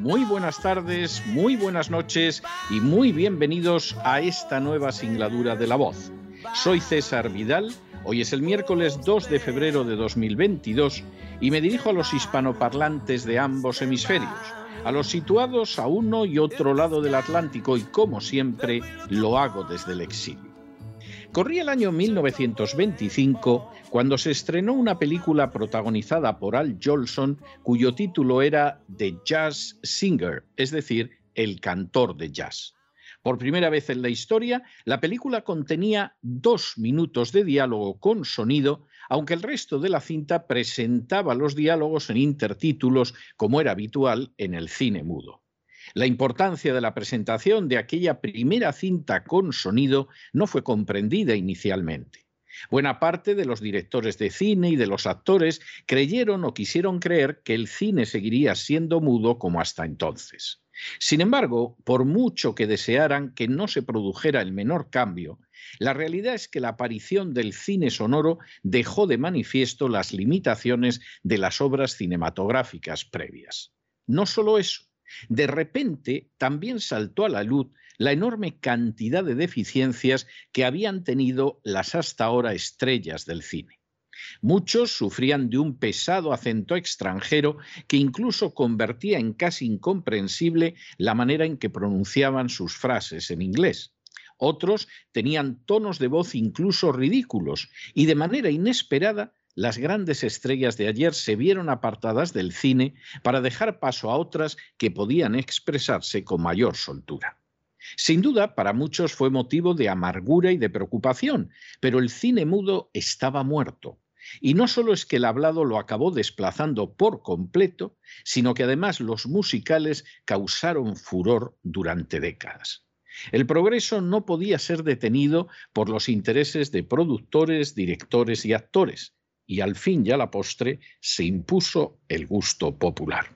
muy buenas tardes, muy buenas noches y muy bienvenidos a esta nueva singladura de La Voz. Soy César Vidal, hoy es el miércoles 2 de febrero de 2022 y me dirijo a los hispanoparlantes de ambos hemisferios, a los situados a uno y otro lado del Atlántico y como siempre lo hago desde el exilio. Corría el año 1925 cuando se estrenó una película protagonizada por Al Jolson cuyo título era The Jazz Singer, es decir, El cantor de jazz. Por primera vez en la historia, la película contenía dos minutos de diálogo con sonido, aunque el resto de la cinta presentaba los diálogos en intertítulos, como era habitual en el cine mudo. La importancia de la presentación de aquella primera cinta con sonido no fue comprendida inicialmente. Buena parte de los directores de cine y de los actores creyeron o quisieron creer que el cine seguiría siendo mudo como hasta entonces. Sin embargo, por mucho que desearan que no se produjera el menor cambio, la realidad es que la aparición del cine sonoro dejó de manifiesto las limitaciones de las obras cinematográficas previas. No solo eso, de repente también saltó a la luz la enorme cantidad de deficiencias que habían tenido las hasta ahora estrellas del cine. Muchos sufrían de un pesado acento extranjero que incluso convertía en casi incomprensible la manera en que pronunciaban sus frases en inglés. Otros tenían tonos de voz incluso ridículos y de manera inesperada las grandes estrellas de ayer se vieron apartadas del cine para dejar paso a otras que podían expresarse con mayor soltura. Sin duda, para muchos fue motivo de amargura y de preocupación, pero el cine mudo estaba muerto. Y no solo es que el hablado lo acabó desplazando por completo, sino que además los musicales causaron furor durante décadas. El progreso no podía ser detenido por los intereses de productores, directores y actores, y al fin y a la postre se impuso el gusto popular.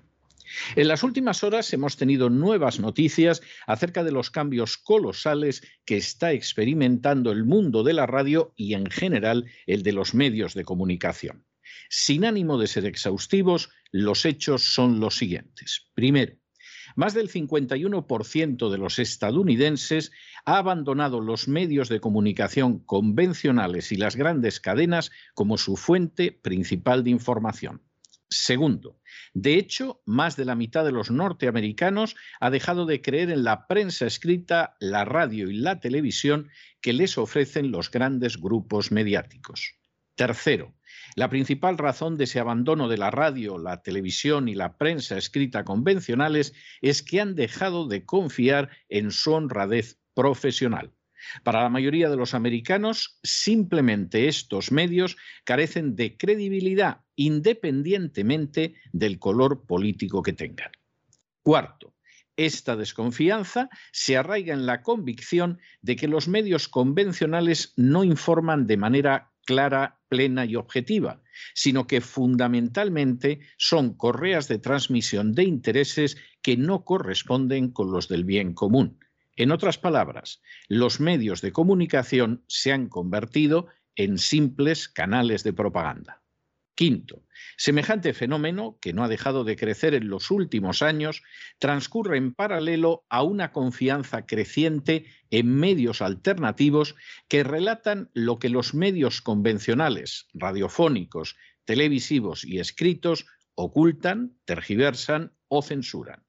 En las últimas horas hemos tenido nuevas noticias acerca de los cambios colosales que está experimentando el mundo de la radio y en general el de los medios de comunicación. Sin ánimo de ser exhaustivos, los hechos son los siguientes. Primero, más del 51% de los estadounidenses ha abandonado los medios de comunicación convencionales y las grandes cadenas como su fuente principal de información. Segundo, de hecho, más de la mitad de los norteamericanos ha dejado de creer en la prensa escrita, la radio y la televisión que les ofrecen los grandes grupos mediáticos. Tercero, la principal razón de ese abandono de la radio, la televisión y la prensa escrita convencionales es que han dejado de confiar en su honradez profesional. Para la mayoría de los americanos, simplemente estos medios carecen de credibilidad independientemente del color político que tengan. Cuarto, esta desconfianza se arraiga en la convicción de que los medios convencionales no informan de manera clara, plena y objetiva, sino que fundamentalmente son correas de transmisión de intereses que no corresponden con los del bien común. En otras palabras, los medios de comunicación se han convertido en simples canales de propaganda. Quinto, semejante fenómeno, que no ha dejado de crecer en los últimos años, transcurre en paralelo a una confianza creciente en medios alternativos que relatan lo que los medios convencionales, radiofónicos, televisivos y escritos ocultan, tergiversan o censuran.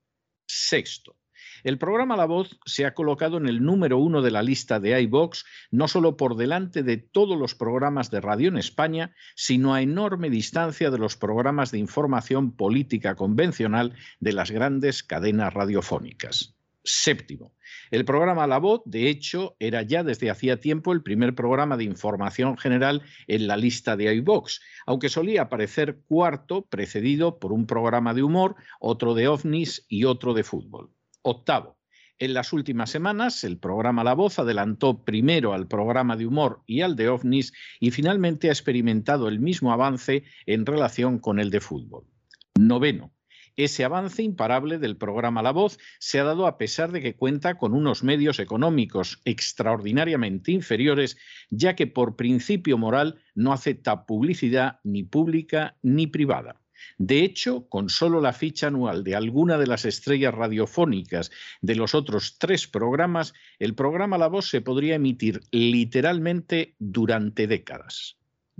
Sexto, El programa La Voz se ha colocado en el número uno de la lista de iBox, no solo por delante de todos los programas de radio en España, sino a enorme distancia de los programas de información política convencional de las grandes cadenas radiofónicas. Séptimo, el programa La Voz, de hecho, era ya desde hacía tiempo el primer programa de información general en la lista de iVox, aunque solía aparecer cuarto, precedido por un programa de humor, otro de ovnis y otro de fútbol. Octavo, en las últimas semanas, el programa La Voz adelantó primero al programa de humor y al de ovnis y finalmente ha experimentado el mismo avance en relación con el de fútbol. Noveno, ese avance imparable del programa La Voz se ha dado a pesar de que cuenta con unos medios económicos extraordinariamente inferiores, ya que por principio moral no acepta publicidad ni pública ni privada. De hecho, con solo la ficha anual de alguna de las estrellas radiofónicas de los otros tres programas, el programa La Voz se podría emitir literalmente durante décadas.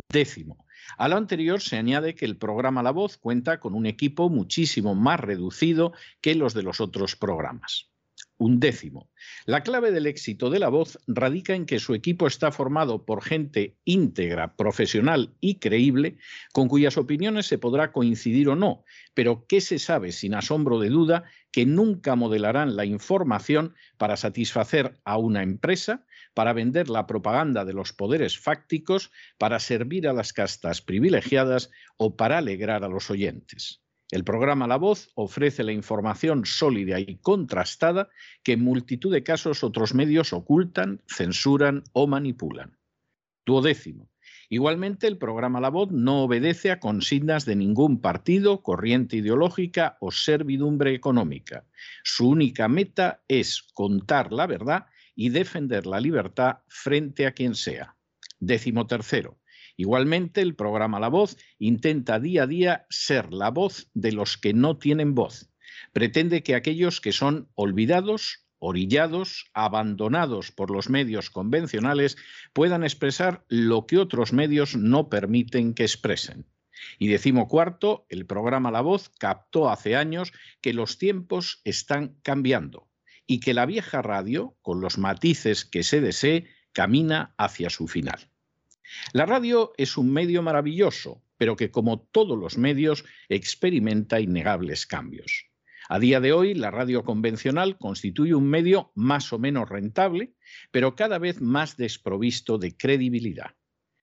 Décimo, a lo anterior se añade que el programa La Voz cuenta con un equipo muchísimo más reducido que los de los otros programas. Un décimo. La clave del éxito de La Voz radica en que su equipo está formado por gente íntegra, profesional y creíble, con cuyas opiniones se podrá coincidir o no, pero que se sabe sin asombro de duda que nunca modelarán la información para satisfacer a una empresa, para vender la propaganda de los poderes fácticos, para servir a las castas privilegiadas o para alegrar a los oyentes. El programa La Voz ofrece la información sólida y contrastada que en multitud de casos otros medios ocultan, censuran o manipulan. Duodécimo. Igualmente, el programa La Voz no obedece a consignas de ningún partido, corriente ideológica o servidumbre económica. Su única meta es contar la verdad y defender la libertad frente a quien sea. Décimo tercero. Igualmente, el programa La Voz intenta día a día ser la voz de los que no tienen voz. Pretende que aquellos que son olvidados, orillados, abandonados por los medios convencionales, puedan expresar lo que otros medios no permiten que expresen. Y decimo cuarto, el programa La Voz captó hace años que los tiempos están cambiando y que la vieja radio, con los matices que se desee, camina hacia su final. La radio es un medio maravilloso, pero que como todos los medios experimenta innegables cambios. A día de hoy, la radio convencional constituye un medio más o menos rentable, pero cada vez más desprovisto de credibilidad.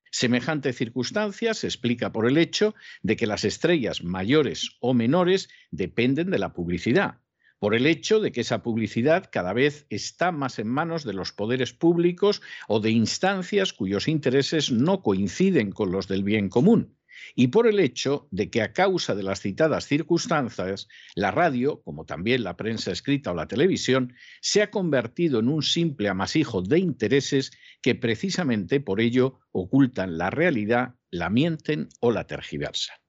Semejante circunstancia se explica por el hecho de que las estrellas mayores o menores dependen de la publicidad, por el hecho de que esa publicidad cada vez está más en manos de los poderes públicos o de instancias cuyos intereses no coinciden con los del bien común, y por el hecho de que a causa de las citadas circunstancias, la radio, como también la prensa escrita o la televisión, se ha convertido en un simple amasijo de intereses que precisamente por ello ocultan la realidad, la mienten o la tergiversan.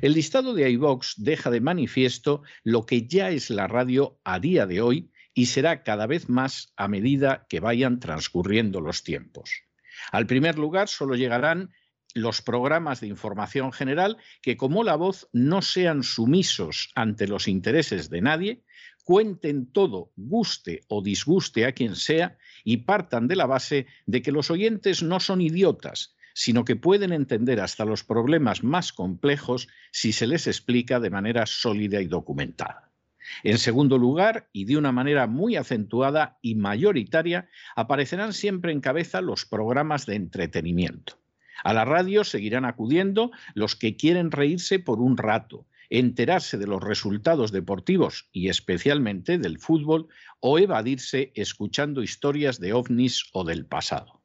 El listado de iVox deja de manifiesto lo que ya es la radio a día de hoy y será cada vez más a medida que vayan transcurriendo los tiempos. Al primer lugar solo llegarán los programas de información general que como la voz no sean sumisos ante los intereses de nadie, cuenten todo, guste o disguste a quien sea, y partan de la base de que los oyentes no son idiotas, sino que pueden entender hasta los problemas más complejos si se les explica de manera sólida y documentada. En segundo lugar, y de una manera muy acentuada y mayoritaria, aparecerán siempre en cabeza los programas de entretenimiento. A la radio seguirán acudiendo los que quieren reírse por un rato, enterarse de los resultados deportivos y especialmente del fútbol o evadirse escuchando historias de ovnis o del pasado.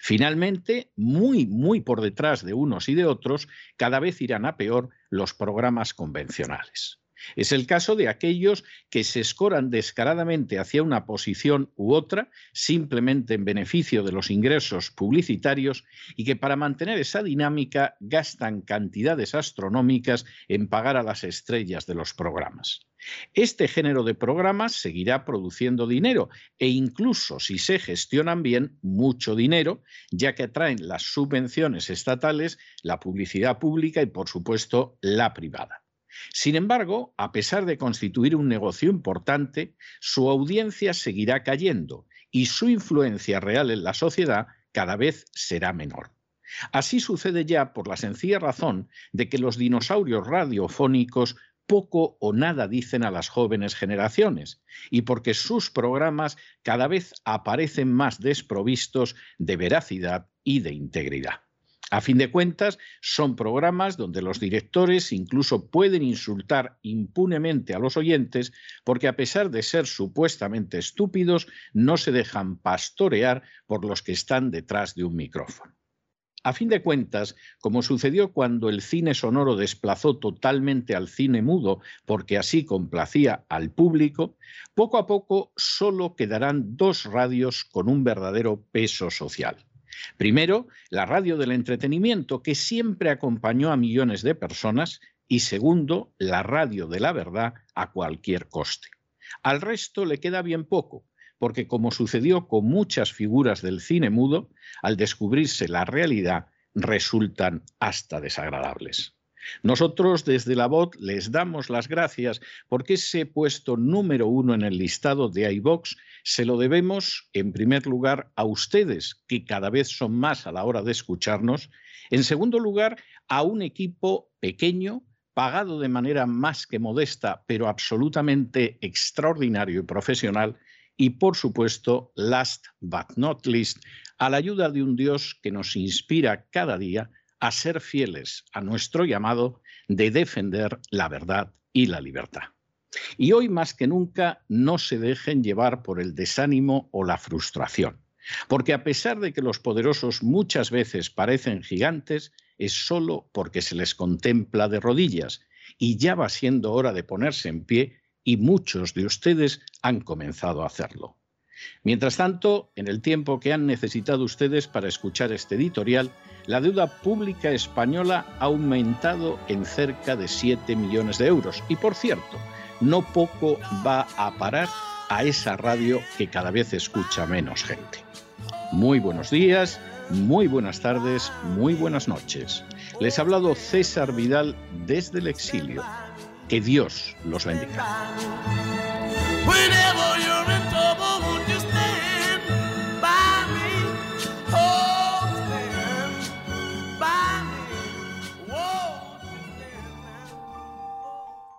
Finalmente, muy, muy por detrás de unos y de otros, cada vez irán a peor los programas convencionales. Es el caso de aquellos que se escoran descaradamente hacia una posición u otra, simplemente en beneficio de los ingresos publicitarios, y que para mantener esa dinámica gastan cantidades astronómicas en pagar a las estrellas de los programas. Este género de programas seguirá produciendo dinero e incluso si se gestionan bien, mucho dinero, ya que atraen las subvenciones estatales, la publicidad pública y por supuesto la privada. Sin embargo, a pesar de constituir un negocio importante, su audiencia seguirá cayendo y su influencia real en la sociedad cada vez será menor. Así sucede ya por la sencilla razón de que los dinosaurios radiofónicos poco o nada dicen a las jóvenes generaciones y porque sus programas cada vez aparecen más desprovistos de veracidad y de integridad. A fin de cuentas, son programas donde los directores incluso pueden insultar impunemente a los oyentes porque a pesar de ser supuestamente estúpidos, no se dejan pastorear por los que están detrás de un micrófono. A fin de cuentas, como sucedió cuando el cine sonoro desplazó totalmente al cine mudo porque así complacía al público, poco a poco solo quedarán dos radios con un verdadero peso social. Primero, la radio del entretenimiento, que siempre acompañó a millones de personas, y segundo, la radio de la verdad a cualquier coste. Al resto le queda bien poco, porque como sucedió con muchas figuras del cine mudo, al descubrirse la realidad resultan hasta desagradables. Nosotros desde la voz les damos las gracias porque ese puesto número uno en el listado de iVox se lo debemos en primer lugar a ustedes, que cada vez son más a la hora de escucharnos, en segundo lugar a un equipo pequeño, pagado de manera más que modesta, pero absolutamente extraordinario y profesional, y por supuesto, last but not least, a la ayuda de un Dios que nos inspira cada día a ser fieles a nuestro llamado de defender la verdad y la libertad. Y hoy más que nunca no se dejen llevar por el desánimo o la frustración, porque a pesar de que los poderosos muchas veces parecen gigantes, es solo porque se les contempla de rodillas y ya va siendo hora de ponerse en pie y muchos de ustedes han comenzado a hacerlo. Mientras tanto, en el tiempo que han necesitado ustedes para escuchar este editorial, la deuda pública española ha aumentado en cerca de 7 millones de euros. Y por cierto, no poco va a parar a esa radio que cada vez escucha menos gente. Muy buenos días, muy buenas tardes, muy buenas noches. Les ha hablado César Vidal desde el exilio. Que Dios los bendiga.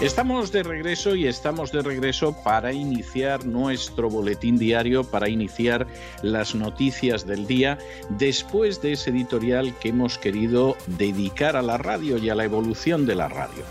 Estamos de regreso y estamos de regreso para iniciar nuestro boletín diario, para iniciar las noticias del día, después de ese editorial que hemos querido dedicar a la radio y a la evolución de la radio.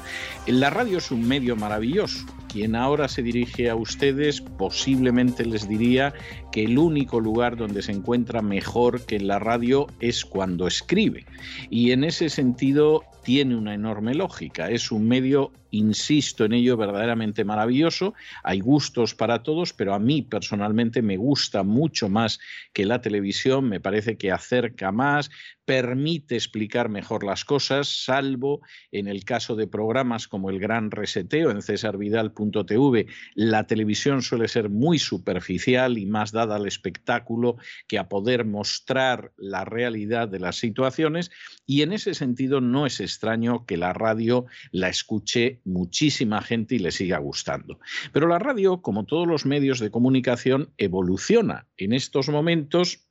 La radio es un medio maravilloso. Quien ahora se dirige a ustedes posiblemente les diría que el único lugar donde se encuentra mejor que en la radio es cuando escribe. Y en ese sentido tiene una enorme lógica. Es un medio, insisto en ello, verdaderamente maravilloso. Hay gustos para todos, pero a mí personalmente me gusta mucho más que la televisión. Me parece que acerca más, permite explicar mejor las cosas, salvo en el caso de programas como el Gran Reseteo en cesarvidal.tv. La televisión suele ser muy superficial y más dada al espectáculo que a poder mostrar la realidad de las situaciones y en ese sentido no es extraño que la radio la escuche muchísima gente y le siga gustando. Pero la radio, como todos los medios de comunicación, evoluciona. En estos momentos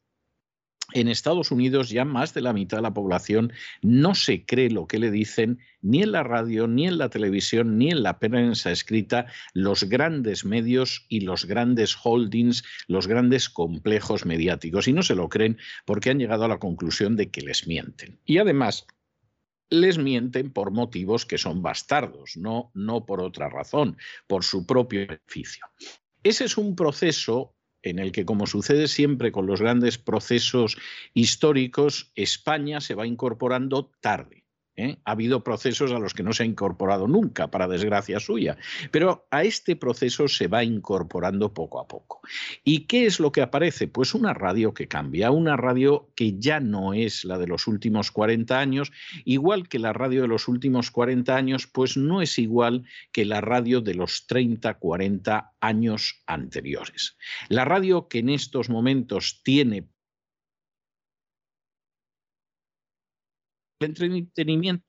en Estados Unidos ya más de la mitad de la población no se cree lo que le dicen ni en la radio, ni en la televisión, ni en la prensa escrita los grandes medios y los grandes holdings, los grandes complejos mediáticos. Y no se lo creen porque han llegado a la conclusión de que les mienten. Y además, les mienten por motivos que son bastardos, no, no por otra razón, por su propio beneficio. Ese es un proceso en el que, como sucede siempre con los grandes procesos históricos, España se va incorporando tarde. ¿Eh? Ha habido procesos a los que no se ha incorporado nunca, para desgracia suya, pero a este proceso se va incorporando poco a poco. ¿Y qué es lo que aparece? Pues una radio que cambia, una radio que ya no es la de los últimos 40 años, igual que la radio de los últimos 40 años, pues no es igual que la radio de los 30, 40 años anteriores. La radio que en estos momentos tiene entretenimiento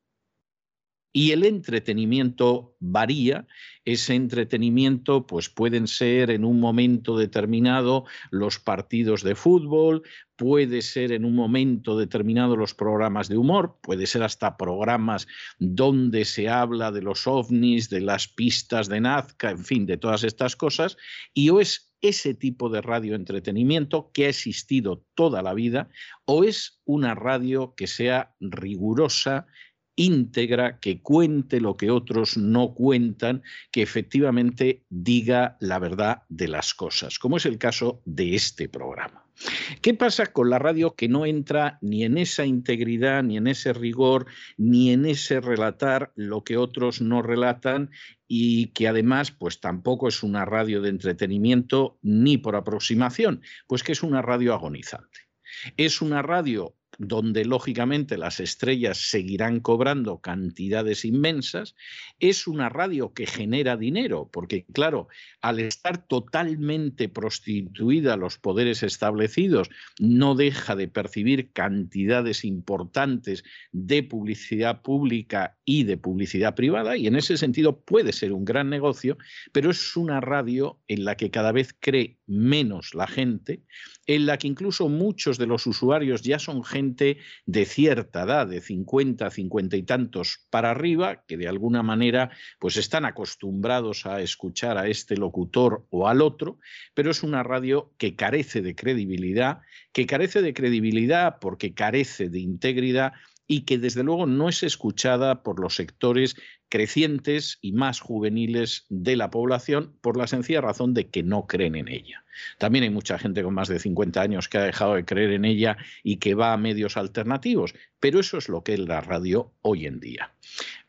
y el entretenimiento varía. Ese entretenimiento, pues pueden ser en un momento determinado los partidos de fútbol, puede ser en un momento determinado los programas de humor, puede ser hasta programas donde se habla de los ovnis, de las pistas de Nazca, en fin, de todas estas cosas, y o es ese tipo de radio entretenimiento que ha existido toda la vida, o es una radio que sea rigurosa, íntegra, que cuente lo que otros no cuentan, que efectivamente diga la verdad de las cosas, como es el caso de este programa. ¿Qué pasa con la radio que no entra ni en esa integridad, ni en ese rigor, ni en ese relatar lo que otros no relatan y que además pues tampoco es una radio de entretenimiento ni por aproximación, pues que es una radio agonizante. Es una radio donde lógicamente las estrellas seguirán cobrando cantidades inmensas, es una radio que genera dinero, porque claro, al estar totalmente prostituida a los poderes establecidos, no deja de percibir cantidades importantes de publicidad pública y de publicidad privada, y en ese sentido puede ser un gran negocio, pero es una radio en la que cada vez cree menos la gente, en la que incluso muchos de los usuarios ya son gente de cierta edad, de 50, 50 y tantos para arriba, que de alguna manera pues están acostumbrados a escuchar a este locutor o al otro, pero es una radio que carece de credibilidad, que carece de credibilidad porque carece de integridad y que desde luego no es escuchada por los sectores crecientes y más juveniles de la población por la sencilla razón de que no creen en ella. También hay mucha gente con más de 50 años que ha dejado de creer en ella y que va a medios alternativos, pero eso es lo que es la radio hoy en día.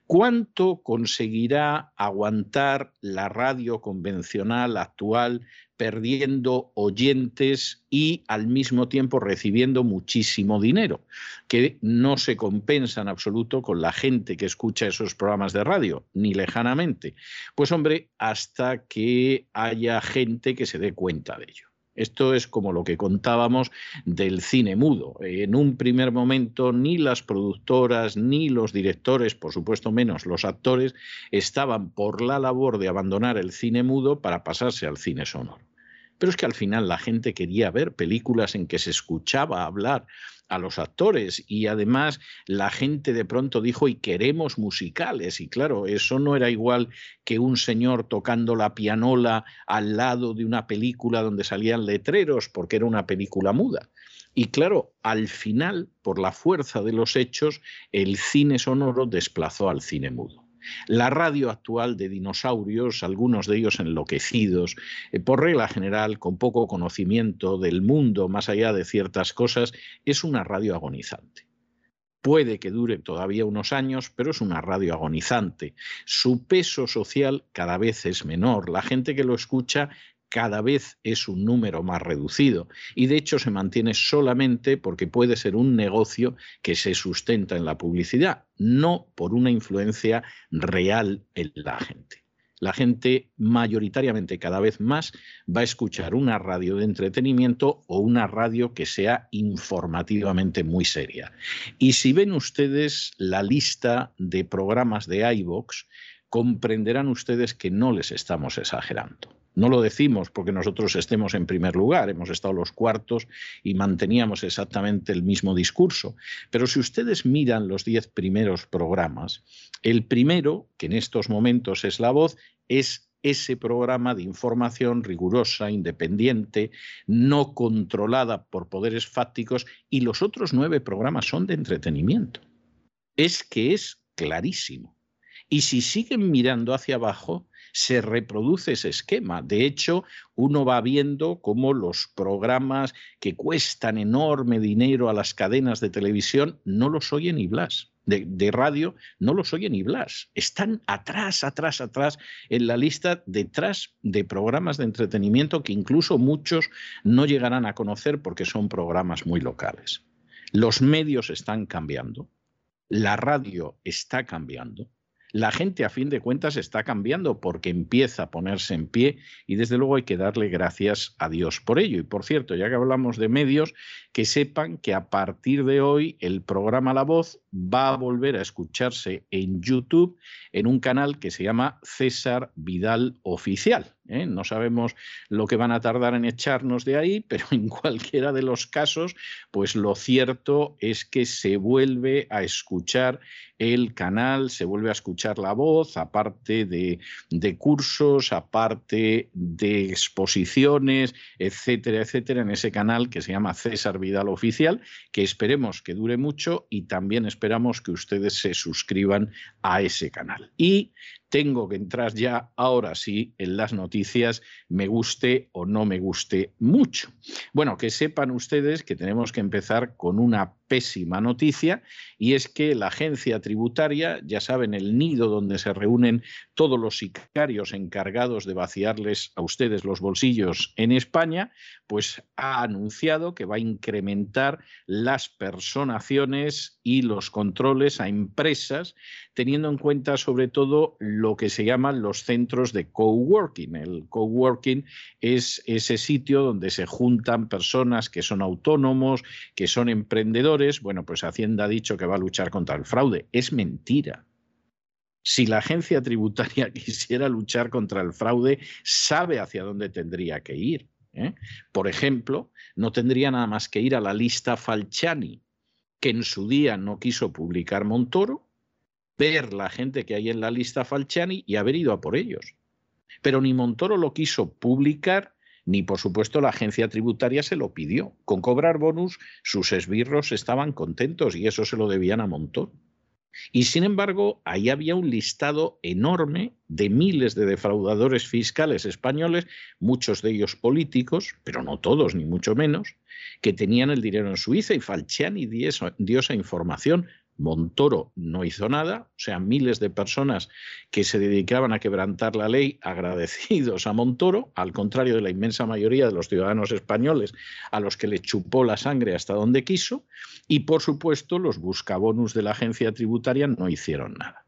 ¿Cuánto conseguirá aguantar la radio convencional actual perdiendo oyentes y al mismo tiempo recibiendo muchísimo dinero, que no se compensa en absoluto con la gente que escucha esos programas de radio, ni lejanamente? Pues hombre, hasta que haya gente que se dé cuenta de ello. Esto es como lo que contábamos del cine mudo. En un primer momento ni las productoras ni los directores, por supuesto menos los actores, estaban por la labor de abandonar el cine mudo para pasarse al cine sonoro. Pero es que al final la gente quería ver películas en que se escuchaba hablar a los actores y además la gente de pronto dijo y queremos musicales y claro, eso no era igual que un señor tocando la pianola al lado de una película donde salían letreros porque era una película muda. Y claro, al final, por la fuerza de los hechos, el cine sonoro desplazó al cine mudo. La radio actual de dinosaurios, algunos de ellos enloquecidos, eh, por regla general con poco conocimiento del mundo más allá de ciertas cosas, es una radio agonizante. Puede que dure todavía unos años, pero es una radio agonizante. Su peso social cada vez es menor. La gente que lo escucha cada vez es un número más reducido y de hecho se mantiene solamente porque puede ser un negocio que se sustenta en la publicidad, no por una influencia real en la gente. La gente mayoritariamente cada vez más va a escuchar una radio de entretenimiento o una radio que sea informativamente muy seria. Y si ven ustedes la lista de programas de iVox, comprenderán ustedes que no les estamos exagerando. No lo decimos porque nosotros estemos en primer lugar, hemos estado los cuartos y manteníamos exactamente el mismo discurso. Pero si ustedes miran los diez primeros programas, el primero, que en estos momentos es La Voz, es ese programa de información rigurosa, independiente, no controlada por poderes fácticos, y los otros nueve programas son de entretenimiento. Es que es clarísimo. Y si siguen mirando hacia abajo, se reproduce ese esquema. De hecho, uno va viendo cómo los programas que cuestan enorme dinero a las cadenas de televisión no los oye ni Blas. de, radio no los oye ni Blas. Están atrás, atrás, atrás en la lista, detrás de programas de entretenimiento que incluso muchos no llegarán a conocer porque son programas muy locales. Los medios están cambiando, la radio está cambiando la gente a fin de cuentas está cambiando porque empieza a ponerse en pie y desde luego hay que darle gracias a Dios por ello. Y por cierto, ya que hablamos de medios, que sepan que a partir de hoy el programa La Voz va a volver a escucharse en YouTube en un canal que se llama César Vidal Oficial. ¿eh? No sabemos lo que van a tardar en echarnos de ahí, pero en cualquiera de los casos, pues lo cierto es que se vuelve a escuchar el canal, se vuelve a escuchar la voz, aparte de, de cursos, aparte de exposiciones, etcétera, etcétera, en ese canal que se llama César Vidal Oficial, que esperemos que dure mucho y también esperamos que ustedes se suscriban a ese canal. Y tengo que entrar ya ahora sí en las noticias, me guste o no me guste mucho. Bueno, que sepan ustedes que tenemos que empezar con una pésima noticia y es que la agencia tributaria, ya saben, el nido donde se reúnen todos los sicarios encargados de vaciarles a ustedes los bolsillos en España, pues ha anunciado que va a incrementar las personaciones y los controles a empresas, teniendo en cuenta sobre todo lo que se llaman los centros de coworking. El coworking es ese sitio donde se juntan personas que son autónomos, que son emprendedores, bueno, pues Hacienda ha dicho que va a luchar contra el fraude. Es mentira. Si la agencia tributaria quisiera luchar contra el fraude, sabe hacia dónde tendría que ir. ¿eh? Por ejemplo, no tendría nada más que ir a la lista Falciani, que en su día no quiso publicar Montoro, ver la gente que hay en la lista Falciani y haber ido a por ellos. Pero ni Montoro lo quiso publicar, ni por supuesto la agencia tributaria se lo pidió. Con cobrar bonus, sus esbirros estaban contentos y eso se lo debían a montón. Y sin embargo, ahí había un listado enorme de miles de defraudadores fiscales españoles, muchos de ellos políticos, pero no todos, ni mucho menos, que tenían el dinero en Suiza y Falciani dio esa información Montoro no hizo nada, o sea, miles de personas que se dedicaban a quebrantar la ley agradecidos a Montoro, al contrario de la inmensa mayoría de los ciudadanos españoles a los que le chupó la sangre hasta donde quiso, y por supuesto los buscabonus de la agencia tributaria no hicieron nada.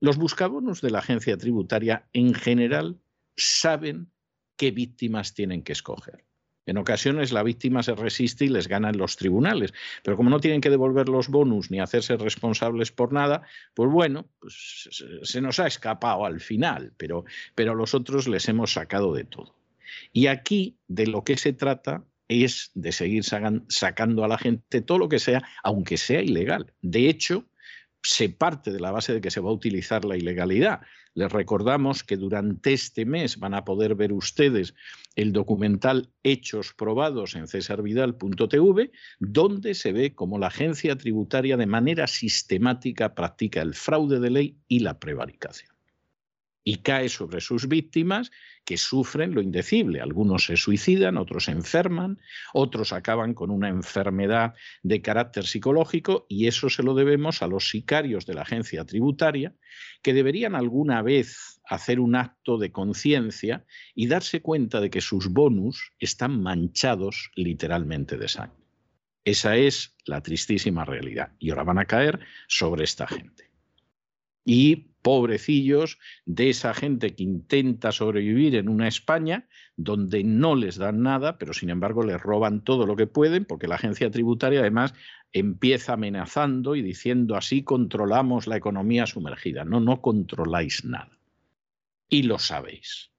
Los buscabonus de la agencia tributaria en general saben qué víctimas tienen que escoger. En ocasiones la víctima se resiste y les gana en los tribunales, pero como no tienen que devolver los bonus ni hacerse responsables por nada, pues bueno, pues se nos ha escapado al final, pero, pero los otros les hemos sacado de todo. Y aquí de lo que se trata es de seguir sacando a la gente todo lo que sea, aunque sea ilegal. De hecho, se parte de la base de que se va a utilizar la ilegalidad. Les recordamos que durante este mes van a poder ver ustedes el documental Hechos Probados en cesarvidal.tv, donde se ve cómo la agencia tributaria de manera sistemática practica el fraude de ley y la prevaricación. Y cae sobre sus víctimas que sufren lo indecible. Algunos se suicidan, otros se enferman, otros acaban con una enfermedad de carácter psicológico y eso se lo debemos a los sicarios de la agencia tributaria que deberían alguna vez hacer un acto de conciencia y darse cuenta de que sus bonus están manchados literalmente de sangre. Esa es la tristísima realidad. Y ahora van a caer sobre esta gente. Y pobrecillos de esa gente que intenta sobrevivir en una España donde no les dan nada, pero sin embargo les roban todo lo que pueden, porque la agencia tributaria además empieza amenazando y diciendo así controlamos la economía sumergida. No, no controláis nada. Y lo sabéis.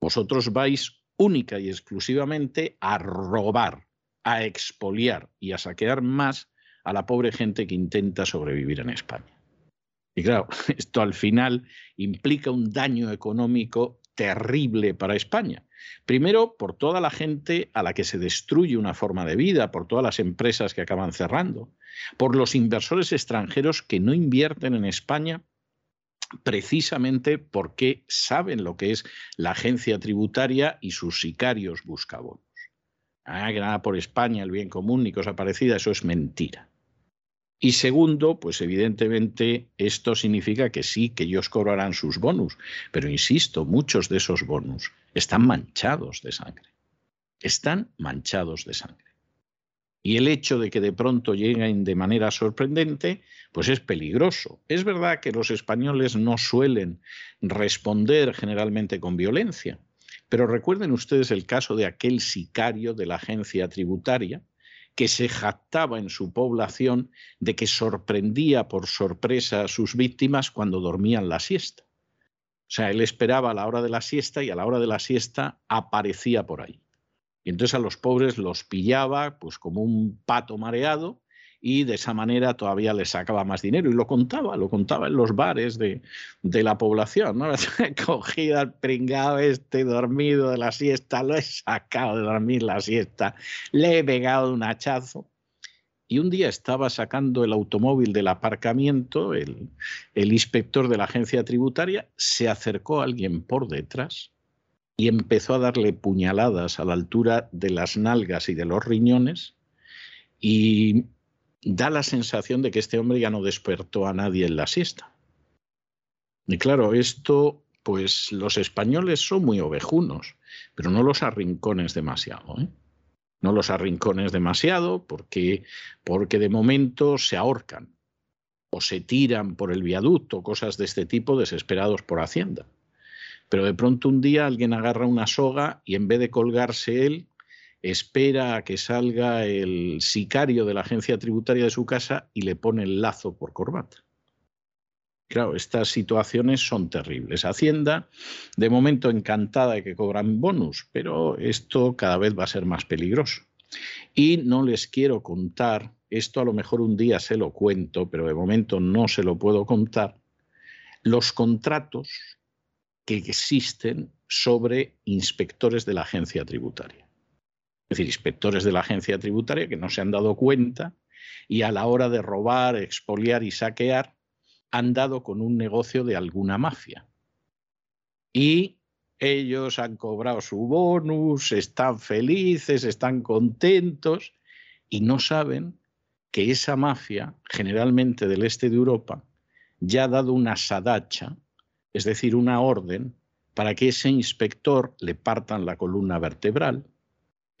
Vosotros vais única y exclusivamente a robar, a expoliar y a saquear más a la pobre gente que intenta sobrevivir en España. Y claro, esto al final implica un daño económico terrible para España. Primero, por toda la gente a la que se destruye una forma de vida, por todas las empresas que acaban cerrando, por los inversores extranjeros que no invierten en España precisamente porque saben lo que es la agencia tributaria y sus sicarios buscabonos. Ah, que nada por España, el bien común ni cosa parecida, eso es mentira. Y segundo, pues evidentemente esto significa que sí, que ellos cobrarán sus bonus, pero insisto, muchos de esos bonus están manchados de sangre. Están manchados de sangre. Y el hecho de que de pronto lleguen de manera sorprendente, pues es peligroso. Es verdad que los españoles no suelen responder generalmente con violencia, pero recuerden ustedes el caso de aquel sicario de la agencia tributaria que se jactaba en su población de que sorprendía por sorpresa a sus víctimas cuando dormían la siesta. O sea, él esperaba a la hora de la siesta y a la hora de la siesta aparecía por ahí. Y entonces a los pobres los pillaba pues como un pato mareado y de esa manera todavía les sacaba más dinero. Y lo contaba, lo contaba en los bares de, la población. ¿no? Cogido al pringado este dormido de la siesta, lo he sacado de dormir la siesta, le he pegado un hachazo. Y un día estaba sacando el automóvil del aparcamiento, el, el inspector de la agencia tributaria se acercó a alguien por detrás y empezó a darle puñaladas a la altura de las nalgas y de los riñones y da la sensación de que este hombre ya no despertó a nadie en la siesta. Y claro, esto, pues los españoles son muy ovejunos, pero no los arrincones demasiado. ¿eh? No los arrincones demasiado porque, porque de momento se ahorcan o se tiran por el viaducto, cosas de este tipo desesperados por Hacienda. Pero de pronto un día alguien agarra una soga y en vez de colgarse él, espera a que salga el sicario de la agencia tributaria de su casa y le pone el lazo por corbata. Claro, estas situaciones son terribles. Hacienda, de momento encantada de que cobran bonus, pero esto cada vez va a ser más peligroso. Y no les quiero contar, esto a lo mejor un día se lo cuento, pero de momento no se lo puedo contar, los contratos que existen sobre inspectores de la agencia tributaria. Es decir, inspectores de la agencia tributaria que no se han dado cuenta y a la hora de robar, expoliar y saquear han dado con un negocio de alguna mafia. Y ellos han cobrado su bonus, están felices, están contentos y no saben que esa mafia, generalmente del este de Europa, ya ha dado una sadacha es decir, una orden para que ese inspector le partan la columna vertebral,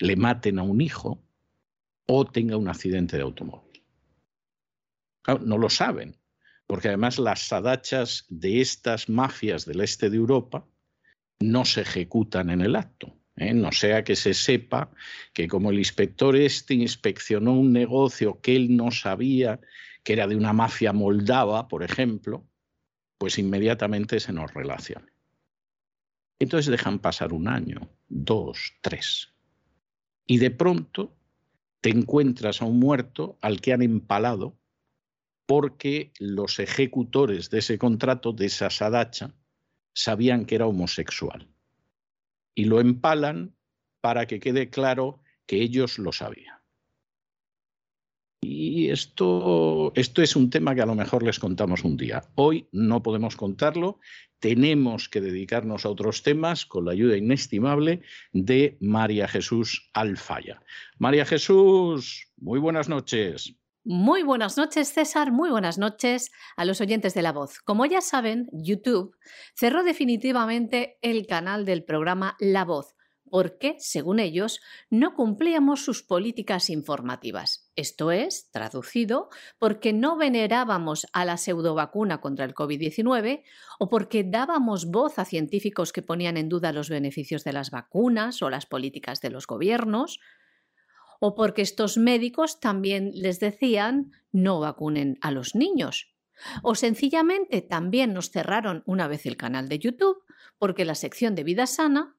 le maten a un hijo o tenga un accidente de automóvil. no lo saben, porque además las sadachas de estas mafias del este de Europa no se ejecutan en el acto. ¿eh? No sea que se sepa que como el inspector este inspeccionó un negocio que él no sabía que era de una mafia moldava, por ejemplo, pues inmediatamente se nos relaciona. Entonces dejan pasar un año, dos, tres. Y de pronto te encuentras a un muerto al que han empalado porque los ejecutores de ese contrato, de esa sadacha, sabían que era homosexual. Y lo empalan para que quede claro que ellos lo sabían. Y esto, esto es un tema que a lo mejor les contamos un día. Hoy no podemos contarlo, tenemos que dedicarnos a otros temas con la ayuda inestimable de María Jesús Alfaya. María Jesús, muy buenas noches. Muy buenas noches, César. Muy buenas noches a los oyentes de La Voz. Como ya saben, YouTube cerró definitivamente el canal del programa La Voz porque, según ellos, no cumplíamos sus políticas informativas. Esto es, traducido, porque no venerábamos a la pseudovacuna contra el COVID-19 o porque dábamos voz a científicos que ponían en duda los beneficios de las vacunas o las políticas de los gobiernos, o porque estos médicos también les decían no vacunen a los niños. O sencillamente también nos cerraron una vez el canal de YouTube porque la sección de vida sana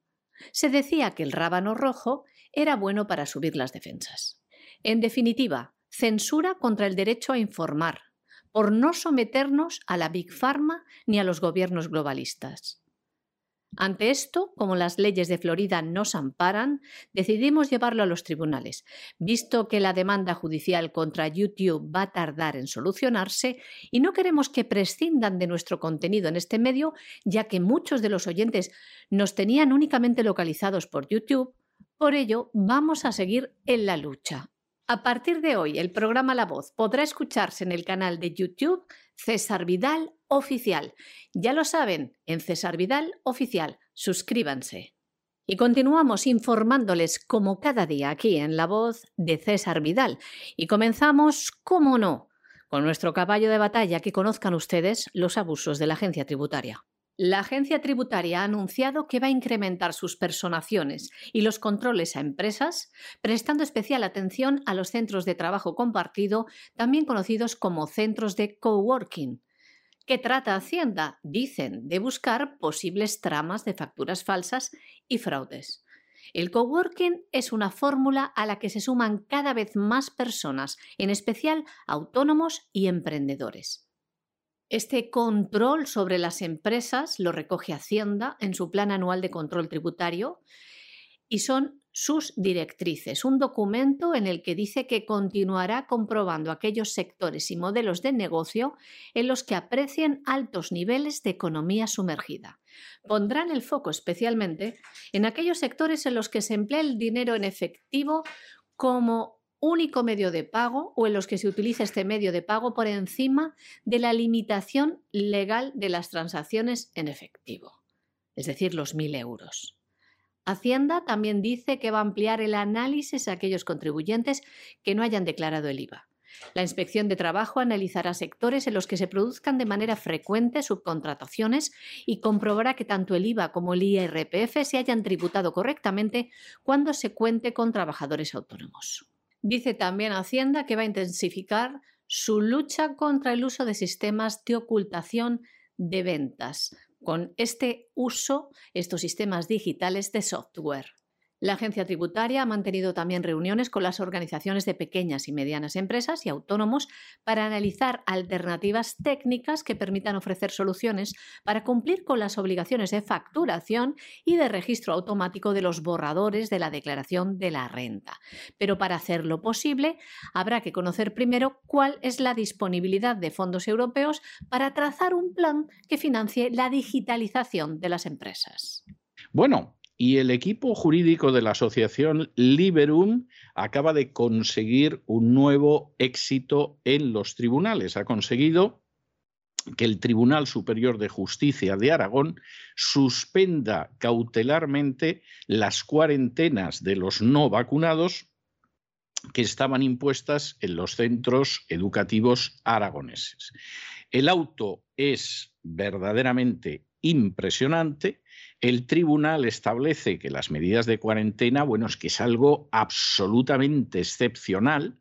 se decía que el rábano rojo era bueno para subir las defensas. En definitiva, censura contra el derecho a informar, por no someternos a la Big Pharma ni a los gobiernos globalistas. Ante esto, como las leyes de Florida nos amparan, decidimos llevarlo a los tribunales, visto que la demanda judicial contra YouTube va a tardar en solucionarse y no queremos que prescindan de nuestro contenido en este medio, ya que muchos de los oyentes nos tenían únicamente localizados por YouTube. Por ello, vamos a seguir en la lucha. A partir de hoy, el programa La Voz podrá escucharse en el canal de YouTube César Vidal Oficial. Ya lo saben, en César Vidal Oficial. Suscríbanse. Y continuamos informándoles como cada día aquí en La Voz de César Vidal. Y comenzamos, como no, con nuestro caballo de batalla que conozcan ustedes los abusos de la agencia tributaria. La agencia tributaria ha anunciado que va a incrementar sus personaciones y los controles a empresas, prestando especial atención a los centros de trabajo compartido, también conocidos como centros de coworking. ¿Qué trata Hacienda? Dicen de buscar posibles tramas de facturas falsas y fraudes. El coworking es una fórmula a la que se suman cada vez más personas, en especial autónomos y emprendedores. Este control sobre las empresas lo recoge Hacienda en su Plan Anual de Control Tributario y son sus directrices, un documento en el que dice que continuará comprobando aquellos sectores y modelos de negocio en los que aprecien altos niveles de economía sumergida. Pondrán el foco especialmente en aquellos sectores en los que se emplea el dinero en efectivo como único medio de pago o en los que se utiliza este medio de pago por encima de la limitación legal de las transacciones en efectivo, es decir, los 1.000 euros. Hacienda también dice que va a ampliar el análisis a aquellos contribuyentes que no hayan declarado el IVA. La inspección de trabajo analizará sectores en los que se produzcan de manera frecuente subcontrataciones y comprobará que tanto el IVA como el IRPF se hayan tributado correctamente cuando se cuente con trabajadores autónomos. Dice también Hacienda que va a intensificar su lucha contra el uso de sistemas de ocultación de ventas, con este uso, estos sistemas digitales de software. La agencia tributaria ha mantenido también reuniones con las organizaciones de pequeñas y medianas empresas y autónomos para analizar alternativas técnicas que permitan ofrecer soluciones para cumplir con las obligaciones de facturación y de registro automático de los borradores de la declaración de la renta. Pero para hacerlo posible, habrá que conocer primero cuál es la disponibilidad de fondos europeos para trazar un plan que financie la digitalización de las empresas. Bueno, y el equipo jurídico de la asociación Liberum acaba de conseguir un nuevo éxito en los tribunales. Ha conseguido que el Tribunal Superior de Justicia de Aragón suspenda cautelarmente las cuarentenas de los no vacunados que estaban impuestas en los centros educativos aragoneses. El auto es verdaderamente impresionante el tribunal establece que las medidas de cuarentena, bueno, es que es algo absolutamente excepcional,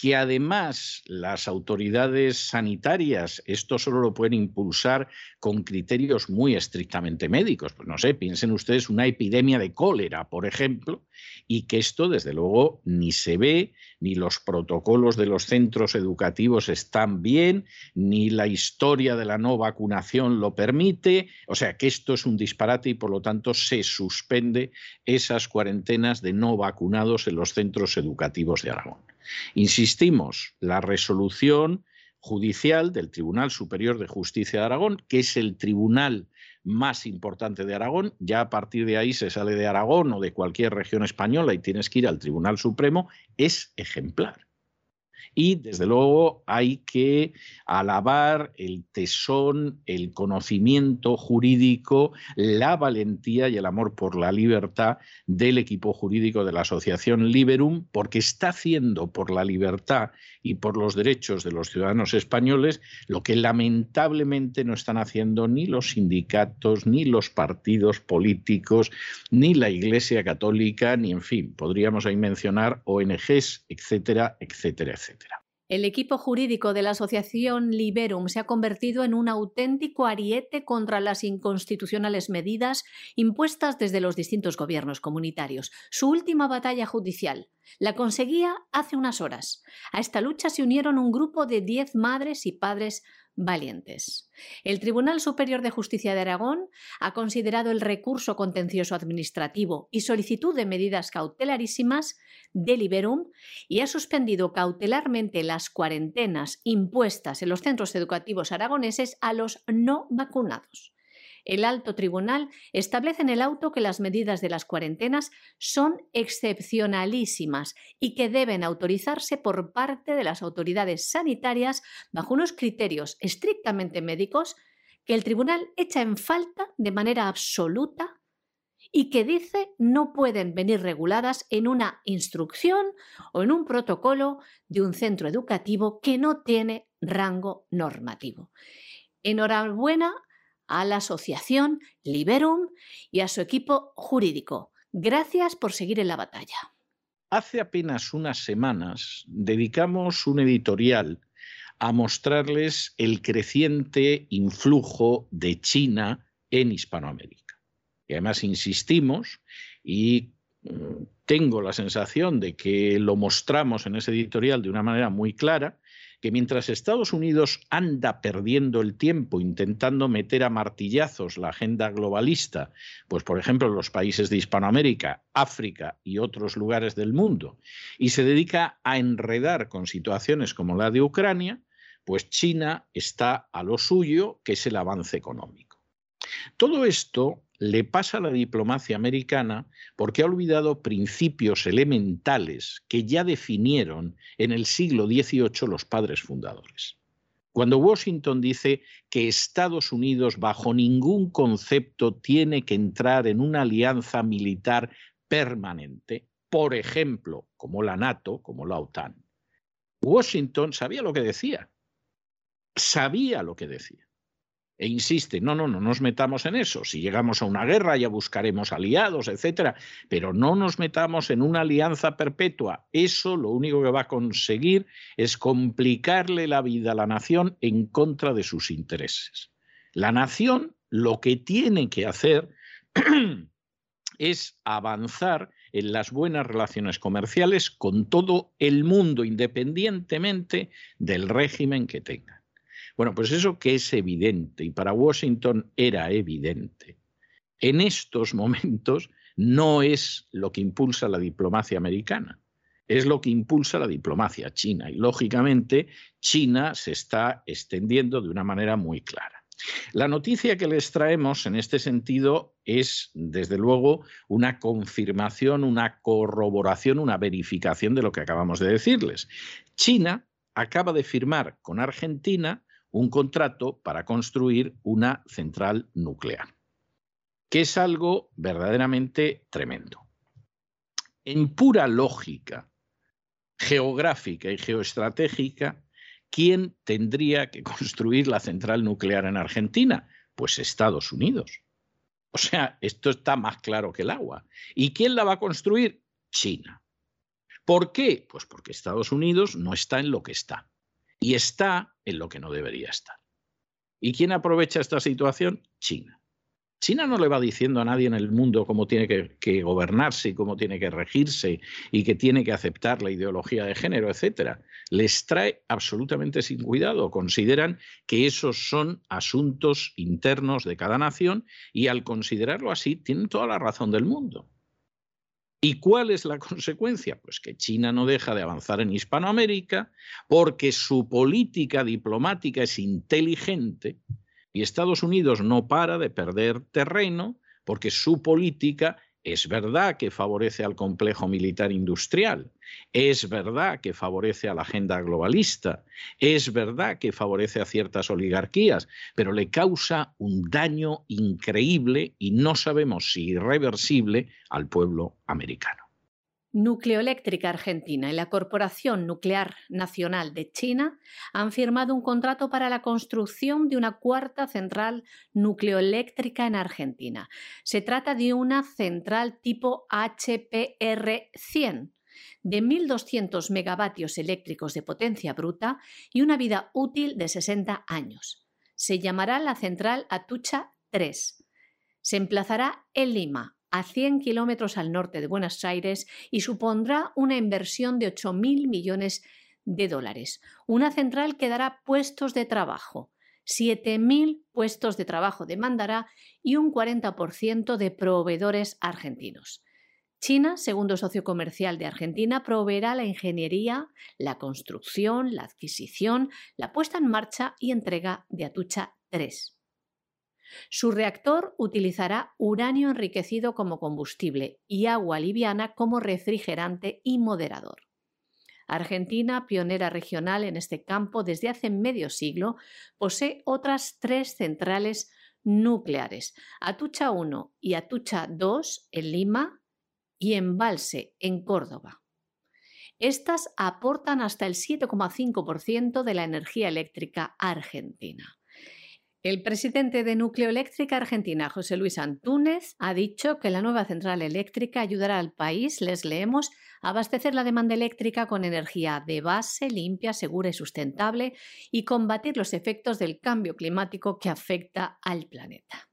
que además las autoridades sanitarias esto solo lo pueden impulsar con criterios muy estrictamente médicos. Pues no sé, piensen ustedes una epidemia de cólera, por ejemplo, y que esto desde luego ni se ve, ni los protocolos de los centros educativos están bien, ni la historia de la no vacunación lo permite, o sea que esto es un disparate y por lo tanto se suspende esas cuarentenas de no vacunados en los centros educativos de Aragón. Insistimos, la resolución judicial del Tribunal Superior de Justicia de Aragón, que es el tribunal más importante de Aragón, ya a partir de ahí se sale de Aragón o de cualquier región española y tienes que ir al Tribunal Supremo, es ejemplar. Y desde luego hay que alabar el tesón, el conocimiento jurídico, la valentía y el amor por la libertad del equipo jurídico de la Asociación Liberum, porque está haciendo por la libertad y por los derechos de los ciudadanos españoles lo que lamentablemente no están haciendo ni los sindicatos, ni los partidos políticos, ni la Iglesia Católica, ni en fin, podríamos ahí mencionar ONGs, etcétera, etcétera, etcétera. El equipo jurídico de la Asociación Liberum se ha convertido en un auténtico ariete contra las inconstitucionales medidas impuestas desde los distintos gobiernos comunitarios. Su última batalla judicial la conseguía hace unas horas. A esta lucha se unieron un grupo de diez madres y padres valientes. El Tribunal Superior de Justicia de Aragón ha considerado el recurso contencioso administrativo y solicitud de medidas cautelarísimas de Liberum y ha suspendido cautelarmente las cuarentenas impuestas en los centros educativos aragoneses a los no vacunados. el alto tribunal establece en el auto que las medidas de las cuarentenas son excepcionalísimas y que deben autorizarse por parte de las autoridades sanitarias bajo unos criterios estrictamente médicos que el tribunal echa en falta de manera absoluta y que dice no pueden venir reguladas en una instrucción o en un protocolo de un centro educativo que no tiene rango normativo. Enhorabuena a la asociación Liberum y a su equipo jurídico. Gracias por seguir en la batalla. Hace apenas unas semanas dedicamos un editorial a mostrarles el creciente influjo de China en Hispanoamérica. Y además insistimos y mm, tengo la sensación de que lo mostramos en ese editorial de una manera muy clara, que mientras Estados Unidos anda perdiendo el tiempo intentando meter a martillazos la agenda globalista, pues por ejemplo en los países de Hispanoamérica, África y otros lugares del mundo, y se dedica a enredar con situaciones como la de Ucrania, pues China está a lo suyo, que es el avance económico. Todo esto le pasa a la diplomacia americana porque ha olvidado principios elementales que ya definieron en el siglo XVIII los padres fundadores. Cuando Washington dice que Estados Unidos bajo ningún concepto tiene que entrar en una alianza militar permanente, por ejemplo, como la NATO, como la OTAN, Washington sabía lo que decía. Sabía lo que decía e insiste, no, no, no nos metamos en eso. Si llegamos a una guerra ya buscaremos aliados, etcétera, pero no nos metamos en una alianza perpetua. Eso lo único que va a conseguir es complicarle la vida a la nación en contra de sus intereses. La nación lo que tiene que hacer es avanzar en las buenas relaciones comerciales con todo el mundo, independientemente del régimen que tenga. Bueno, pues eso que es evidente y para Washington era evidente. En estos momentos no es lo que impulsa la diplomacia americana, es lo que impulsa la diplomacia china y lógicamente China se está extendiendo de una manera muy clara. La noticia que les traemos en este sentido es, desde luego, una confirmación, una corroboración, una verificación de lo que acabamos de decirles. China acaba de firmar con Argentina un contrato para construir una central nuclear, que es algo verdaderamente tremendo. En pura lógica geográfica y geoestratégica, ¿quién tendría que construir la central nuclear en Argentina? Pues Estados Unidos. O sea, esto está más claro que el agua. ¿Y quién la va a construir? China. ¿Por qué? Pues porque Estados Unidos no está en lo que está y está en lo que no debería estar. ¿Y quién aprovecha esta situación? China. China no le va diciendo a nadie en el mundo cómo tiene que, gobernarse y cómo tiene que regirse y que tiene que aceptar la ideología de género, etcétera. Les trae absolutamente sin cuidado. Consideran que esos son asuntos internos de cada nación y al considerarlo así tienen toda la razón del mundo. ¿Y cuál es la consecuencia? Pues que China no deja de avanzar en Hispanoamérica porque su política diplomática es inteligente y Estados Unidos no para de perder terreno porque su política es verdad que favorece al complejo militar industrial, es verdad que favorece a la agenda globalista, es verdad que favorece a ciertas oligarquías, pero le causa un daño increíble y no sabemos si irreversible al pueblo americano. Nucleoeléctrica Argentina y la Corporación Nuclear Nacional de China han firmado un contrato para la construcción de una cuarta central nucleoeléctrica en Argentina. Se trata de una central tipo HPR-100 de 1.200 megavatios eléctricos de potencia bruta y una vida útil de 60 años. Se llamará la central Atucha 3. Se emplazará en Lima, a 100 kilómetros al norte de Buenos Aires y supondrá una inversión de 8.000 millones de dólares. Una central que dará puestos de trabajo. 7.000 puestos de trabajo demandará y un 40% de proveedores argentinos. China, segundo socio comercial de Argentina, proveerá la ingeniería, la construcción, la adquisición, la puesta en marcha y entrega de Atucha 3. Su reactor utilizará uranio enriquecido como combustible y agua liviana como refrigerante y moderador. Argentina, pionera regional en este campo desde hace medio siglo, posee otras tres centrales nucleares, Atucha 1 y Atucha 2 en Lima y Embalse en Córdoba. Estas aportan hasta el 7,5% de la energía eléctrica argentina. El presidente de Nucleoeléctrica Argentina, José Luis Antúnez, ha dicho que la nueva central eléctrica ayudará al país, les leemos, a abastecer la demanda eléctrica con energía de base, limpia, segura y sustentable y combatir los efectos del cambio climático que afecta al planeta.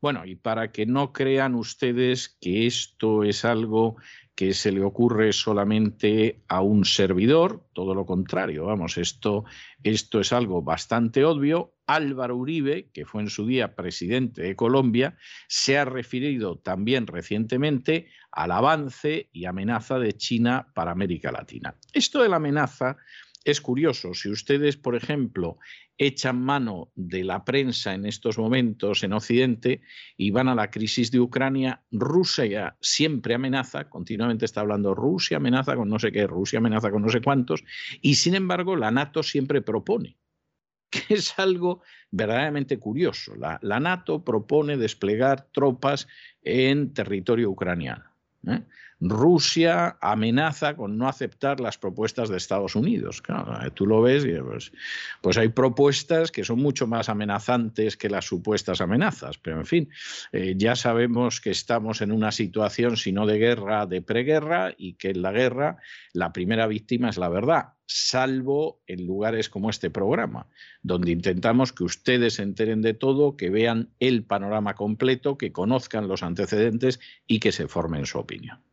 Bueno, y para que no crean ustedes que esto es algo que se le ocurre solamente a un servidor, todo lo contrario, vamos, esto, esto es algo bastante obvio. Álvaro Uribe, que fue en su día presidente de Colombia, se ha referido también recientemente al avance y amenaza de China para América Latina. Esto de la amenaza es curioso. Si ustedes, por ejemplo, echan mano de la prensa en estos momentos en Occidente y van a la crisis de Ucrania, Rusia siempre amenaza, continuamente está hablando Rusia amenaza con no sé qué, Rusia amenaza con no sé cuántos, y sin embargo la NATO siempre propone, que es algo verdaderamente curioso. La, NATO propone desplegar tropas en territorio ucraniano. ¿eh? Rusia amenaza con no aceptar las propuestas de Estados Unidos. Claro, tú lo ves y pues, pues, hay propuestas que son mucho más amenazantes que las supuestas amenazas. Pero en fin, eh, ya sabemos que estamos en una situación, si no de guerra, de preguerra y que en la guerra la primera víctima es la verdad salvo en lugares como este programa, donde intentamos que ustedes se enteren de todo, que vean el panorama completo, que conozcan los antecedentes y que se formen su opinión.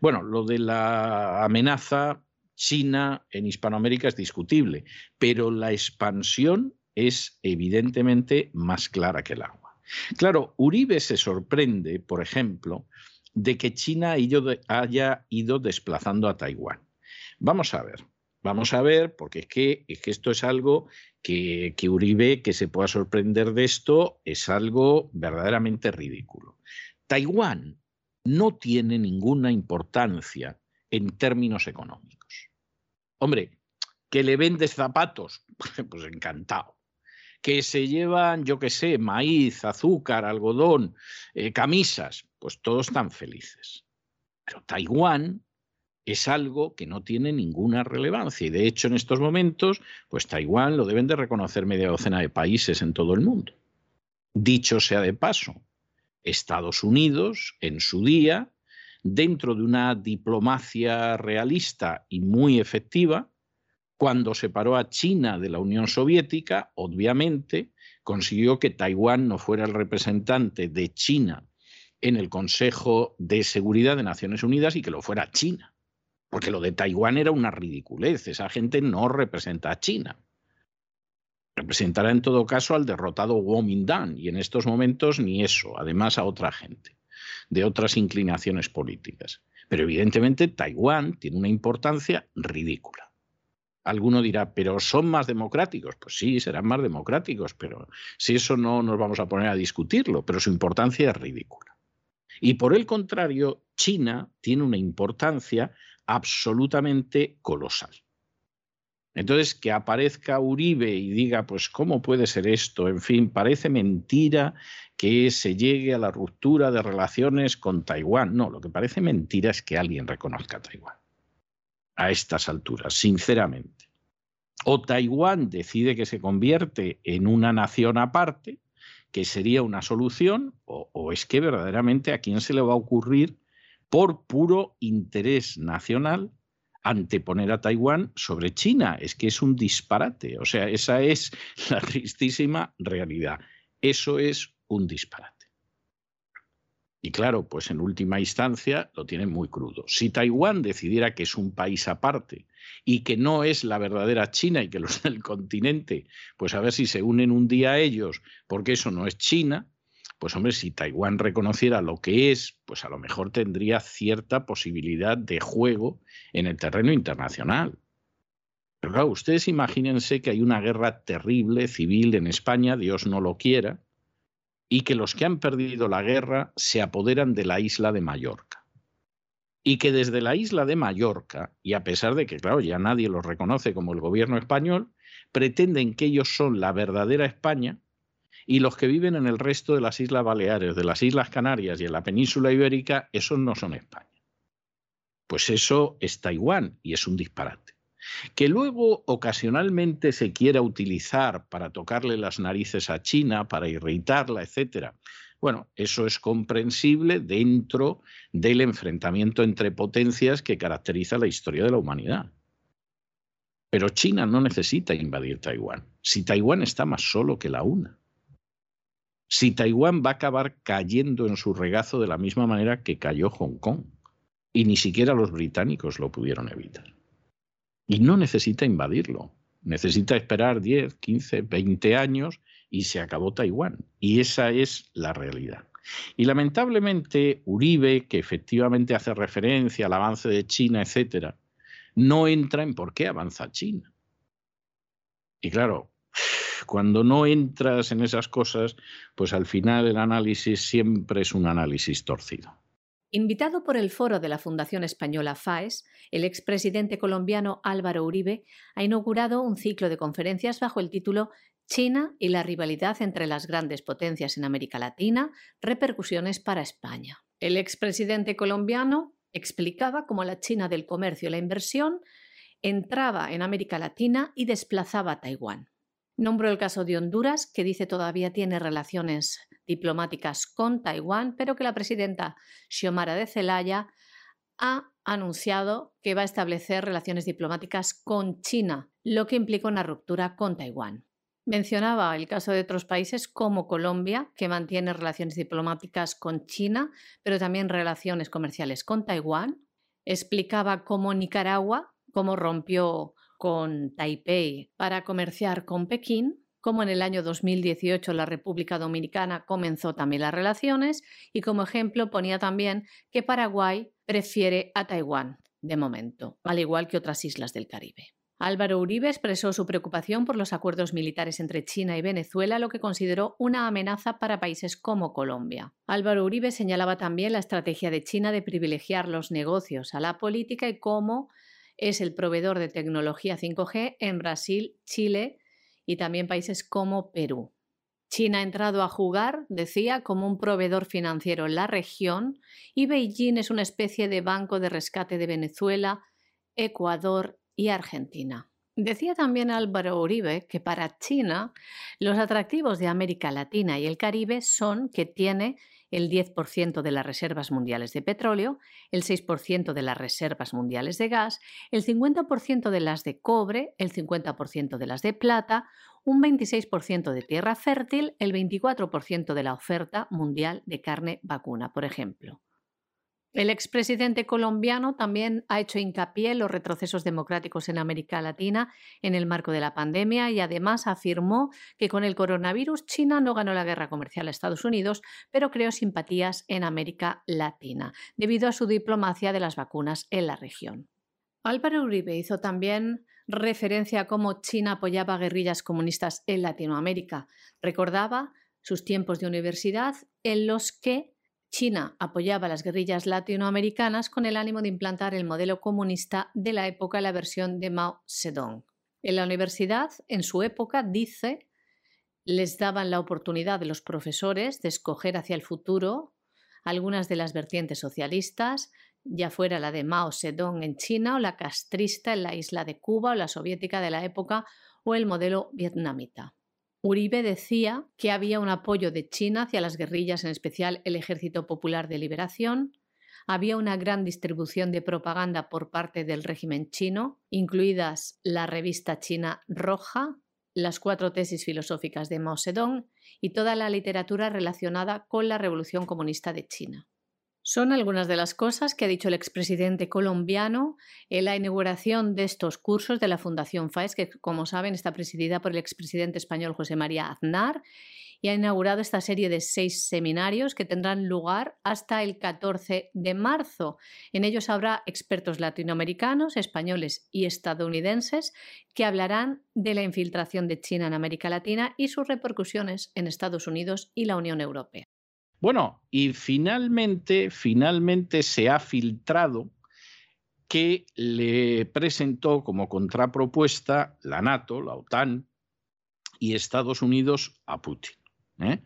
Bueno, lo de la amenaza china en Hispanoamérica es discutible, pero la expansión es evidentemente más clara que el agua. Claro, Uribe se sorprende, por ejemplo, de que China haya ido desplazando a Taiwán. Vamos a ver, vamos a ver, porque es que, esto es algo que, Uribe, que se pueda sorprender de esto, es algo verdaderamente ridículo. Taiwán no tiene ninguna importancia en términos económicos. Hombre, que le vendes zapatos, pues encantado. Que se llevan, yo qué sé, maíz, azúcar, algodón, eh, camisas, pues todos están felices. Pero Taiwán es algo que no tiene ninguna relevancia y de hecho en estos momentos, pues Taiwán lo deben de reconocer media docena de países en todo el mundo. Dicho sea de paso, Estados Unidos, en su día, dentro de una diplomacia realista y muy efectiva, cuando separó a China de la Unión Soviética, obviamente consiguió que Taiwán no fuera el representante de China en el Consejo de Seguridad de Naciones Unidas y que lo fuera China. Porque lo de Taiwán era una ridiculez, esa gente no representa a China. Representará en todo caso al derrotado Kuomintang y en estos momentos ni eso, además a otra gente de otras inclinaciones políticas. Pero evidentemente Taiwán tiene una importancia ridícula. Alguno dirá, pero son más democráticos. Pues sí, serán más democráticos, pero si eso no nos vamos a poner a discutirlo, pero su importancia es ridícula. Y por el contrario, China tiene una importancia absolutamente colosal. Entonces, que aparezca Uribe y diga, pues, ¿cómo puede ser esto? En fin, parece mentira que se llegue a la ruptura de relaciones con Taiwán. No, lo que parece mentira es que alguien reconozca a Taiwán a estas alturas, sinceramente. O Taiwán decide que se convierte en una nación aparte, que sería una solución, o, o es que verdaderamente a quién se le va a ocurrir por puro interés nacional anteponer a Taiwán sobre China. Es que es un disparate. O sea, esa es la tristísima realidad. Eso es un disparate. Y claro, pues en última instancia lo tienen muy crudo. Si Taiwán decidiera que es un país aparte y que no es la verdadera China y que los del continente, pues a ver si se unen un día a ellos, porque eso no es China, pues hombre, si Taiwán reconociera lo que es, pues a lo mejor tendría cierta posibilidad de juego en el terreno internacional. Pero claro, ustedes imagínense que hay una guerra terrible civil en España, Dios no lo quiera, y que los que han perdido la guerra se apoderan de la isla de Mallorca. Y que desde la isla de Mallorca, y a pesar de que, claro, ya nadie los reconoce como el gobierno español, pretenden que ellos son la verdadera España y los que viven en el resto de las Islas Baleares, de las Islas Canarias y en la península ibérica, esos no son España. Pues eso es Taiwán y es un disparate. Que luego ocasionalmente se quiera utilizar para tocarle las narices a China, para irritarla, etcétera. Bueno, eso es comprensible dentro del enfrentamiento entre potencias que caracteriza la historia de la humanidad. Pero China no necesita invadir Taiwán, si Taiwán está más solo que la una. Si Taiwán va a acabar cayendo en su regazo de la misma manera que cayó Hong Kong, y ni siquiera los británicos lo pudieron evitar. Y no necesita invadirlo, necesita esperar 10, 15, 20 años y se acabó Taiwán. Y esa es la realidad. Y lamentablemente Uribe, que efectivamente hace referencia al avance de China, etcétera, no entra en por qué avanza China. Y claro, cuando no entras en esas cosas, pues al final el análisis siempre es un análisis torcido. Invitado por el foro de la Fundación Española FAES, el expresidente colombiano Álvaro Uribe ha inaugurado un ciclo de conferencias bajo el título China y la rivalidad entre las grandes potencias en América Latina, repercusiones para España. El expresidente colombiano explicaba cómo la China del comercio y la inversión entraba en América Latina y desplazaba a Taiwán. Nombró el caso de Honduras, que dice todavía tiene relaciones diplomáticas con Taiwán, pero que la presidenta Xiomara de Celaya ha anunciado que va a establecer relaciones diplomáticas con China, lo que implica una ruptura con Taiwán. Mencionaba el caso de otros países como Colombia, que mantiene relaciones diplomáticas con China, pero también relaciones comerciales con Taiwán. Explicaba cómo Nicaragua, cómo rompió con Taipei para comerciar con Pekín, como en el año 2018 la República Dominicana comenzó también las relaciones y como ejemplo ponía también que Paraguay prefiere a Taiwán de momento, al igual que otras islas del Caribe. Álvaro Uribe expresó su preocupación por los acuerdos militares entre China y Venezuela, lo que consideró una amenaza para países como Colombia. Álvaro Uribe señalaba también la estrategia de China de privilegiar los negocios a la política y cómo es el proveedor de tecnología 5G en Brasil, Chile y también países como Perú. China ha entrado a jugar, decía, como un proveedor financiero en la región y Beijing es una especie de banco de rescate de Venezuela, Ecuador y Argentina. Decía también Álvaro Uribe que para China los atractivos de América Latina y el Caribe son que tiene el 10% de las reservas mundiales de petróleo, el 6% de las reservas mundiales de gas, el 50% de las de cobre, el 50% de las de plata, un 26% de tierra fértil, el 24% de la oferta mundial de carne vacuna, por ejemplo. El expresidente colombiano también ha hecho hincapié en los retrocesos democráticos en América Latina en el marco de la pandemia y además afirmó que con el coronavirus China no ganó la guerra comercial a Estados Unidos, pero creó simpatías en América Latina, debido a su diplomacia de las vacunas en la región. Álvaro Uribe hizo también referencia a cómo China apoyaba guerrillas comunistas en Latinoamérica. Recordaba sus tiempos de universidad en los que China apoyaba las guerrillas latinoamericanas con el ánimo de implantar el modelo comunista de la época la versión de Mao Zedong. En la universidad, en su época, dice, les daban la oportunidad de los profesores de escoger hacia el futuro algunas de las vertientes socialistas, ya fuera la de Mao Zedong en China o la castrista en la isla de Cuba o la soviética de la época o el modelo vietnamita. Uribe decía que había un apoyo de China hacia las guerrillas, en especial el Ejército Popular de Liberación, había una gran distribución de propaganda por parte del régimen chino, incluidas la revista china Roja, las cuatro tesis filosóficas de Mao Zedong y toda la literatura relacionada con la Revolución Comunista de China. Son algunas de las cosas que ha dicho el expresidente colombiano en la inauguración de estos cursos de la Fundación FAES, que como saben está presidida por el expresidente español José María Aznar y ha inaugurado esta serie de seis seminarios que tendrán lugar hasta el 14 de marzo. En ellos habrá expertos latinoamericanos, españoles y estadounidenses que hablarán de la infiltración de China en América Latina y sus repercusiones en Estados Unidos y la Unión Europea. Bueno, y finalmente, finalmente se ha filtrado que le presentó como contrapropuesta la NATO, la OTAN y Estados Unidos a Putin. ¿eh?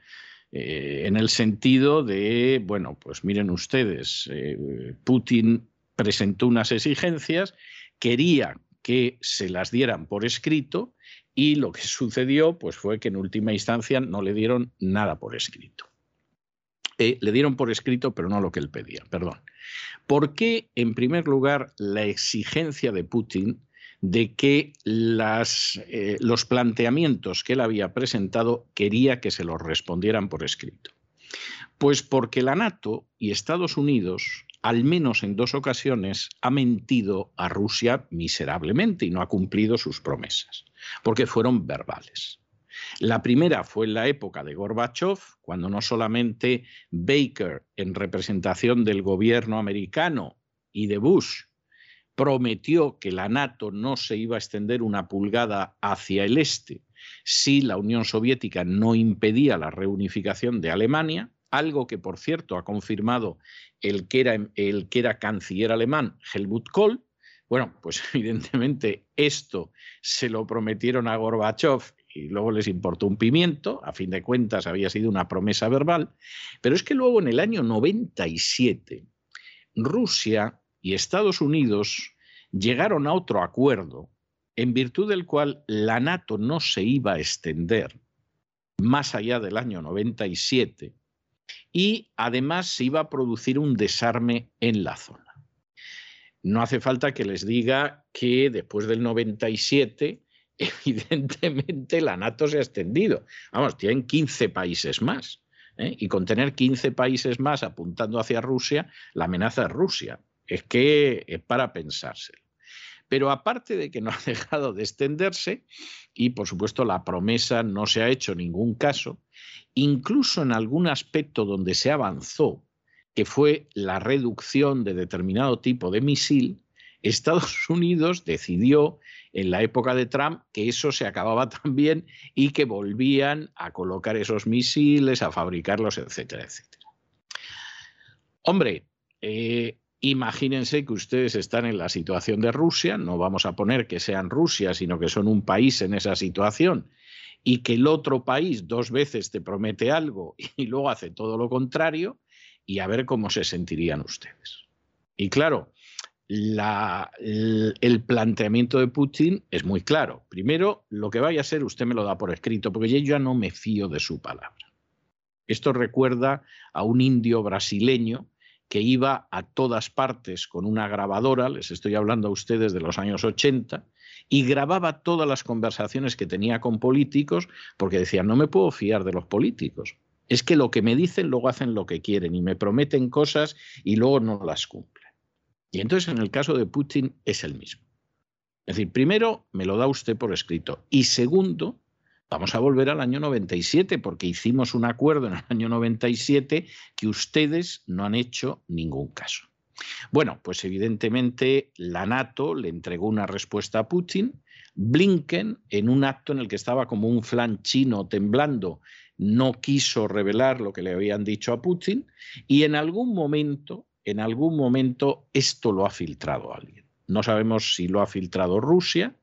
Eh, en el sentido de, bueno, pues miren ustedes, eh, Putin presentó unas exigencias, quería que se las dieran por escrito y lo que sucedió pues fue que en última instancia no le dieron nada por escrito. Le dieron por escrito, pero no lo que él pedía, perdón. ¿Por qué, en primer lugar, la exigencia de Putin de que eh, los planteamientos que él había presentado quería que se los respondieran por escrito? Pues porque la NATO y Estados Unidos, al menos en dos ocasiones, ha mentido a Rusia miserablemente y no ha cumplido sus promesas, porque fueron verbales. La primera fue en la época de Gorbachev, cuando no solamente Baker, en representación del gobierno americano y de Bush, prometió que la NATO no se iba a extender una pulgada hacia el este si la Unión Soviética no impedía la reunificación de Alemania, algo que por cierto ha confirmado el que era, el que era canciller alemán Helmut Kohl. Bueno, pues evidentemente esto se lo prometieron a Gorbachev y luego les importó un pimiento, a fin de cuentas había sido una promesa verbal, pero es que luego en el año 97 Rusia y Estados Unidos llegaron a otro acuerdo en virtud del cual la NATO no se iba a extender más allá del año 97 y además se iba a producir un desarme en la zona. No hace falta que les diga que después del 97 evidentemente la NATO se ha extendido. Vamos, tienen 15 países más. ¿eh? Y con tener 15 países más apuntando hacia Rusia, la amenaza es Rusia. Es que es para pensárselo. Pero aparte de que no ha dejado de extenderse, y por supuesto la promesa no se ha hecho ningún caso, incluso en algún aspecto donde se avanzó, que fue la reducción de determinado tipo de misil, Estados Unidos decidió en la época de Trump que eso se acababa también y que volvían a colocar esos misiles, a fabricarlos, etcétera, etcétera. Hombre, eh, imagínense que ustedes están en la situación de Rusia, no vamos a poner que sean Rusia, sino que son un país en esa situación, y que el otro país dos veces te promete algo y luego hace todo lo contrario, y a ver cómo se sentirían ustedes. Y claro, el, planteamiento de Putin es muy claro. Primero, lo que vaya a ser, usted me lo da por escrito, porque yo ya no me fío de su palabra. Esto recuerda a un indio brasileño que iba a todas partes con una grabadora, les estoy hablando a ustedes de los años 80, y grababa todas las conversaciones que tenía con políticos, porque decía, no me puedo fiar de los políticos. Es que lo que me dicen luego hacen lo que quieren y me prometen cosas y luego no las cumplen. Y entonces en el caso de Putin es el mismo. Es decir, primero me lo da usted por escrito y segundo, vamos a volver al año 97 porque hicimos un acuerdo en el año 97 que ustedes no han hecho ningún caso. Bueno, pues evidentemente la NATO le entregó una respuesta a Putin. Blinken, en un acto en el que estaba como un flan chino temblando, no quiso revelar lo que le habían dicho a Putin y en algún momento en algún momento esto lo ha filtrado alguien. No sabemos si lo ha filtrado Rusia,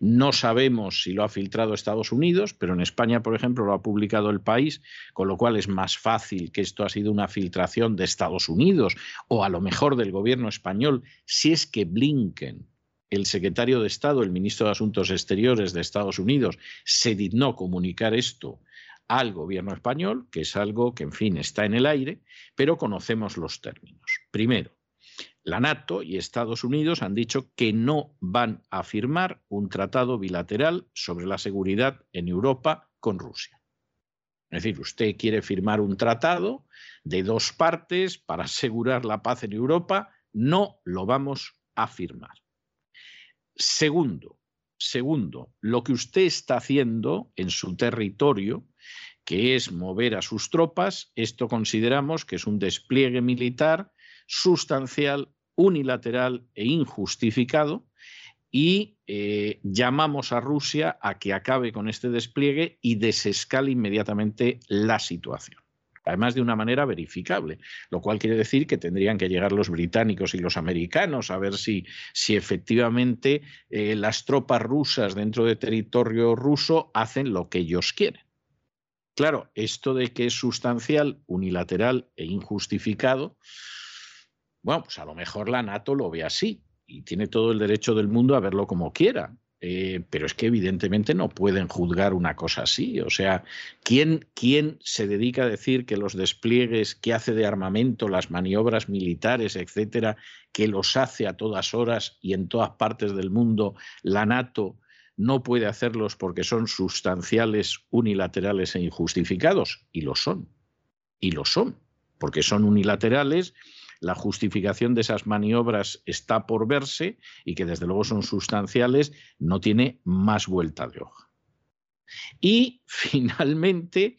no sabemos si lo ha filtrado Estados Unidos, pero en España, por ejemplo, lo ha publicado el país, con lo cual es más fácil que esto ha sido una filtración de Estados Unidos o a lo mejor del gobierno español, si es que Blinken, el secretario de Estado, el ministro de Asuntos Exteriores de Estados Unidos, se dignó comunicar esto al gobierno español, que es algo que, en fin, está en el aire, pero conocemos los términos. Primero, la NATO y Estados Unidos han dicho que no van a firmar un tratado bilateral sobre la seguridad en Europa con Rusia. Es decir, usted quiere firmar un tratado de dos partes para asegurar la paz en Europa, no lo vamos a firmar. Segundo, segundo, lo que usted está haciendo en su territorio que es mover a sus tropas. Esto consideramos que es un despliegue militar sustancial, unilateral e injustificado y eh, llamamos a Rusia a que acabe con este despliegue y desescale inmediatamente la situación. Además de una manera verificable, lo cual quiere decir que tendrían que llegar los británicos y los americanos a ver si, si efectivamente eh, las tropas rusas dentro de territorio ruso hacen lo que ellos quieren. Claro, esto de que es sustancial, unilateral e injustificado, bueno, pues a lo mejor la NATO lo ve así, y tiene todo el derecho del mundo a verlo como quiera. Eh, pero es que evidentemente no pueden juzgar una cosa así. O sea, ¿quién, ¿quién se dedica a decir que los despliegues que hace de armamento, las maniobras militares, etcétera, que los hace a todas horas y en todas partes del mundo la NATO no puede hacerlos porque son sustanciales, unilaterales e injustificados? Y lo son. Y lo son. Porque son unilaterales la justificación de esas maniobras está por verse y que desde luego son sustanciales, no tiene más vuelta de hoja. Y finalmente,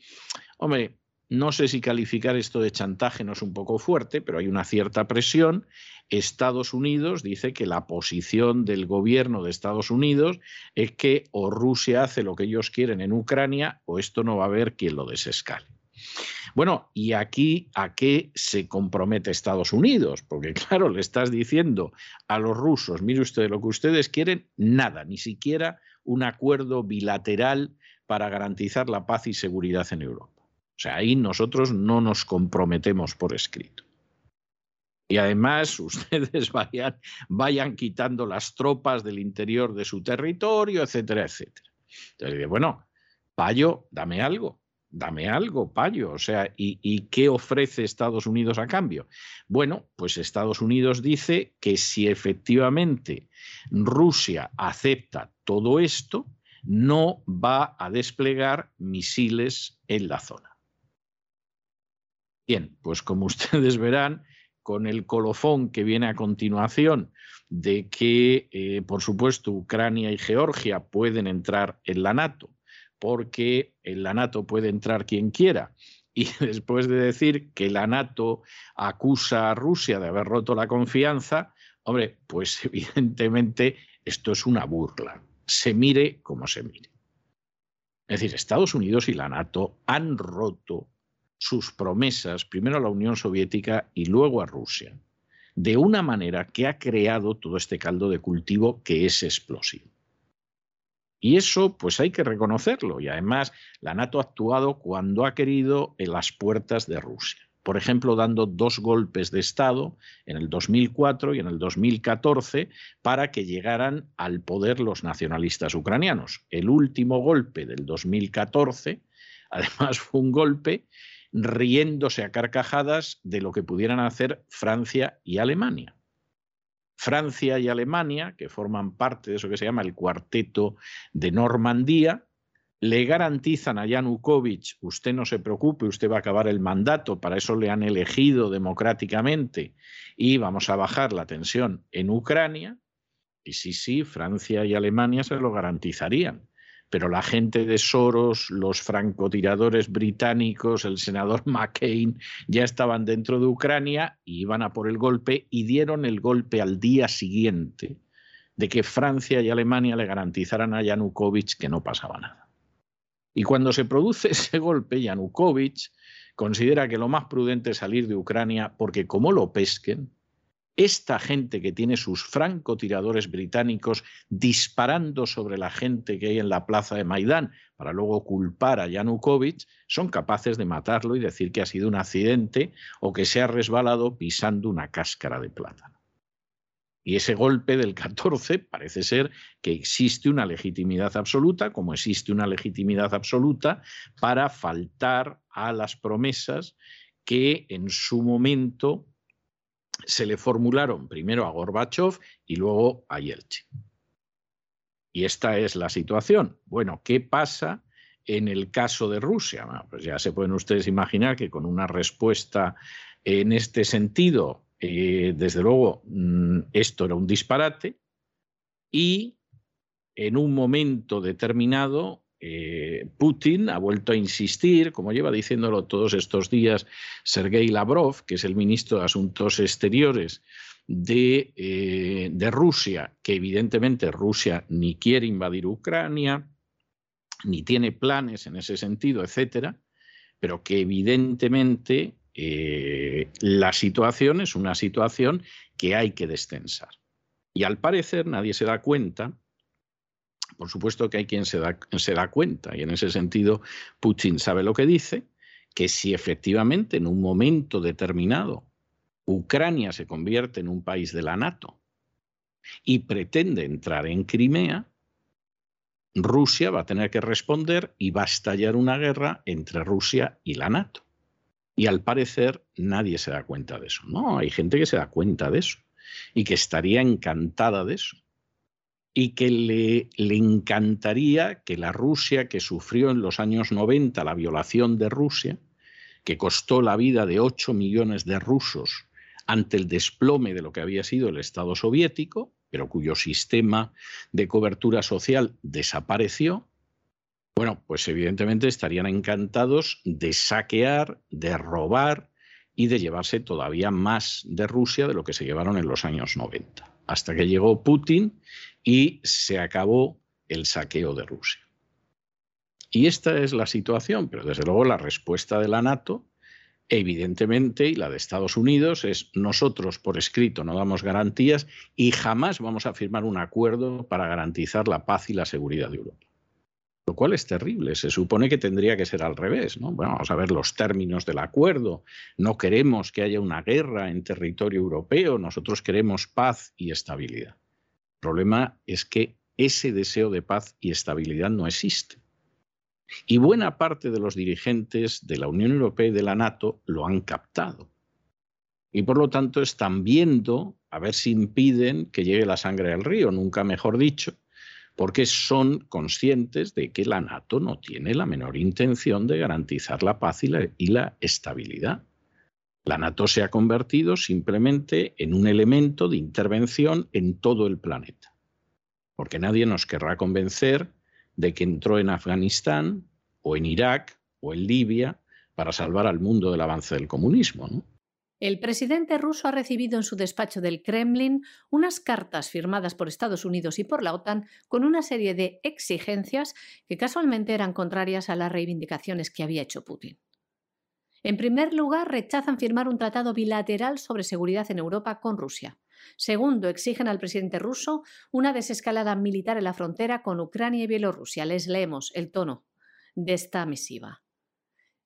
hombre, no sé si calificar esto de chantaje no es un poco fuerte, pero hay una cierta presión. Estados Unidos dice que la posición del gobierno de Estados Unidos es que o Rusia hace lo que ellos quieren en Ucrania o esto no va a haber quien lo desescale. Bueno, ¿y aquí a qué se compromete Estados Unidos? Porque claro, le estás diciendo a los rusos, mire usted, lo que ustedes quieren, nada, ni siquiera un acuerdo bilateral para garantizar la paz y seguridad en Europa. O sea, ahí nosotros no nos comprometemos por escrito. Y además ustedes vayan, quitando las tropas del interior de su territorio, etcétera, etcétera. Entonces, bueno, Payo, dame algo dame algo, payo. O sea, ¿y, qué ofrece Estados Unidos a cambio? Bueno, pues Estados Unidos dice que si efectivamente Rusia acepta todo esto, no va a desplegar misiles en la zona. Bien, pues como ustedes verán, con el colofón que viene a continuación de que, eh, por supuesto, Ucrania y Georgia pueden entrar en la NATO porque en la NATO puede entrar quien quiera. Y después de decir que la NATO acusa a Rusia de haber roto la confianza, hombre, pues evidentemente esto es una burla. Se mire como se mire. Es decir, Estados Unidos y la NATO han roto sus promesas, primero a la Unión Soviética y luego a Rusia, de una manera que ha creado todo este caldo de cultivo que es explosivo. Y eso, pues hay que reconocerlo. Y además, la NATO ha actuado cuando ha querido en las puertas de Rusia. Por ejemplo, dando dos golpes de Estado en el 2004 y en el 2014 para que llegaran al poder los nacionalistas ucranianos. El último golpe del 2014, además, fue un golpe riéndose a carcajadas de lo que pudieran hacer Francia y Alemania. Francia y Alemania, que forman parte de eso que se llama el cuarteto de Normandía, le garantizan a Yanukovych, usted no se preocupe, usted va a acabar el mandato, para eso le han elegido democráticamente y vamos a bajar la tensión en Ucrania. Y sí, sí, Francia y Alemania se lo garantizarían pero la gente de Soros, los francotiradores británicos, el senador McCain, ya estaban dentro de Ucrania y iban a por el golpe y dieron el golpe al día siguiente de que Francia y Alemania le garantizaran a Yanukovych que no pasaba nada. Y cuando se produce ese golpe, Yanukovych considera que lo más prudente es salir de Ucrania porque como lo pesquen, esta gente que tiene sus francotiradores británicos disparando sobre la gente que hay en la plaza de Maidán para luego culpar a Yanukovych, son capaces de matarlo y decir que ha sido un accidente o que se ha resbalado pisando una cáscara de plátano. Y ese golpe del 14 parece ser que existe una legitimidad absoluta, como existe una legitimidad absoluta para faltar a las promesas que en su momento se le formularon primero a Gorbachev y luego a Yeltsin. Y esta es la situación. Bueno, ¿qué pasa en el caso de Rusia? pues ya se pueden ustedes imaginar que con una respuesta en este sentido, eh, desde luego, mm, esto era un disparate y en un momento determinado eh, Putin ha vuelto a insistir, como lleva diciéndolo todos estos días Sergei Lavrov, que es el ministro de Asuntos Exteriores de, eh, Rusia, que evidentemente Rusia ni quiere invadir Ucrania, ni tiene planes en ese sentido, etcétera, pero que evidentemente eh, la situación es una situación que hay que descensar. Y al parecer nadie se da cuenta, por supuesto que hay quien se da, se da cuenta, y en ese sentido Putin sabe lo que dice, que si efectivamente en un momento determinado Ucrania se convierte en un país de la NATO y pretende entrar en Crimea, Rusia va a tener que responder y va a estallar una guerra entre Rusia y la NATO. Y al parecer nadie se da cuenta de eso. No, hay gente que se da cuenta de eso y que estaría encantada de eso. Y que le, le encantaría que la Rusia que sufrió en los años 90 la violación de Rusia, que costó la vida de 8 millones de rusos ante el desplome de lo que había sido el Estado soviético, pero cuyo sistema de cobertura social desapareció, bueno, pues evidentemente estarían encantados de saquear, de robar y de llevarse todavía más de Rusia de lo que se llevaron en los años 90, hasta que llegó Putin y se acabó el saqueo de Rusia. Y esta es la situación, pero desde luego la respuesta de la NATO Evidentemente, y la de Estados Unidos es nosotros por escrito no damos garantías y jamás vamos a firmar un acuerdo para garantizar la paz y la seguridad de Europa. Lo cual es terrible. Se supone que tendría que ser al revés. ¿no? Bueno, vamos a ver los términos del acuerdo. No queremos que haya una guerra en territorio europeo. Nosotros queremos paz y estabilidad. El problema es que ese deseo de paz y estabilidad no existe. Y buena parte de los dirigentes de la Unión Europea y de la NATO lo han captado. Y por lo tanto están viendo a ver si impiden que llegue la sangre al río, nunca mejor dicho, porque son conscientes de que la NATO no tiene la menor intención de garantizar la paz y la, estabilidad. La NATO se ha convertido simplemente en un elemento de intervención en todo el planeta, porque nadie nos querrá convencer de que entró en Afganistán o en Irak o en Libia para salvar al mundo del avance del comunismo. El presidente ruso ha recibido en su despacho del Kremlin unas cartas firmadas por Estados Unidos y por la OTAN con una serie de exigencias que casualmente eran contrarias a las reivindicaciones que había hecho Putin. En primer lugar, rechazan firmar un tratado bilateral sobre seguridad en Europa con Rusia. Segundo, exigen al presidente ruso una desescalada militar en la frontera con Ucrania y Bielorrusia. Les leemos el tono de esta misiva.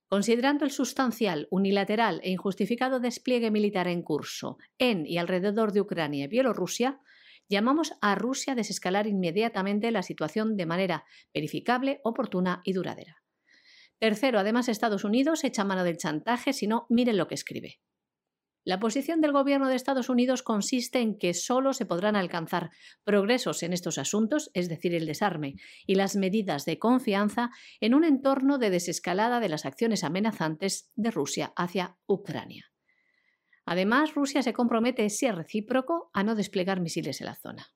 Considerando el sustancial, unilateral e injustificado despliegue militar en curso en y alrededor de Ucrania y Bielorrusia, llamamos a Rusia a desescalar inmediatamente la situación de manera verificable, oportuna y duradera. Tercero, además, Estados Unidos echa mano del chantaje, si no, miren lo que escribe. La posición del Gobierno de Estados Unidos consiste en que solo se podrán alcanzar progresos en estos asuntos, es decir, el desarme y las medidas de confianza, en un entorno de desescalada de las acciones amenazantes de Rusia hacia Ucrania. Además, Rusia se compromete, si es recíproco, a no desplegar misiles en la zona.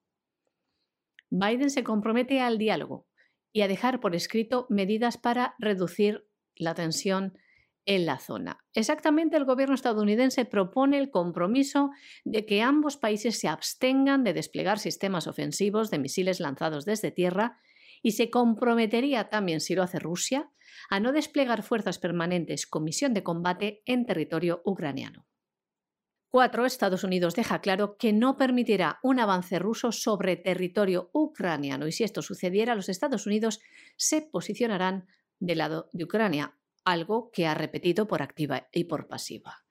Biden se compromete al diálogo y a dejar por escrito medidas para reducir la tensión en la zona. Exactamente el gobierno estadounidense propone el compromiso de que ambos países se abstengan de desplegar sistemas ofensivos de misiles lanzados desde tierra y se comprometería también, si lo hace Rusia, a no desplegar fuerzas permanentes con misión de combate en territorio ucraniano. 4. Estados Unidos deja claro que no permitirá un avance ruso sobre territorio ucraniano y si esto sucediera, los Estados Unidos se posicionarán del lado de Ucrania, algo que ha repetido por activa y por pasiva.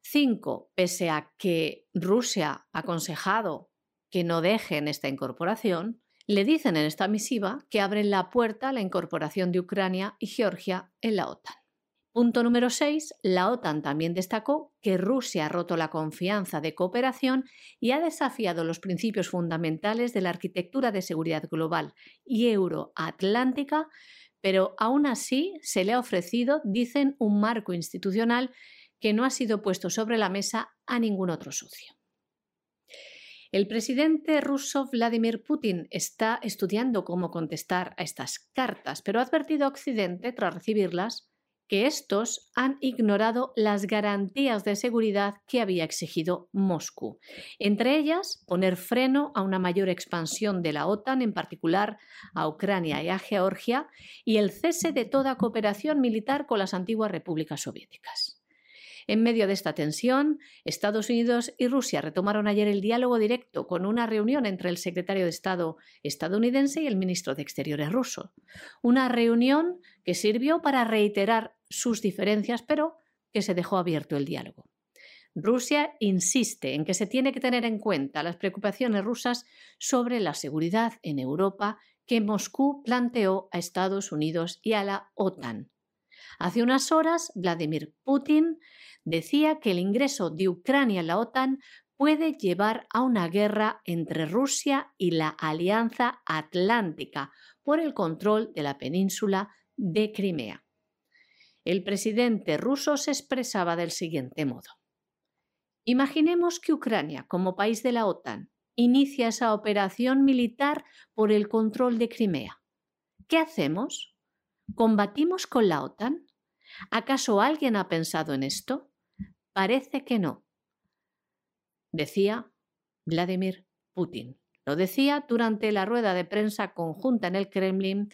5. Pese a que Rusia ha aconsejado que no dejen esta incorporación, le dicen en esta misiva que abren la puerta a la incorporación de Ucrania y Georgia en la OTAN. Punto número 6. La OTAN también destacó que Rusia ha roto la confianza de cooperación y ha desafiado los principios fundamentales de la arquitectura de seguridad global y euroatlántica pero aún así se le ha ofrecido, dicen, un marco institucional que no ha sido puesto sobre la mesa a ningún otro socio. El presidente ruso Vladimir Putin está estudiando cómo contestar a estas cartas, pero ha advertido a Occidente, tras recibirlas, que estos han ignorado las garantías de seguridad que había exigido Moscú, entre ellas poner freno a una mayor expansión de la OTAN, en particular a Ucrania y a Georgia, y el cese de toda cooperación militar con las antiguas repúblicas soviéticas. En medio de esta tensión, Estados Unidos y Rusia retomaron ayer el diálogo directo con una reunión entre el secretario de Estado estadounidense y el ministro de Exteriores ruso. Una reunión que sirvió para reiterar sus diferencias, pero que se dejó abierto el diálogo. Rusia insiste en que se tiene que tener en cuenta las preocupaciones rusas sobre la seguridad en Europa que Moscú planteó a Estados Unidos y a la OTAN. Hace unas horas, Vladimir Putin decía que el ingreso de Ucrania en la OTAN puede llevar a una guerra entre Rusia y la Alianza Atlántica por el control de la península de Crimea. El presidente ruso se expresaba del siguiente modo. Imaginemos que Ucrania, como país de la OTAN, inicia esa operación militar por el control de Crimea. ¿Qué hacemos? ¿Combatimos con la OTAN? ¿Acaso alguien ha pensado en esto? Parece que no. Decía Vladimir Putin. Lo decía durante la rueda de prensa conjunta en el Kremlin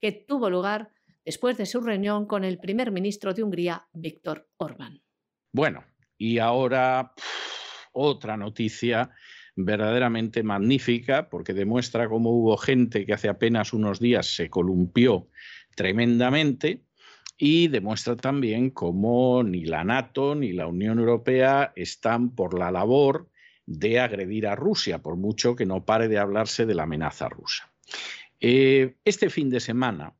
que tuvo lugar después de su reunión con el primer ministro de Hungría, Víctor Orbán. Bueno, y ahora otra noticia verdaderamente magnífica porque demuestra cómo hubo gente que hace apenas unos días se columpió tremendamente y demuestra también cómo ni la NATO ni la Unión Europea están por la labor de agredir a Rusia, por mucho que no pare de hablarse de la amenaza rusa. Eh, este fin de semana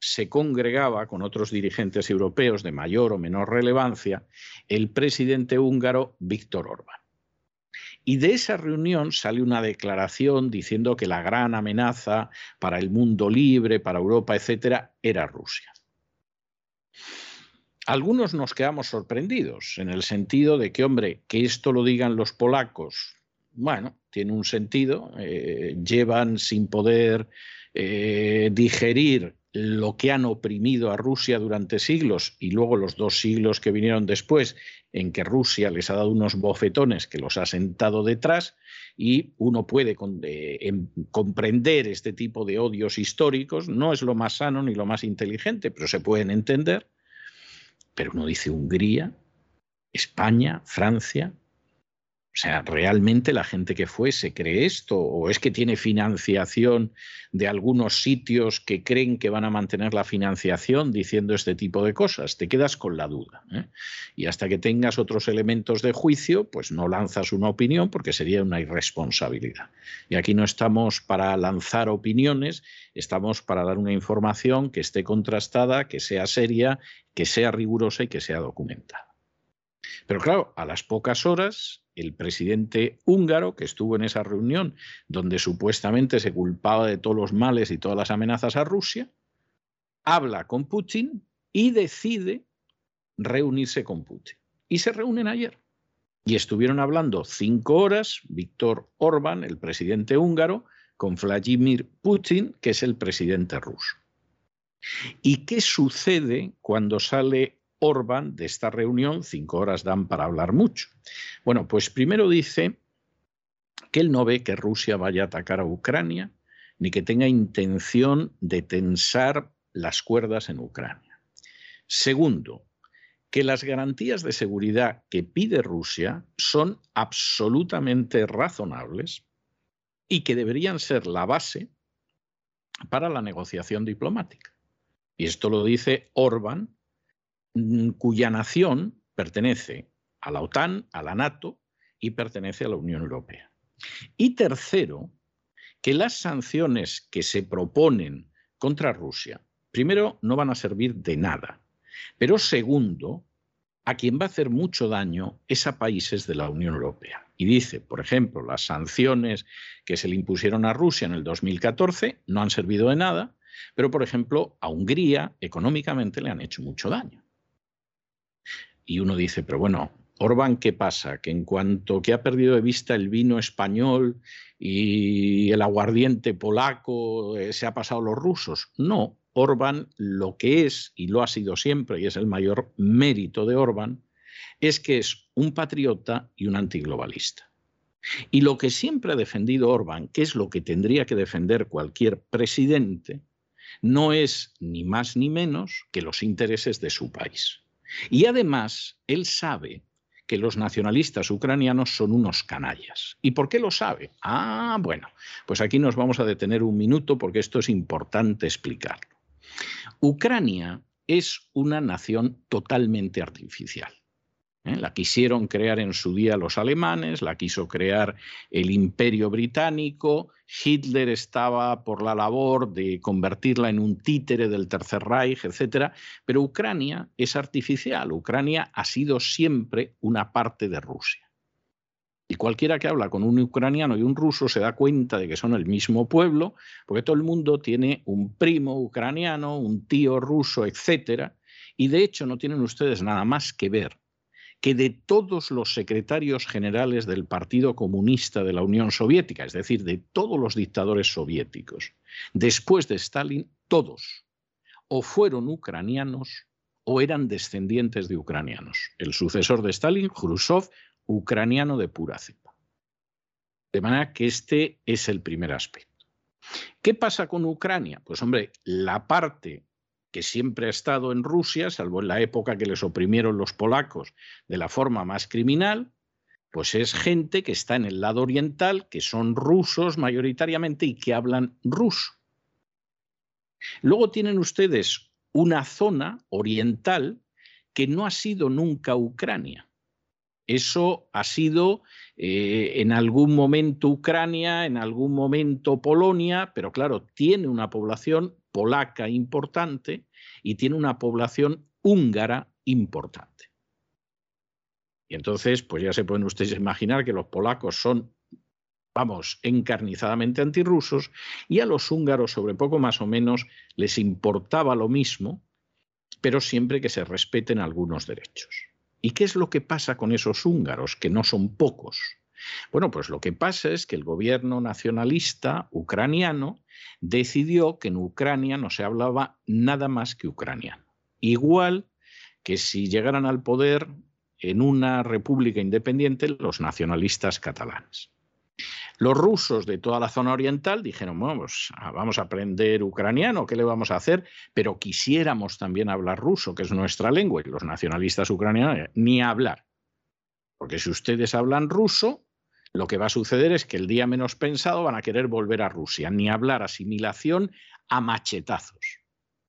se congregaba con otros dirigentes europeos de mayor o menor relevancia el presidente húngaro Víctor Orbán. Y de esa reunión sale una declaración diciendo que la gran amenaza para el mundo libre, para Europa, etcétera, era Rusia. Algunos nos quedamos sorprendidos en el sentido de que, hombre, que esto lo digan los polacos, bueno, tiene un sentido, eh, llevan sin poder eh, digerir lo que han oprimido a Rusia durante siglos y luego los dos siglos que vinieron después en que Rusia les ha dado unos bofetones que los ha sentado detrás y uno puede eh, em, comprender este tipo de odios históricos, no es lo más sano ni lo más inteligente, pero se pueden entender, pero uno dice Hungría, España, Francia, o sea, ¿realmente la gente que fue se cree esto? ¿O es que tiene financiación de algunos sitios que creen que van a mantener la financiación diciendo este tipo de cosas? Te quedas con la duda. ¿eh? Y hasta que tengas otros elementos de juicio, pues no lanzas una opinión porque sería una irresponsabilidad. Y aquí no estamos para lanzar opiniones, estamos para dar una información que esté contrastada, que sea seria, que sea rigurosa y que sea documentada. Pero claro, a las pocas horas, el presidente húngaro, que estuvo en esa reunión donde supuestamente se culpaba de todos los males y todas las amenazas a Rusia, habla con Putin y decide reunirse con Putin. Y se reúnen ayer. Y estuvieron hablando cinco horas Víctor Orbán, el presidente húngaro, con Vladimir Putin, que es el presidente ruso. ¿Y qué sucede cuando sale Orbán de esta reunión, cinco horas dan para hablar mucho. Bueno, pues primero dice que él no ve que Rusia vaya a atacar a Ucrania, ni que tenga intención de tensar las cuerdas en Ucrania. Segundo, que las garantías de seguridad que pide Rusia son absolutamente razonables y que deberían ser la base para la negociación diplomática. Y esto lo dice Orbán Mm, cuya nación pertenece a la OTAN, a la NATO y pertenece a la Unión Europea. Y tercero, que las sanciones que se proponen contra Rusia, primero, no van a servir de nada, pero segundo, a quien va a hacer mucho daño es a países de la Unión Europea. Y dice, por ejemplo, las sanciones que se le impusieron a Rusia en el 2014 no han servido de nada, pero, por ejemplo, a Hungría económicamente le han hecho mucho daño. Y uno dice, pero bueno, Orbán, ¿qué pasa? Que en cuanto que ha perdido de vista el vino español y el aguardiente polaco, eh, se ha pasado a los rusos. No, Orbán lo que es, y lo ha sido siempre, y es el mayor mérito de Orbán, es que es un patriota y un antiglobalista. Y lo que siempre ha defendido Orbán, que es lo que tendría que defender cualquier presidente, no es ni más ni menos que los intereses de su país. Y además, él sabe que los nacionalistas ucranianos son unos canallas. ¿Y por qué lo sabe? Ah, bueno, pues aquí nos vamos a detener un minuto porque esto es importante explicarlo. Ucrania es una nación totalmente artificial. ¿Eh? La quisieron crear en su día los alemanes, la quiso crear el imperio británico, Hitler estaba por la labor de convertirla en un títere del Tercer Reich, etc. Pero Ucrania es artificial, Ucrania ha sido siempre una parte de Rusia. Y cualquiera que habla con un ucraniano y un ruso se da cuenta de que son el mismo pueblo, porque todo el mundo tiene un primo ucraniano, un tío ruso, etc. Y de hecho no tienen ustedes nada más que ver que de todos los secretarios generales del Partido Comunista de la Unión Soviética, es decir, de todos los dictadores soviéticos, después de Stalin, todos o fueron ucranianos o eran descendientes de ucranianos. El sucesor de Stalin, Khrushchev, ucraniano de pura cepa. De manera que este es el primer aspecto. ¿Qué pasa con Ucrania? Pues hombre, la parte que siempre ha estado en Rusia, salvo en la época que les oprimieron los polacos de la forma más criminal, pues es gente que está en el lado oriental, que son rusos mayoritariamente y que hablan ruso. Luego tienen ustedes una zona oriental que no ha sido nunca Ucrania. Eso ha sido eh, en algún momento Ucrania, en algún momento Polonia, pero claro, tiene una población polaca importante y tiene una población húngara importante. Y entonces, pues ya se pueden ustedes imaginar que los polacos son, vamos, encarnizadamente antirrusos y a los húngaros, sobre poco más o menos, les importaba lo mismo, pero siempre que se respeten algunos derechos. ¿Y qué es lo que pasa con esos húngaros, que no son pocos? Bueno, pues lo que pasa es que el gobierno nacionalista ucraniano decidió que en Ucrania no se hablaba nada más que ucraniano. Igual que si llegaran al poder en una república independiente los nacionalistas catalanes. Los rusos de toda la zona oriental dijeron, vamos, pues, ah, vamos a aprender ucraniano, ¿qué le vamos a hacer? Pero quisiéramos también hablar ruso, que es nuestra lengua, y los nacionalistas ucranianos ni hablar. Porque si ustedes hablan ruso, lo que va a suceder es que el día menos pensado van a querer volver a Rusia, ni hablar asimilación a machetazos,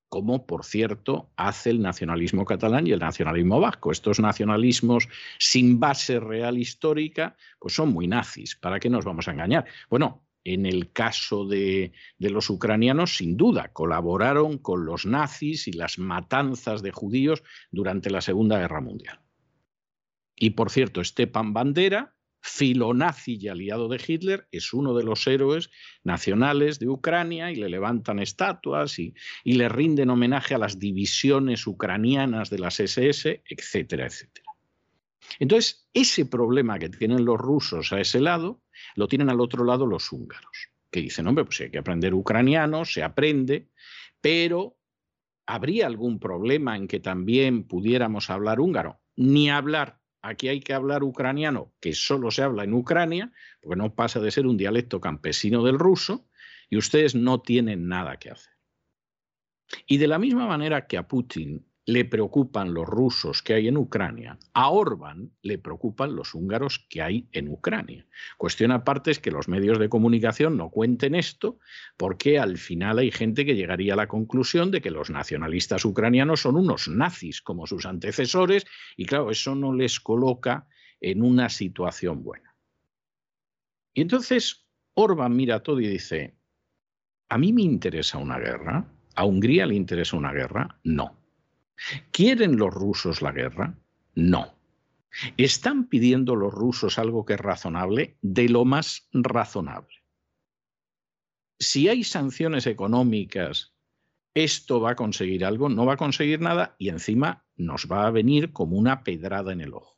como por cierto hace el nacionalismo catalán y el nacionalismo vasco. Estos nacionalismos sin base real histórica, pues son muy nazis. ¿Para qué nos vamos a engañar? Bueno, en el caso de, los ucranianos, sin duda, colaboraron con los nazis y las matanzas de judíos durante la Segunda Guerra Mundial. Y por cierto, Stepan Bandera, filonazi y aliado de Hitler, es uno de los héroes nacionales de Ucrania y le levantan estatuas y, y, le rinden homenaje a las divisiones ucranianas de las SS, etcétera, etcétera. Entonces, ese problema que tienen los rusos a ese lado, lo tienen al otro lado los húngaros, que dicen, hombre, pues hay que aprender ucraniano, se aprende, pero ¿habría algún problema en que también pudiéramos hablar húngaro? Ni hablar aquí hay que hablar ucraniano, que solo se habla en Ucrania, porque no pasa de ser un dialecto campesino del ruso, y ustedes no tienen nada que hacer. Y de la misma manera que a Putin le preocupan los rusos que hay en Ucrania, a Orbán le preocupan los húngaros que hay en Ucrania. Cuestión aparte es que los medios de comunicación no cuenten esto porque al final hay gente que llegaría a la conclusión de que los nacionalistas ucranianos son unos nazis como sus antecesores y claro, eso no les coloca en una situación buena. Y entonces Orbán mira todo y dice, ¿a mí me interesa una guerra? ¿A Hungría le interesa una guerra? No. ¿Quieren los rusos la guerra? No. ¿Están pidiendo los rusos algo que es razonable? De lo más razonable. Si hay sanciones económicas, esto va a conseguir algo, no va a conseguir nada y encima nos va a venir como una pedrada en el ojo.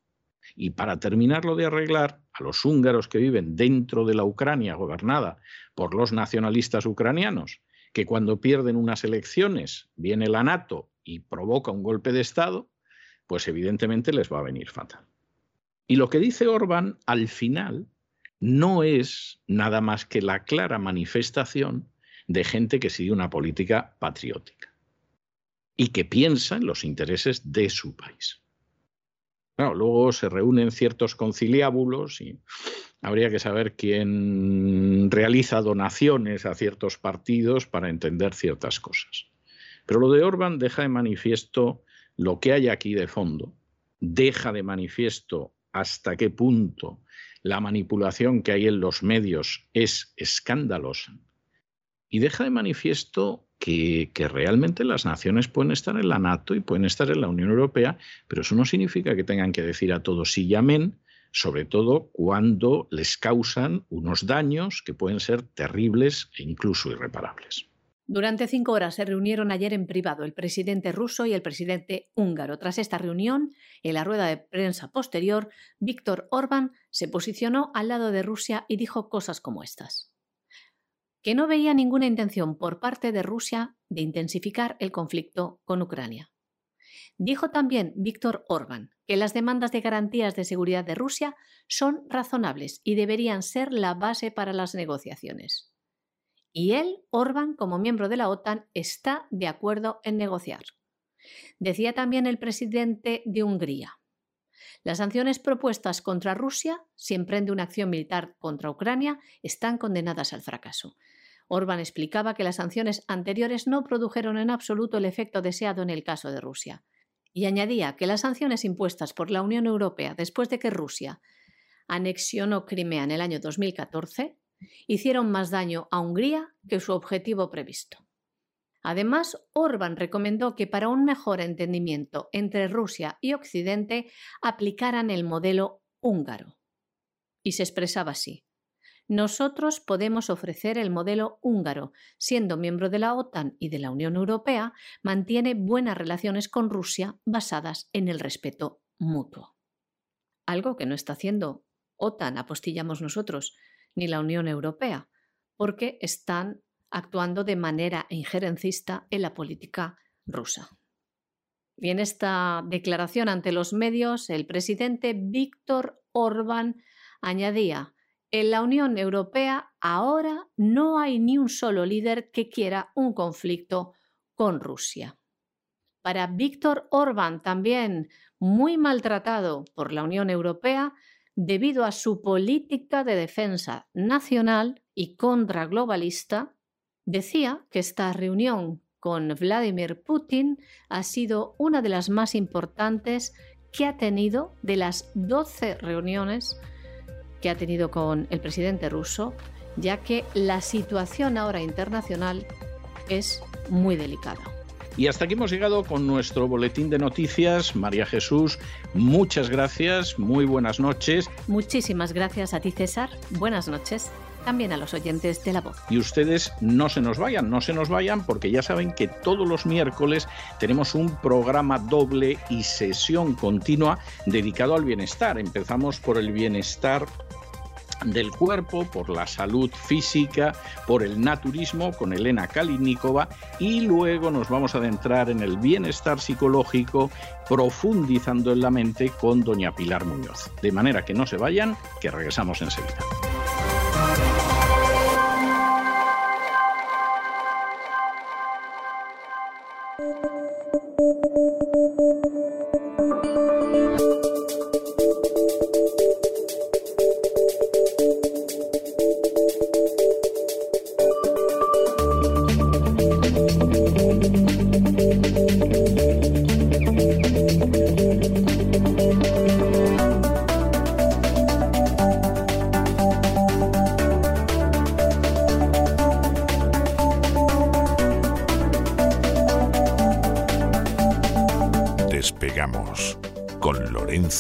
Y para terminarlo de arreglar, a los húngaros que viven dentro de la Ucrania gobernada por los nacionalistas ucranianos, que cuando pierden unas elecciones viene la NATO y provoca un golpe de Estado, pues evidentemente les va a venir fatal. Y lo que dice Orbán al final no es nada más que la clara manifestación de gente que sigue una política patriótica y que piensa en los intereses de su país. Luego se reúnen ciertos conciliábulos y habría que saber quién realiza donaciones a ciertos partidos para entender ciertas cosas. Pero lo de Orban deja de manifiesto lo que hay aquí de fondo, deja de manifiesto hasta qué punto la manipulación que hay en los medios es escandalosa y deja de manifiesto que, realmente las naciones pueden estar en la NATO y pueden estar en la Unión Europea, pero eso no significa que tengan que decir a todos sí y amén, sobre todo cuando les causan unos daños que pueden ser terribles e incluso irreparables. Durante cinco horas se reunieron ayer en privado el presidente ruso y el presidente húngaro. Tras esta reunión, en la rueda de prensa posterior, Víctor Orbán se posicionó al lado de Rusia y dijo cosas como estas. Que no veía ninguna intención por parte de Rusia de intensificar el conflicto con Ucrania. Dijo también Víctor Orbán que las demandas de garantías de seguridad de Rusia son razonables y deberían ser la base para las negociaciones. Y él, Orbán, como miembro de la OTAN, está de acuerdo en negociar. Decía también el presidente de Hungría. Las sanciones propuestas contra Rusia, si emprende una acción militar contra Ucrania, están condenadas al fracaso. Orbán explicaba que las sanciones anteriores no produjeron en absoluto el efecto deseado en el caso de Rusia. Y añadía que las sanciones impuestas por la Unión Europea después de que Rusia anexionó Crimea en el año 2014 hicieron más daño a Hungría que su objetivo previsto. Además, Orbán recomendó que para un mejor entendimiento entre Rusia y Occidente aplicaran el modelo húngaro. Y se expresaba así. Nosotros podemos ofrecer el modelo húngaro. Siendo miembro de la OTAN y de la Unión Europea, mantiene buenas relaciones con Rusia basadas en el respeto mutuo. Algo que no está haciendo OTAN, apostillamos nosotros, ni la Unión Europea, porque están actuando de manera injerencista en la política rusa. Y en esta declaración ante los medios, el presidente Víctor Orbán añadía, en la Unión Europea ahora no hay ni un solo líder que quiera un conflicto con Rusia. Para Víctor Orbán, también muy maltratado por la Unión Europea, debido a su política de defensa nacional y contraglobalista, decía que esta reunión con Vladimir Putin ha sido una de las más importantes que ha tenido de las 12 reuniones que ha tenido con el presidente ruso, ya que la situación ahora internacional es muy delicada. Y hasta aquí hemos llegado con nuestro boletín de noticias. María Jesús, muchas gracias, muy buenas noches. Muchísimas gracias a ti, César. Buenas noches también a los oyentes de La Voz. Y ustedes no se nos vayan, no se nos vayan, porque ya saben que todos los miércoles tenemos un programa doble y sesión continua dedicado al bienestar. Empezamos por el bienestar del cuerpo, por la salud física, por el naturismo con Elena Kalinikova y luego nos vamos a adentrar en el bienestar psicológico profundizando en la mente con doña Pilar Muñoz. De manera que no se vayan, que regresamos enseguida.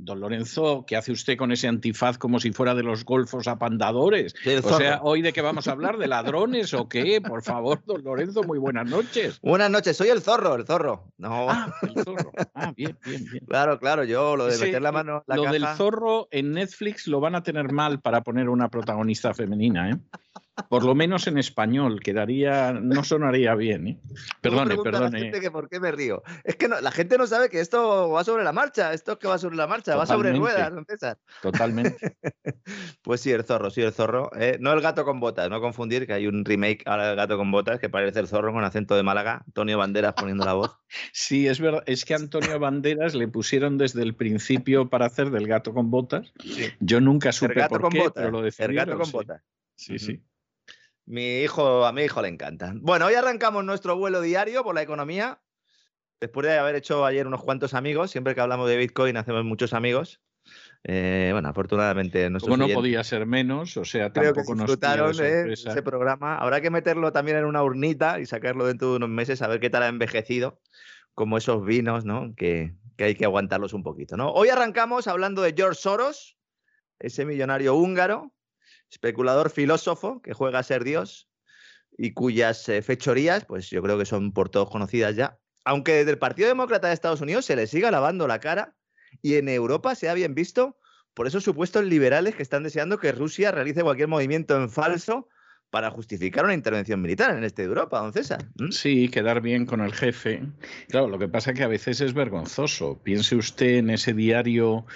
Don Lorenzo, ¿qué hace usted con ese antifaz como si fuera de los golfos apandadores? o sea, ¿hoy de qué vamos a hablar? ¿De ladrones o qué? Por favor, don Lorenzo, muy buenas noches. Buenas noches, soy el zorro, el zorro. No. Ah, el zorro. Ah, bien, bien, bien. Claro, claro, yo lo de meter la mano la Lo del zorro en Netflix lo van a tener mal para poner una protagonista femenina, ¿eh? Por lo menos en español, quedaría, no sonaría bien. ¿eh? Perdone, perdone. que ¿Por qué me río? Es que la gente no sabe que esto va sobre la marcha, esto es que va sobre la marcha, va sobre ruedas, don César. Totalmente. pues sí, el zorro, sí, el zorro. Eh, no el gato con botas, no confundir que hay un remake ahora del gato con botas que parece el zorro con acento de Málaga, Antonio Banderas poniendo la voz. sí, es verdad, es que Antonio Banderas le pusieron desde el principio para hacer del gato con botas. Yo nunca supe por qué, pero lo El gato con botas. Sí, sí. Mi hijo, a mi hijo le encanta. Bueno, hoy arrancamos nuestro vuelo diario por la economía. Después de haber hecho ayer unos cuantos amigos, siempre que hablamos de Bitcoin hacemos muchos amigos. Eh, bueno, afortunadamente no Como no podía ser menos, o sea, tampoco nos disfrutaron de ese programa. Habrá que meterlo también en una urnita y sacarlo dentro de unos meses a ver qué tal ha envejecido, como esos vinos, ¿no? Que, que hay que aguantarlos un poquito, ¿no? Hoy arrancamos hablando de George Soros, ese millonario húngaro especulador filósofo que juega a ser Dios y cuyas eh, fechorías, pues yo creo que son por todos conocidas ya. Aunque desde el Partido Demócrata de Estados Unidos se le siga lavando la cara y en Europa se ha bien visto por esos supuestos liberales que están deseando que Rusia realice cualquier movimiento en falso para justificar una intervención militar en este de Europa, don César. Sí, quedar bien con el jefe. Claro, lo que pasa es que a veces es vergonzoso. Piense usted en ese diario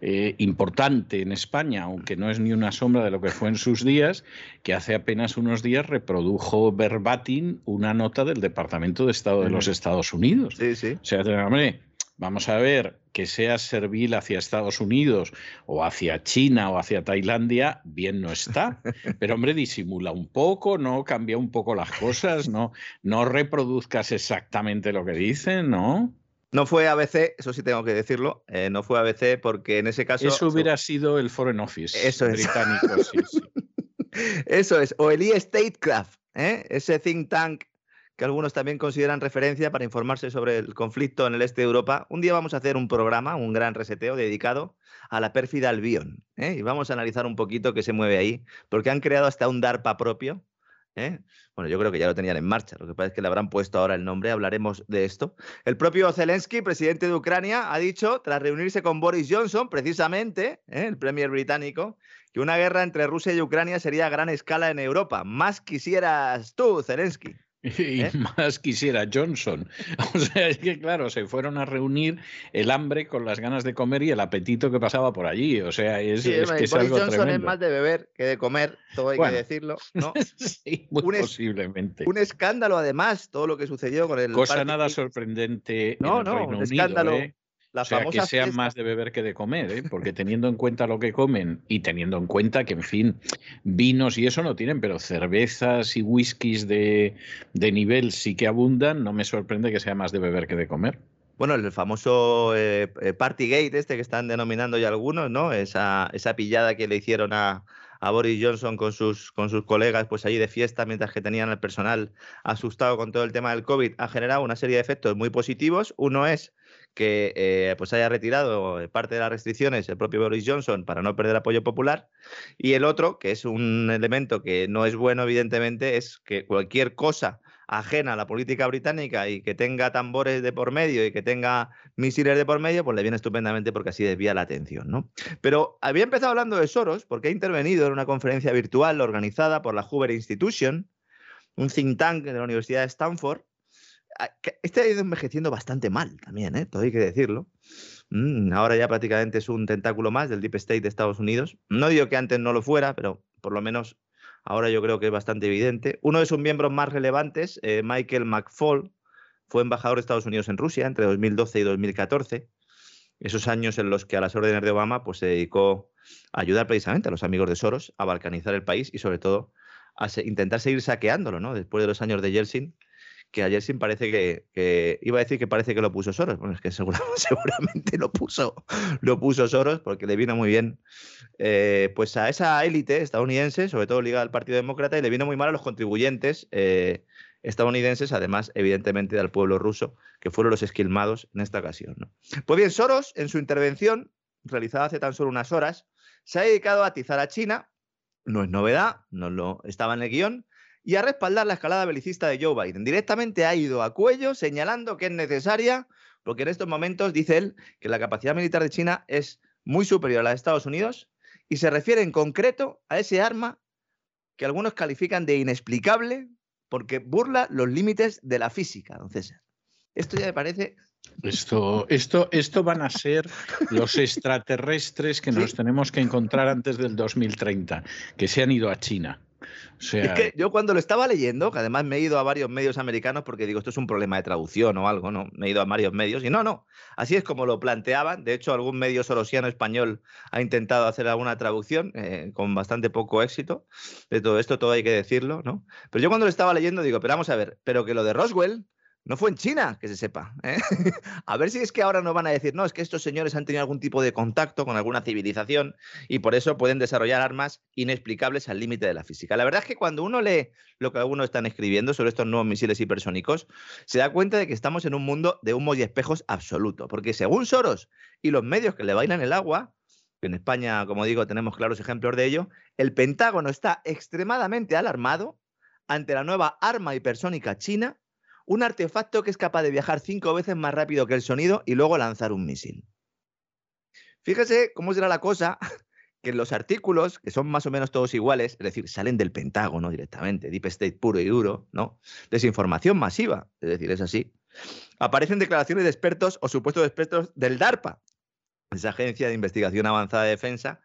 eh, importante en España, aunque no es ni una sombra de lo que fue en sus días, que hace apenas unos días reprodujo verbatim una nota del Departamento de Estado de los Estados Unidos. Sí, sí. O sea, hombre, vamos a ver, que sea servil hacia Estados Unidos o hacia China o hacia Tailandia, bien no está. Pero hombre, disimula un poco, no cambia un poco las cosas, no, no reproduzcas exactamente lo que dicen, ¿no? No fue ABC, eso sí tengo que decirlo, eh, no fue ABC porque en ese caso... Eso hubiera sido el Foreign Office eso británico, sí, sí. Eso es, o el E-Statecraft, ¿eh? ese think tank que algunos también consideran referencia para informarse sobre el conflicto en el este de Europa. Un día vamos a hacer un programa, un gran reseteo dedicado a la pérfida Albion. ¿eh? Y vamos a analizar un poquito qué se mueve ahí, porque han creado hasta un DARPA propio. ¿eh? Bueno, yo creo que ya lo tenían en marcha, lo que pasa es que le habrán puesto ahora el nombre, hablaremos de esto. El propio Zelensky, presidente de Ucrania, ha dicho, tras reunirse con Boris Johnson, precisamente, ¿eh? el premier británico, que una guerra entre Rusia y Ucrania sería a gran escala en Europa. Más quisieras tú, Zelensky. Y ¿Eh? más quisiera Johnson. O sea, es que claro, se fueron a reunir el hambre con las ganas de comer y el apetito que pasaba por allí. O sea, es, es que es algo Johnson es más de beber que de comer, todo hay que decirlo. ¿no? sí, muy posiblemente. Un escándalo, además, todo lo que sucedió con el. Cosa nada sorprendente. No, en el no, un escándalo. ¿eh? O sea, que sean más de beber que de comer, ¿eh? porque teniendo en cuenta lo que comen y teniendo en cuenta que, en fin, vinos y eso no tienen, pero cervezas y whiskies de, de nivel sí que abundan, no me sorprende que sea más de beber que de comer. Bueno, el famoso eh, eh, Partygate este que están denominando ya algunos, ¿no? Esa, esa pillada que le hicieron a, a Boris Johnson con sus, con sus colegas, pues allí de fiesta, mientras que tenían al personal asustado con todo el tema del COVID, ha generado una serie de efectos muy positivos. Uno es que eh, pues haya retirado eh, parte de las restricciones el propio Boris Johnson para no perder apoyo popular. Y el otro, que es un elemento que no es bueno, evidentemente, es que cualquier cosa ajena a la política británica y que tenga tambores de por medio y que tenga misiles de por medio, pues le viene estupendamente porque así desvía la atención, ¿no? Pero había empezado hablando de Soros porque ha intervenido en una conferencia virtual organizada por la Hoover Institution, un think tank de la Universidad de Stanford, este ha ido envejeciendo bastante mal también, ¿eh? todo hay que decirlo. Mm, ahora ya prácticamente es un tentáculo más del Deep State de Estados Unidos. No digo que antes no lo fuera, pero por lo menos ahora yo creo que es bastante evidente. Uno de sus miembros más relevantes, eh, Michael McFall, fue embajador de Estados Unidos en Rusia entre 2012 y 2014. Esos años en los que a las órdenes de Obama pues, se dedicó a ayudar precisamente a los amigos de Soros a balcanizar el país y sobre todo a intentar seguir saqueándolo, ¿no? Después de los años de Yeltsin, que ayer sí parece que, iba a decir que parece que lo puso Soros. Bueno, es que seguramente, lo puso, lo puso Soros porque le vino muy bien eh, pues a esa élite estadounidense, sobre todo ligada al Partido Demócrata, y le vino muy mal a los contribuyentes eh, estadounidenses, además, evidentemente, del pueblo ruso, que fueron los esquilmados en esta ocasión. Pues bien, Soros, en su intervención, realizada hace tan solo unas horas, se ha dedicado a atizar a China, no es novedad, no lo estaba en el guion, y a respaldar la escalada belicista de Joe Biden. Directamente ha ido a cuello señalando que es necesaria, porque en estos momentos dice él que la capacidad militar de China es muy superior a la de Estados Unidos y se refiere en concreto a ese arma que algunos califican de inexplicable porque burla los límites de la física, don César. Esto ya me parece esto, esto, esto van a ser los extraterrestres que nos tenemos que encontrar antes del 2030, que se han ido a China. Es que yo cuando lo estaba leyendo, que además me he ido a varios medios americanos porque digo, esto es un problema de traducción o algo, ¿no? Me he ido a varios medios y no, no. Así es como lo planteaban. De hecho, algún medio sorosiano español ha intentado hacer alguna traducción eh, con bastante poco éxito de todo esto, todo hay que decirlo, ¿no? Pero yo cuando lo estaba leyendo digo, pero vamos a ver, pero que lo de Roswell no fue en China, que se sepa. ¿eh? a ver si es que ahora nos van a decir, no, es que estos señores han tenido algún tipo de contacto con alguna civilización y por eso pueden desarrollar armas inexplicables al límite de la física. La verdad es que cuando uno lee lo que algunos están escribiendo sobre estos nuevos misiles hipersónicos, se da cuenta de que estamos en un mundo de humos y espejos absoluto. Porque según Soros y los medios que le bailan el agua, que en España, como digo, tenemos claros ejemplos de ello, el Pentágono está extremadamente alarmado ante la nueva arma hipersónica china un artefacto que es capaz de viajar cinco veces más rápido que el sonido y luego lanzar un misil. Fíjese cómo será la cosa que los artículos, que son más o menos todos iguales, es decir, salen del Pentágono directamente, Deep State puro y duro, ¿no? Desinformación masiva, es decir, es así. Aparecen declaraciones de expertos o supuestos expertos del DARPA, esa agencia de investigación avanzada de defensa,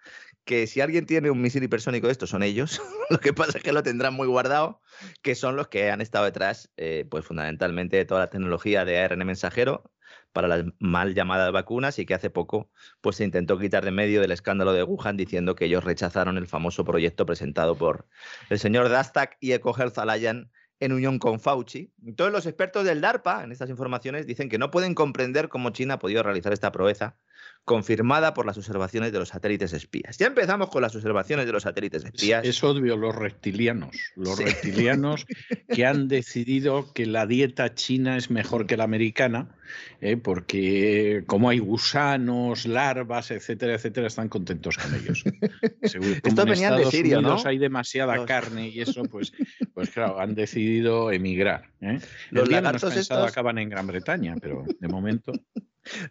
que si alguien tiene un misil hipersónico de estos son ellos, lo que pasa es que lo tendrán muy guardado, que son los que han estado detrás, eh, pues fundamentalmente de toda la tecnología de ARN mensajero para las mal llamadas vacunas y que hace poco pues se intentó quitar de medio del escándalo de Wuhan diciendo que ellos rechazaron el famoso proyecto presentado por el señor Dastak y Eco Health Alliance en unión con Fauci. Todos los expertos del DARPA en estas informaciones dicen que no pueden comprender cómo China ha podido realizar esta proeza confirmada por las observaciones de los satélites espías. Ya empezamos con las observaciones de los satélites espías. Es, obvio, los reptilianos, los reptilianos que han decidido que la dieta china es mejor que la americana, ¿eh? porque como hay gusanos, larvas, etcétera, etcétera, están contentos con ellos. Esto venían de Siria, ¿no? Hay demasiada carne y eso, pues, pues claro, han decidido emigrar. ¿eh? Los lagartos estos acaban en Gran Bretaña, pero de momento.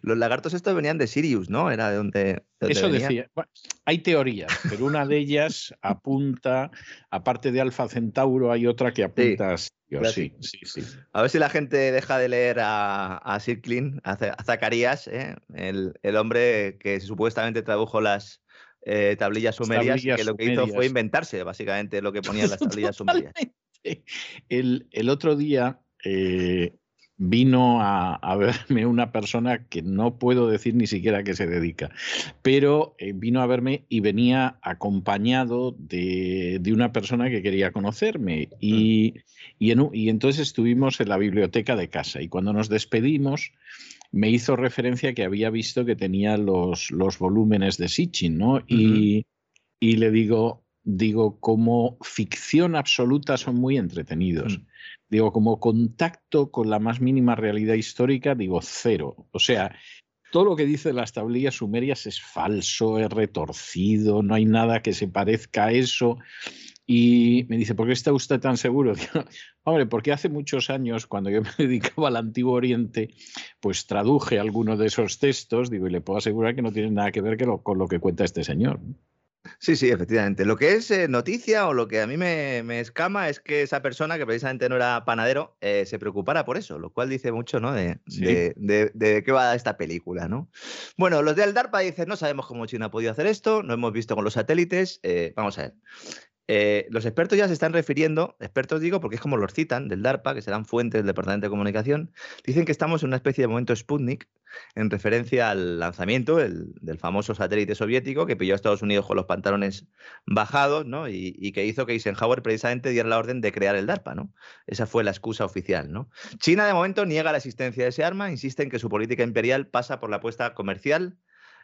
Los lagartos estos venían de Sirius, ¿no? Era de donde. Eso decía. hay teorías, pero una de ellas apunta, aparte de Alfa Centauro, hay otra que apunta a Sí, sí, sí. A ver si la gente deja de leer a, a Sir a, Zacarías, ¿eh? el, hombre que supuestamente tradujo las eh, tablillas sumerias, que lo que hizo fue inventarse básicamente lo que ponían las tablillas sumerias. El, el, otro día eh, vino a, verme una persona que no puedo decir ni siquiera que se dedica, pero eh, vino a verme y venía acompañado de, una persona que quería conocerme y, y, entonces estuvimos en la biblioteca de casa y cuando nos despedimos me hizo referencia que había visto que tenía los, los volúmenes de Sitchin, ¿no? y, y le digo, digo, como ficción absoluta son muy entretenidos. Mm. Digo, como contacto con la más mínima realidad histórica, digo, cero. O sea, todo lo que dice las tablillas sumerias es falso, es retorcido, no hay nada que se parezca a eso. Y me dice, ¿por qué está usted tan seguro? Digo, hombre, porque hace muchos años, cuando yo me dedicaba al Antiguo Oriente, pues traduje algunos de esos textos, digo, y le puedo asegurar que no tiene nada que ver con lo que cuenta este señor. Sí, sí, efectivamente. Lo que es eh, noticia o lo que a mí me, escama es que esa persona, que precisamente no era panadero, eh, se preocupara por eso, lo cual dice mucho ¿no? de, de, qué va esta película. ¿no? Bueno, los del DARPA dicen, no sabemos cómo China ha podido hacer esto, no hemos visto con los satélites. Eh, vamos a ver. Eh, los expertos ya se están refiriendo, expertos digo porque es como los citan, del DARPA, que serán fuentes del Departamento de Comunicación, dicen que estamos en una especie de momento Sputnik en referencia al lanzamiento del famoso satélite soviético que pilló a Estados Unidos con los pantalones bajados ¿no? y, que hizo que Eisenhower precisamente diera la orden de crear el DARPA. ¿no? Esa fue la excusa oficial. ¿no? China de momento niega la existencia de ese arma, insiste en que su política imperial pasa por la apuesta comercial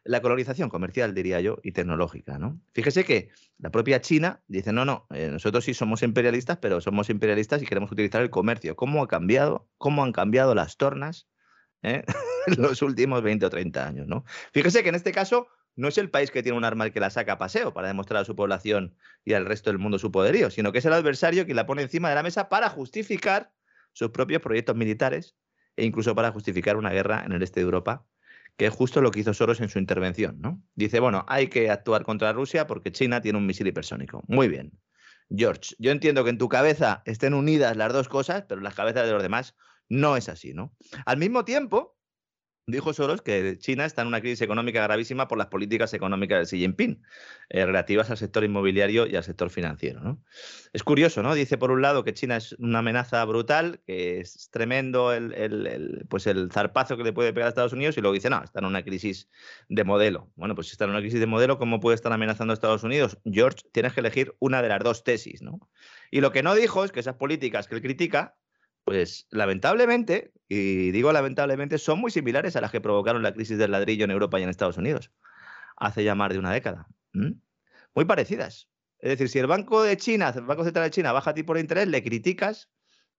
la colonización comercial, diría yo, y tecnológica. ¿no? Fíjese que la propia China dice, no, no, eh, nosotros sí somos imperialistas, pero somos imperialistas y queremos utilizar el comercio. ¿Cómo ha cambiado? ¿Cómo han cambiado las tornas en ¿eh? los últimos 20 o 30 años? ¿no? Fíjese que en este caso no es el país que tiene un arma el que la saca a paseo para demostrar a su población y al resto del mundo su poderío, sino que es el adversario que la pone encima de la mesa para justificar sus propios proyectos militares e incluso para justificar una guerra en el este de Europa que es justo lo que hizo Soros en su intervención, ¿no? Dice, bueno, hay que actuar contra Rusia porque China tiene un misil hipersónico. Muy bien. George, yo entiendo que en tu cabeza estén unidas las dos cosas, pero en las cabezas de los demás no es así, ¿no? Al mismo tiempo, Dijo Soros que China está en una crisis económica gravísima por las políticas económicas de Xi Jinping, eh, relativas al sector inmobiliario y al sector financiero. ¿no? Es curioso, ¿no? Dice por un lado que China es una amenaza brutal, que es tremendo el, pues el zarpazo que le puede pegar a Estados Unidos, y luego dice, no, está en una crisis de modelo. Bueno, pues si está en una crisis de modelo, ¿cómo puede estar amenazando a Estados Unidos? George, tienes que elegir una de las dos tesis, ¿no? Y lo que no dijo es que esas políticas que él critica pues lamentablemente, y digo lamentablemente, son muy similares a las que provocaron la crisis del ladrillo en Europa y en Estados Unidos, hace ya más de una década. Muy parecidas. Es decir, si el Banco de China, el Banco Central de China baja tipo de interés, le criticas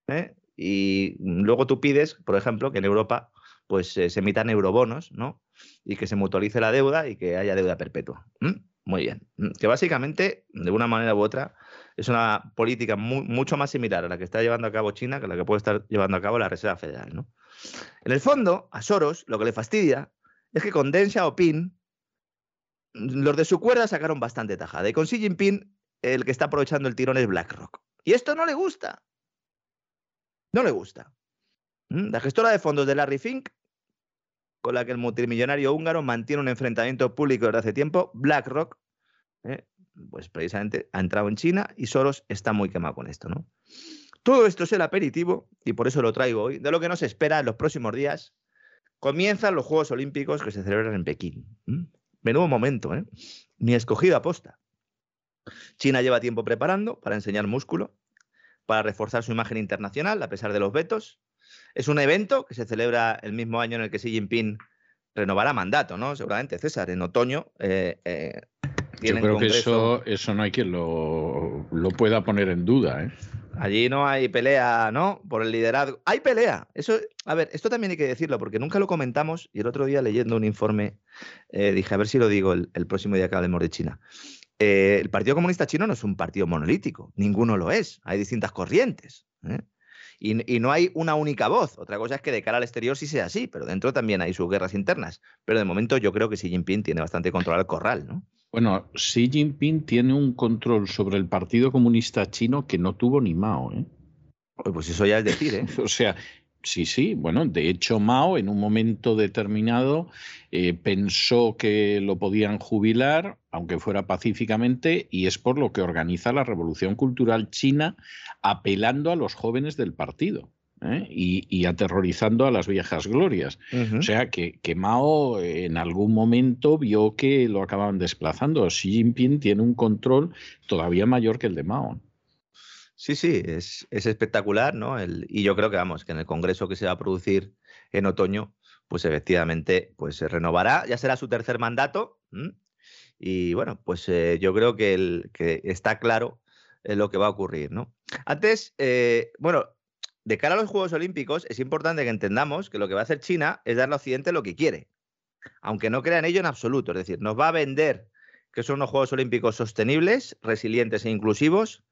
¿eh? y luego tú pides, por ejemplo, que en Europa pues se emitan eurobonos, ¿no? Y que se mutualice la deuda y que haya deuda perpetua. Muy bien. Que básicamente, de una manera u otra, es una política mucho más similar a la que está llevando a cabo China que a la que puede estar llevando a cabo la Reserva Federal. ¿no? En el fondo, a Soros lo que le fastidia es que con Deng Xiaoping los de su cuerda sacaron bastante tajada. Y con Xi Jinping el que está aprovechando el tirón es BlackRock. Y esto no le gusta. No le gusta. ¿Mm? La gestora de fondos de Larry Fink, con la que el multimillonario húngaro mantiene un enfrentamiento público desde hace tiempo, BlackRock, ¿eh? Pues precisamente ha entrado en China y Soros está muy quemado con esto, ¿no? Todo esto es el aperitivo, y por eso lo traigo hoy, de lo que nos espera en los próximos días. Comienzan los Juegos Olímpicos que se celebran en Pekín. Menudo momento, ¿eh? Ni escogido aposta. China lleva tiempo preparando para enseñar músculo, para reforzar su imagen internacional a pesar de los vetos. Es un evento que se celebra el mismo año en el que Xi Jinping renovará mandato, ¿no? Seguramente, César, en otoño. Eh, eh, yo creo que eso, eso no hay quien lo, lo pueda poner en duda. ¿eh? Allí no hay pelea, ¿no? Por el liderazgo. Hay pelea. Eso, a ver, esto también hay que decirlo, porque nunca lo comentamos. Y el otro día leyendo un informe, eh, dije, a ver si lo digo el, próximo día que hablemos de China. Eh, el Partido Comunista Chino no es un partido monolítico, ninguno lo es. Hay distintas corrientes. ¿eh? Y, y, no hay una única voz. Otra cosa es que de cara al exterior sí sea así, pero dentro también hay sus guerras internas. Pero de momento yo creo que Xi Jinping tiene bastante control al corral, ¿no? Bueno, Xi Jinping tiene un control sobre el Partido Comunista Chino que no tuvo ni Mao. ¿eh? Pues eso ya es decir, ¿eh? o sea, sí, sí, bueno, de hecho Mao en un momento determinado eh, pensó que lo podían jubilar, aunque fuera pacíficamente, y es por lo que organiza la Revolución Cultural China apelando a los jóvenes del partido. ¿eh? y, aterrorizando a las viejas glorias. O sea que, que, Mao en algún momento vio que lo acababan desplazando. Xi Jinping tiene un control todavía mayor que el de Mao. Sí, sí, es, espectacular, ¿no? y yo creo que vamos, que en el congreso que se va a producir en otoño, pues efectivamente, pues se renovará, ya será su tercer mandato. Y bueno, pues eh, yo creo que, el, que está claro eh, lo que va a ocurrir, ¿no? Antes, bueno, de cara a los Juegos Olímpicos, es importante que entendamos que lo que va a hacer China es darle a Occidente lo que quiere, aunque no crean ello en absoluto. Es decir, nos va a vender que son unos Juegos Olímpicos sostenibles, resilientes e inclusivos.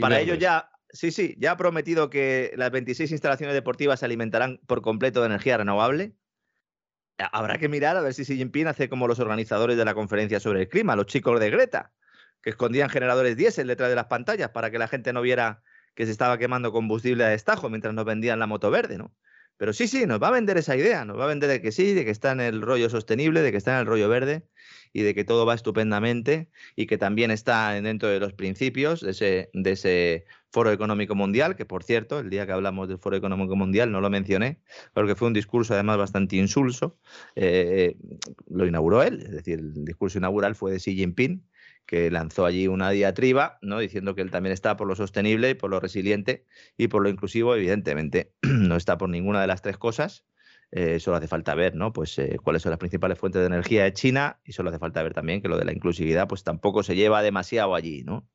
Para ello ya, sí, sí, ya ha prometido que las 26 instalaciones deportivas se alimentarán por completo de energía renovable. Habrá que mirar a ver si Xi Jinping hace como los organizadores de la conferencia sobre el clima, los chicos de Greta, que escondían generadores diésel detrás de las pantallas para que la gente no viera que se estaba quemando combustible a destajo mientras nos vendían la moto verde, ¿no? Pero sí, sí, nos va a vender esa idea, nos va a vender de que sí, de que está en el rollo sostenible, de que está en el rollo verde y de que todo va estupendamente y que también está dentro de los principios de ese, de ese Foro Económico Mundial, que por cierto, el día que hablamos del Foro Económico Mundial no lo mencioné, porque fue un discurso además bastante insulso. Eh, lo inauguró él, es decir, el discurso inaugural fue de Xi Jinping, que lanzó allí una diatriba, ¿no? diciendo que él también está por lo sostenible, por lo resiliente y por lo inclusivo. Evidentemente, no está por ninguna de las tres cosas. Eh, solo hace falta ver, ¿no? Pues eh, cuáles son las principales fuentes de energía de China y solo hace falta ver también que lo de la inclusividad, pues tampoco se lleva demasiado allí, ¿no?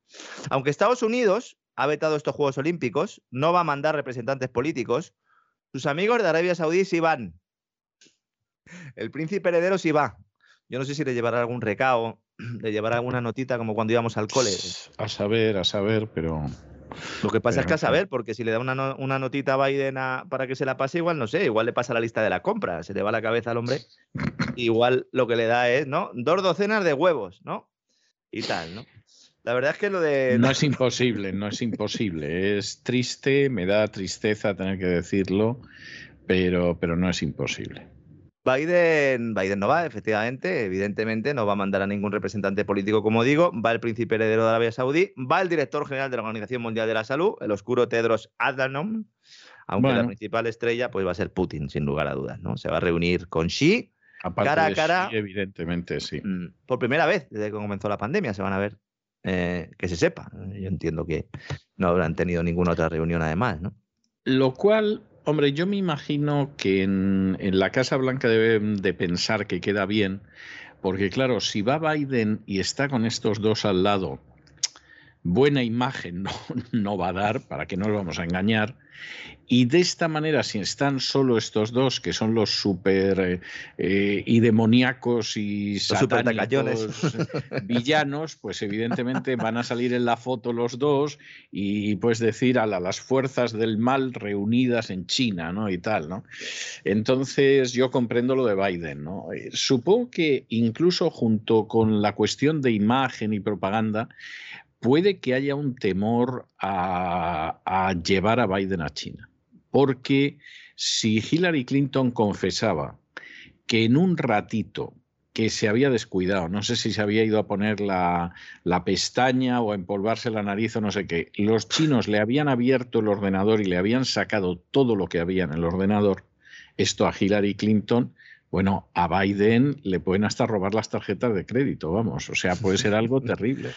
Aunque Estados Unidos ha vetado estos Juegos Olímpicos, no va a mandar representantes políticos. Sus amigos de Arabia Saudí sí van. El príncipe heredero sí va. Yo no sé si le llevará algún recao, le llevará alguna notita como cuando íbamos al cole. A saber, a saber, pero lo que pasa es que a saber, porque si le da una, una notita a Biden para que se la pase, igual no sé, igual le pasa la lista de la compra, se le va la cabeza al hombre. Igual lo que le da es, ¿no? Dos docenas de huevos, ¿no? Y tal, ¿no? La verdad es que lo de. No es imposible, no es imposible. Es triste, me da tristeza tener que decirlo, pero, pero no es imposible. Biden, Biden no va, efectivamente, evidentemente, no va a mandar a ningún representante político, como digo, va el príncipe heredero de Arabia Saudí, va el director general de la Organización Mundial de la Salud, el oscuro Tedros Adhanom, aunque la principal estrella pues va a ser Putin, sin lugar a dudas, ¿no? Se va a reunir con Xi, cara a cara. evidentemente, sí. Mm, por primera vez desde que comenzó la pandemia se van a ver, eh, que se sepa. Yo entiendo que no habrán tenido ninguna otra reunión además, ¿no? Lo cual Hombre, yo me imagino que en, la Casa Blanca deben de pensar que queda bien, porque claro, si va Biden y está con estos dos al lado, buena imagen no, no va a dar, para que no nos vamos a engañar, y de esta manera, si están solo estos dos, que son los super eh, eh, y demoníacos y satánicos villanos, pues evidentemente van a salir en la foto los dos y pues decir a las fuerzas del mal reunidas en China, ¿no? Y tal, ¿no? Entonces yo comprendo lo de Biden, ¿no? Eh, supongo que incluso junto con la cuestión de imagen y propaganda, puede que haya un temor a, llevar a Biden a China. Porque si Hillary Clinton confesaba que en un ratito que se había descuidado, no sé si se había ido a poner la, la, pestaña o a empolvarse la nariz o no sé qué, los chinos le habían abierto el ordenador y le habían sacado todo lo que había en el ordenador, esto a Hillary Clinton, bueno, a Biden le pueden hasta robar las tarjetas de crédito, vamos, o sea, puede ser algo terrible.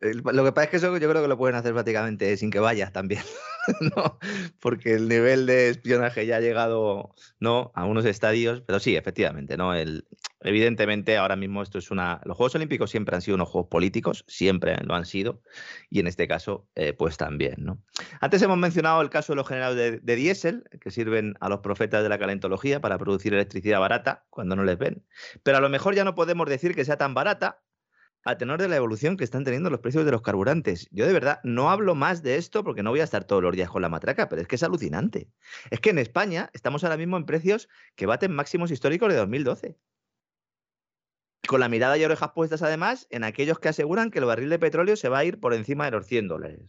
Lo que pasa es que eso yo creo que lo pueden hacer prácticamente sin que vayas también, ¿no? Porque el nivel de espionaje ya ha llegado, ¿no? A unos estadios, pero sí, efectivamente, ¿no? El, evidentemente, ahora mismo esto es una... Los Juegos Olímpicos siempre han sido unos Juegos políticos, siempre lo han sido, y en este caso, eh, pues también, ¿no? Antes hemos mencionado el caso de los generadores de, diésel, que sirven a los profetas de la calentología para producir electricidad barata cuando no les ven, pero a lo mejor ya no podemos decir que sea tan barata a tenor de la evolución que están teniendo los precios de los carburantes. Yo de verdad no hablo más de esto porque no voy a estar todos los días con la matraca, pero es que es alucinante. Es que en España estamos ahora mismo en precios que baten máximos históricos de 2012. Con la mirada y orejas puestas además en aquellos que aseguran que el barril de petróleo se va a ir por encima de los 100 dólares.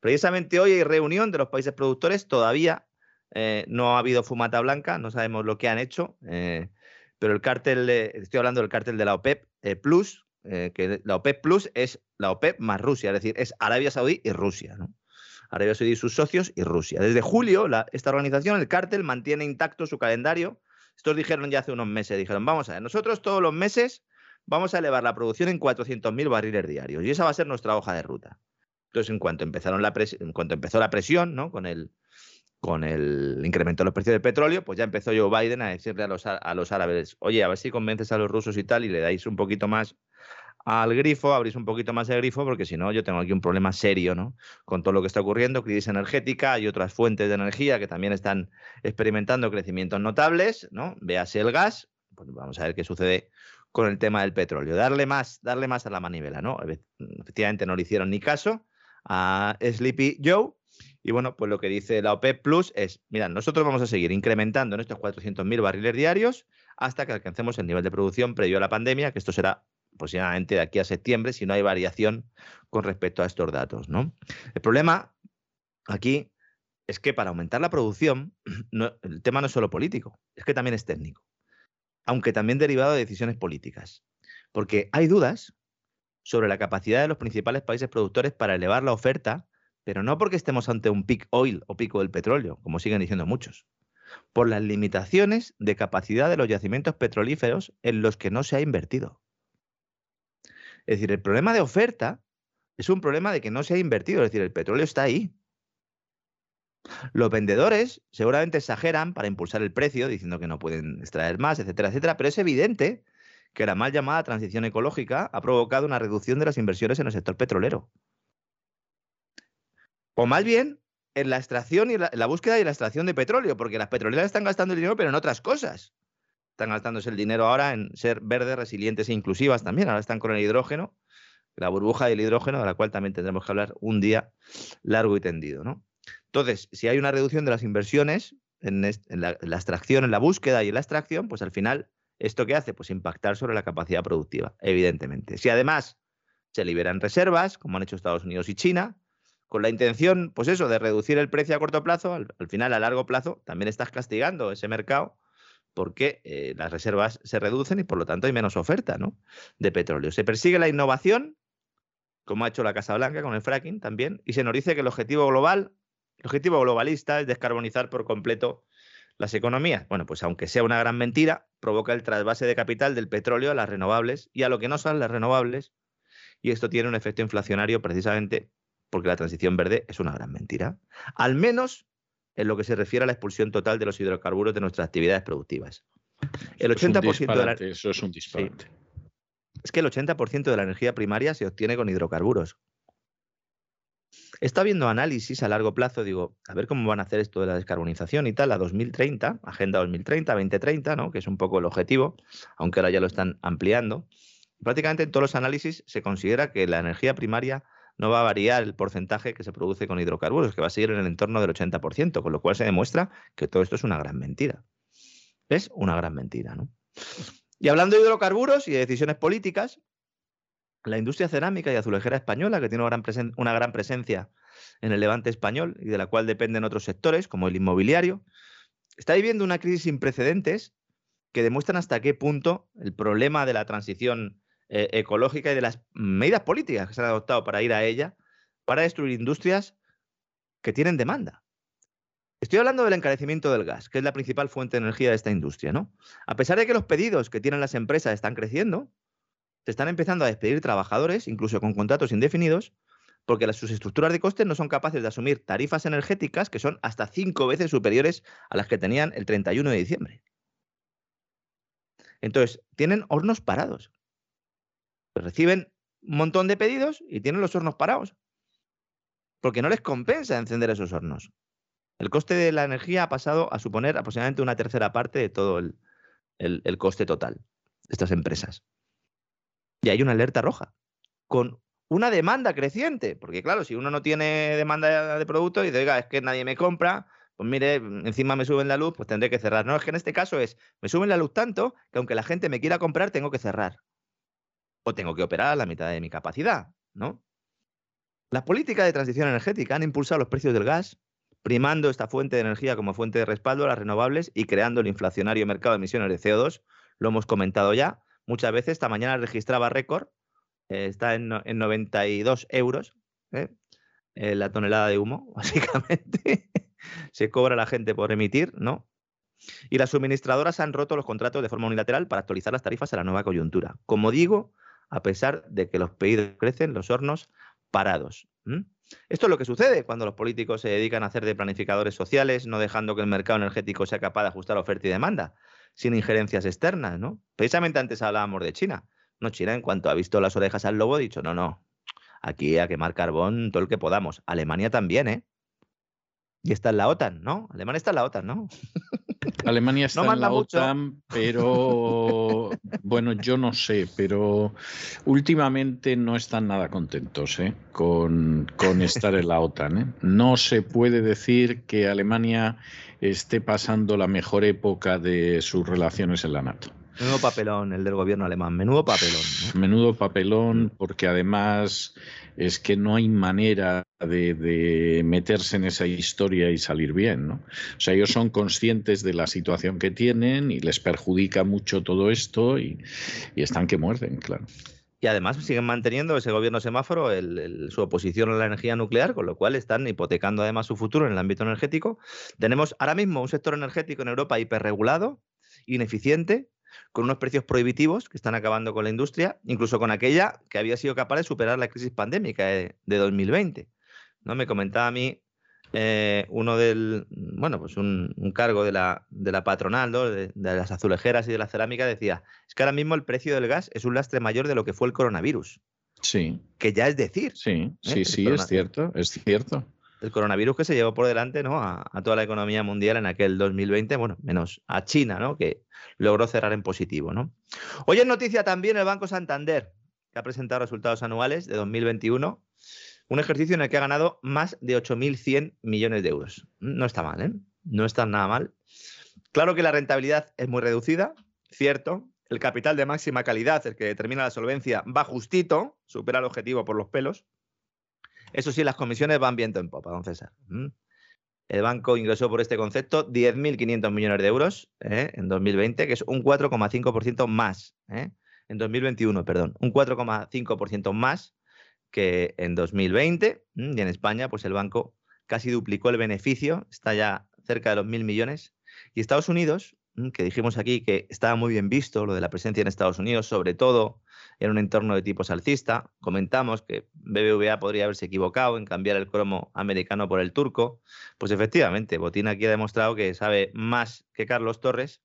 Precisamente hoy hay reunión de los países productores, todavía eh, no ha habido fumata blanca, no sabemos lo que han hecho, eh, pero el cártel, estoy hablando del cártel de la OPEP eh, Plus, eh, que la OPEP Plus es la OPEP más Rusia, es decir, es Arabia Saudí y Rusia. Arabia Saudí y sus socios y Rusia. Desde julio, esta organización, el cártel, mantiene intacto su calendario. Estos dijeron ya hace unos meses, dijeron, vamos a ver, nosotros todos los meses vamos a elevar la producción en 400.000 barriles diarios y esa va a ser nuestra hoja de ruta. Entonces, en cuanto, empezaron la en cuanto empezó la presión ¿no? con, el, con el incremento de los precios del petróleo, pues ya empezó Joe Biden a decirle a los, a los árabes, oye, a ver si convences a los rusos y tal y le dais un poquito más al grifo, abrís un poquito más el grifo, porque si no, yo tengo aquí un problema serio, ¿no? Con todo lo que está ocurriendo, crisis energética y otras fuentes de energía que también están experimentando crecimientos notables, ¿no? Véase el gas, pues vamos a ver qué sucede con el tema del petróleo. Darle más, darle más a la manivela, ¿no? Efectivamente no le hicieron ni caso a Sleepy Joe. Y bueno, pues lo que dice la OPEP Plus es, mira, nosotros vamos a seguir incrementando en estos 400.000 barriles diarios hasta que alcancemos el nivel de producción previo a la pandemia, que esto será aproximadamente de aquí a septiembre, si no hay variación con respecto a estos datos. El problema aquí es que para aumentar la producción, el tema no es solo político, es que también es técnico, aunque también derivado de decisiones políticas. Porque hay dudas sobre la capacidad de los principales países productores para elevar la oferta, pero no porque estemos ante un peak oil o pico del petróleo, como siguen diciendo muchos, por las limitaciones de capacidad de los yacimientos petrolíferos en los que no se ha invertido. Es decir, el problema de oferta es un problema de que no se ha invertido, es decir, el petróleo está ahí. Los vendedores seguramente exageran para impulsar el precio, diciendo que no pueden extraer más, etcétera, etcétera, pero es evidente que la mal llamada transición ecológica ha provocado una reducción de las inversiones en el sector petrolero. O más bien en la extracción y la, búsqueda y la extracción de petróleo, porque las petroleras están gastando el dinero, pero en otras cosas. Están gastándose el dinero ahora en ser verdes, resilientes e inclusivas también. Ahora están con el hidrógeno, la burbuja del hidrógeno, de la cual también tendremos que hablar un día largo y tendido. ¿no? Entonces, si hay una reducción de las inversiones en, la, extracción, en la búsqueda y en la extracción, pues al final, ¿esto qué hace? Pues impactar sobre la capacidad productiva, evidentemente. Si además se liberan reservas, como han hecho Estados Unidos y China, con la intención, pues eso, de reducir el precio a corto plazo, al, final a largo plazo también estás castigando ese mercado porque eh, las reservas se reducen y por lo tanto hay menos oferta ¿no? de petróleo. Se persigue la innovación, como ha hecho la Casa Blanca con el fracking también, y se nos dice que el objetivo global el objetivo globalista es descarbonizar por completo las economías. Bueno, pues aunque sea una gran mentira, provoca el trasvase de capital del petróleo a las renovables y a lo que no son las renovables. Y esto tiene un efecto inflacionario precisamente porque la transición verde es una gran mentira. Al menos en lo que se refiere a la expulsión total de los hidrocarburos de nuestras actividades productivas. El 80% de la... Eso es un disparate. Es que el 80% de la energía primaria se obtiene con hidrocarburos. Está viendo análisis a largo plazo, digo, a ver cómo van a hacer esto de la descarbonización y tal, a 2030, Agenda 2030, 2030, ¿no? que es un poco el objetivo, aunque ahora ya lo están ampliando. Prácticamente en todos los análisis se considera que la energía primaria no va a variar el porcentaje que se produce con hidrocarburos, que va a seguir en el entorno del 80%, con lo cual se demuestra que todo esto es una gran mentira. Es una gran mentira, ¿no? Y hablando de hidrocarburos y de decisiones políticas, la industria cerámica y azulejera española, que tiene una gran, una gran presencia en el levante español y de la cual dependen otros sectores, como el inmobiliario, está viviendo una crisis sin precedentes que demuestran hasta qué punto el problema de la transición eh, ecológica y de las medidas políticas que se han adoptado para ir a ella, para destruir industrias que tienen demanda. Estoy hablando del encarecimiento del gas, que es la principal fuente de energía de esta industria, ¿no? A pesar de que los pedidos que tienen las empresas están creciendo, se están empezando a despedir trabajadores, incluso con contratos indefinidos, porque sus estructuras de costes no son capaces de asumir tarifas energéticas que son hasta cinco veces superiores a las que tenían el 31 de diciembre. Entonces, tienen hornos parados. Reciben un montón de pedidos y tienen los hornos parados. Porque no les compensa encender esos hornos. El coste de la energía ha pasado a suponer aproximadamente una tercera parte de todo el, el coste total de estas empresas y hay una alerta roja, con una demanda creciente, porque claro, si uno no tiene demanda de producto y dice, oiga, es que nadie me compra, pues mire, encima me suben la luz, pues tendré que cerrar. No, es que en este caso es, me suben la luz tanto que aunque la gente me quiera comprar, tengo que cerrar. O tengo que operar a la mitad de mi capacidad, ¿no? Las políticas de transición energética han impulsado los precios del gas, primando esta fuente de energía como fuente de respaldo a las renovables y creando el inflacionario mercado de emisiones de CO2. Lo hemos comentado ya, muchas veces. Esta mañana registraba récord, eh, está en, 92 euros ¿eh? Eh, la tonelada de humo, básicamente. Se cobra la gente por emitir, ¿no? Y las suministradoras han roto los contratos de forma unilateral para actualizar las tarifas a la nueva coyuntura. Como digo, a pesar de que los pedidos crecen, los hornos parados. Esto es lo que sucede cuando los políticos se dedican a hacer de planificadores sociales, no dejando que el mercado energético sea capaz de ajustar oferta y demanda sin injerencias externas, ¿no? Precisamente antes hablábamos de China. No, China en cuanto ha visto las orejas al lobo ha dicho, no, no, aquí a quemar carbón todo el que podamos. Alemania también, ¿eh? Y está en la OTAN, ¿no? Alemania está en la OTAN, ¿no? Alemania está en la OTAN, pero bueno, yo no sé, pero últimamente no están nada contentos ¿eh? con, con, estar en la OTAN. ¿eh? No se puede decir que Alemania esté pasando la mejor época de sus relaciones en la NATO. Menudo papelón el del gobierno alemán, menudo papelón. Menudo papelón, porque además es que no hay manera de, meterse en esa historia y salir bien. ¿no? O sea, ellos son conscientes de la situación que tienen y les perjudica mucho todo esto y, están que muerden, claro. Y además siguen manteniendo ese gobierno semáforo su oposición a la energía nuclear, con lo cual están hipotecando además su futuro en el ámbito energético. Tenemos ahora mismo un sector energético en Europa hiperregulado, ineficiente, con unos precios prohibitivos que están acabando con la industria, incluso con aquella que había sido capaz de superar la crisis pandémica de, 2020. ¿no? Me comentaba a mí eh, uno del, bueno, pues un, cargo de la, de la patronal, de, las azulejeras y de la cerámica, decía, es que ahora mismo el precio del gas es un lastre mayor de lo que fue el coronavirus. Sí. Que ya es decir. Sí, ¿eh? sí, sí, es cierto, es cierto el coronavirus que se llevó por delante ¿no? A, toda la economía mundial en aquel 2020, bueno, menos a China, ¿no? que logró cerrar en positivo. ¿no? Hoy es noticia también el Banco Santander, que ha presentado resultados anuales de 2021, un ejercicio en el que ha ganado más de 8.100 millones de euros. No está mal, ¿eh? No está nada mal. Claro que la rentabilidad es muy reducida, cierto. El capital de máxima calidad, el que determina la solvencia, va justito, supera el objetivo por los pelos. Eso sí, las comisiones van viento en popa, don César. El banco ingresó por este concepto 10.500 millones de euros ¿eh? en 2020, que es un 4,5% más. ¿eh? En 2021, perdón, un 4,5% más que en 2020. Y en España, pues el banco casi duplicó el beneficio, está ya cerca de los mil millones. Y Estados Unidos, que dijimos aquí que estaba muy bien visto lo de la presencia en Estados Unidos, sobre todo en un entorno de tipo salcista. Comentamos que BBVA podría haberse equivocado en cambiar el cromo americano por el turco. Pues efectivamente, Botín aquí ha demostrado que sabe más que Carlos Torres.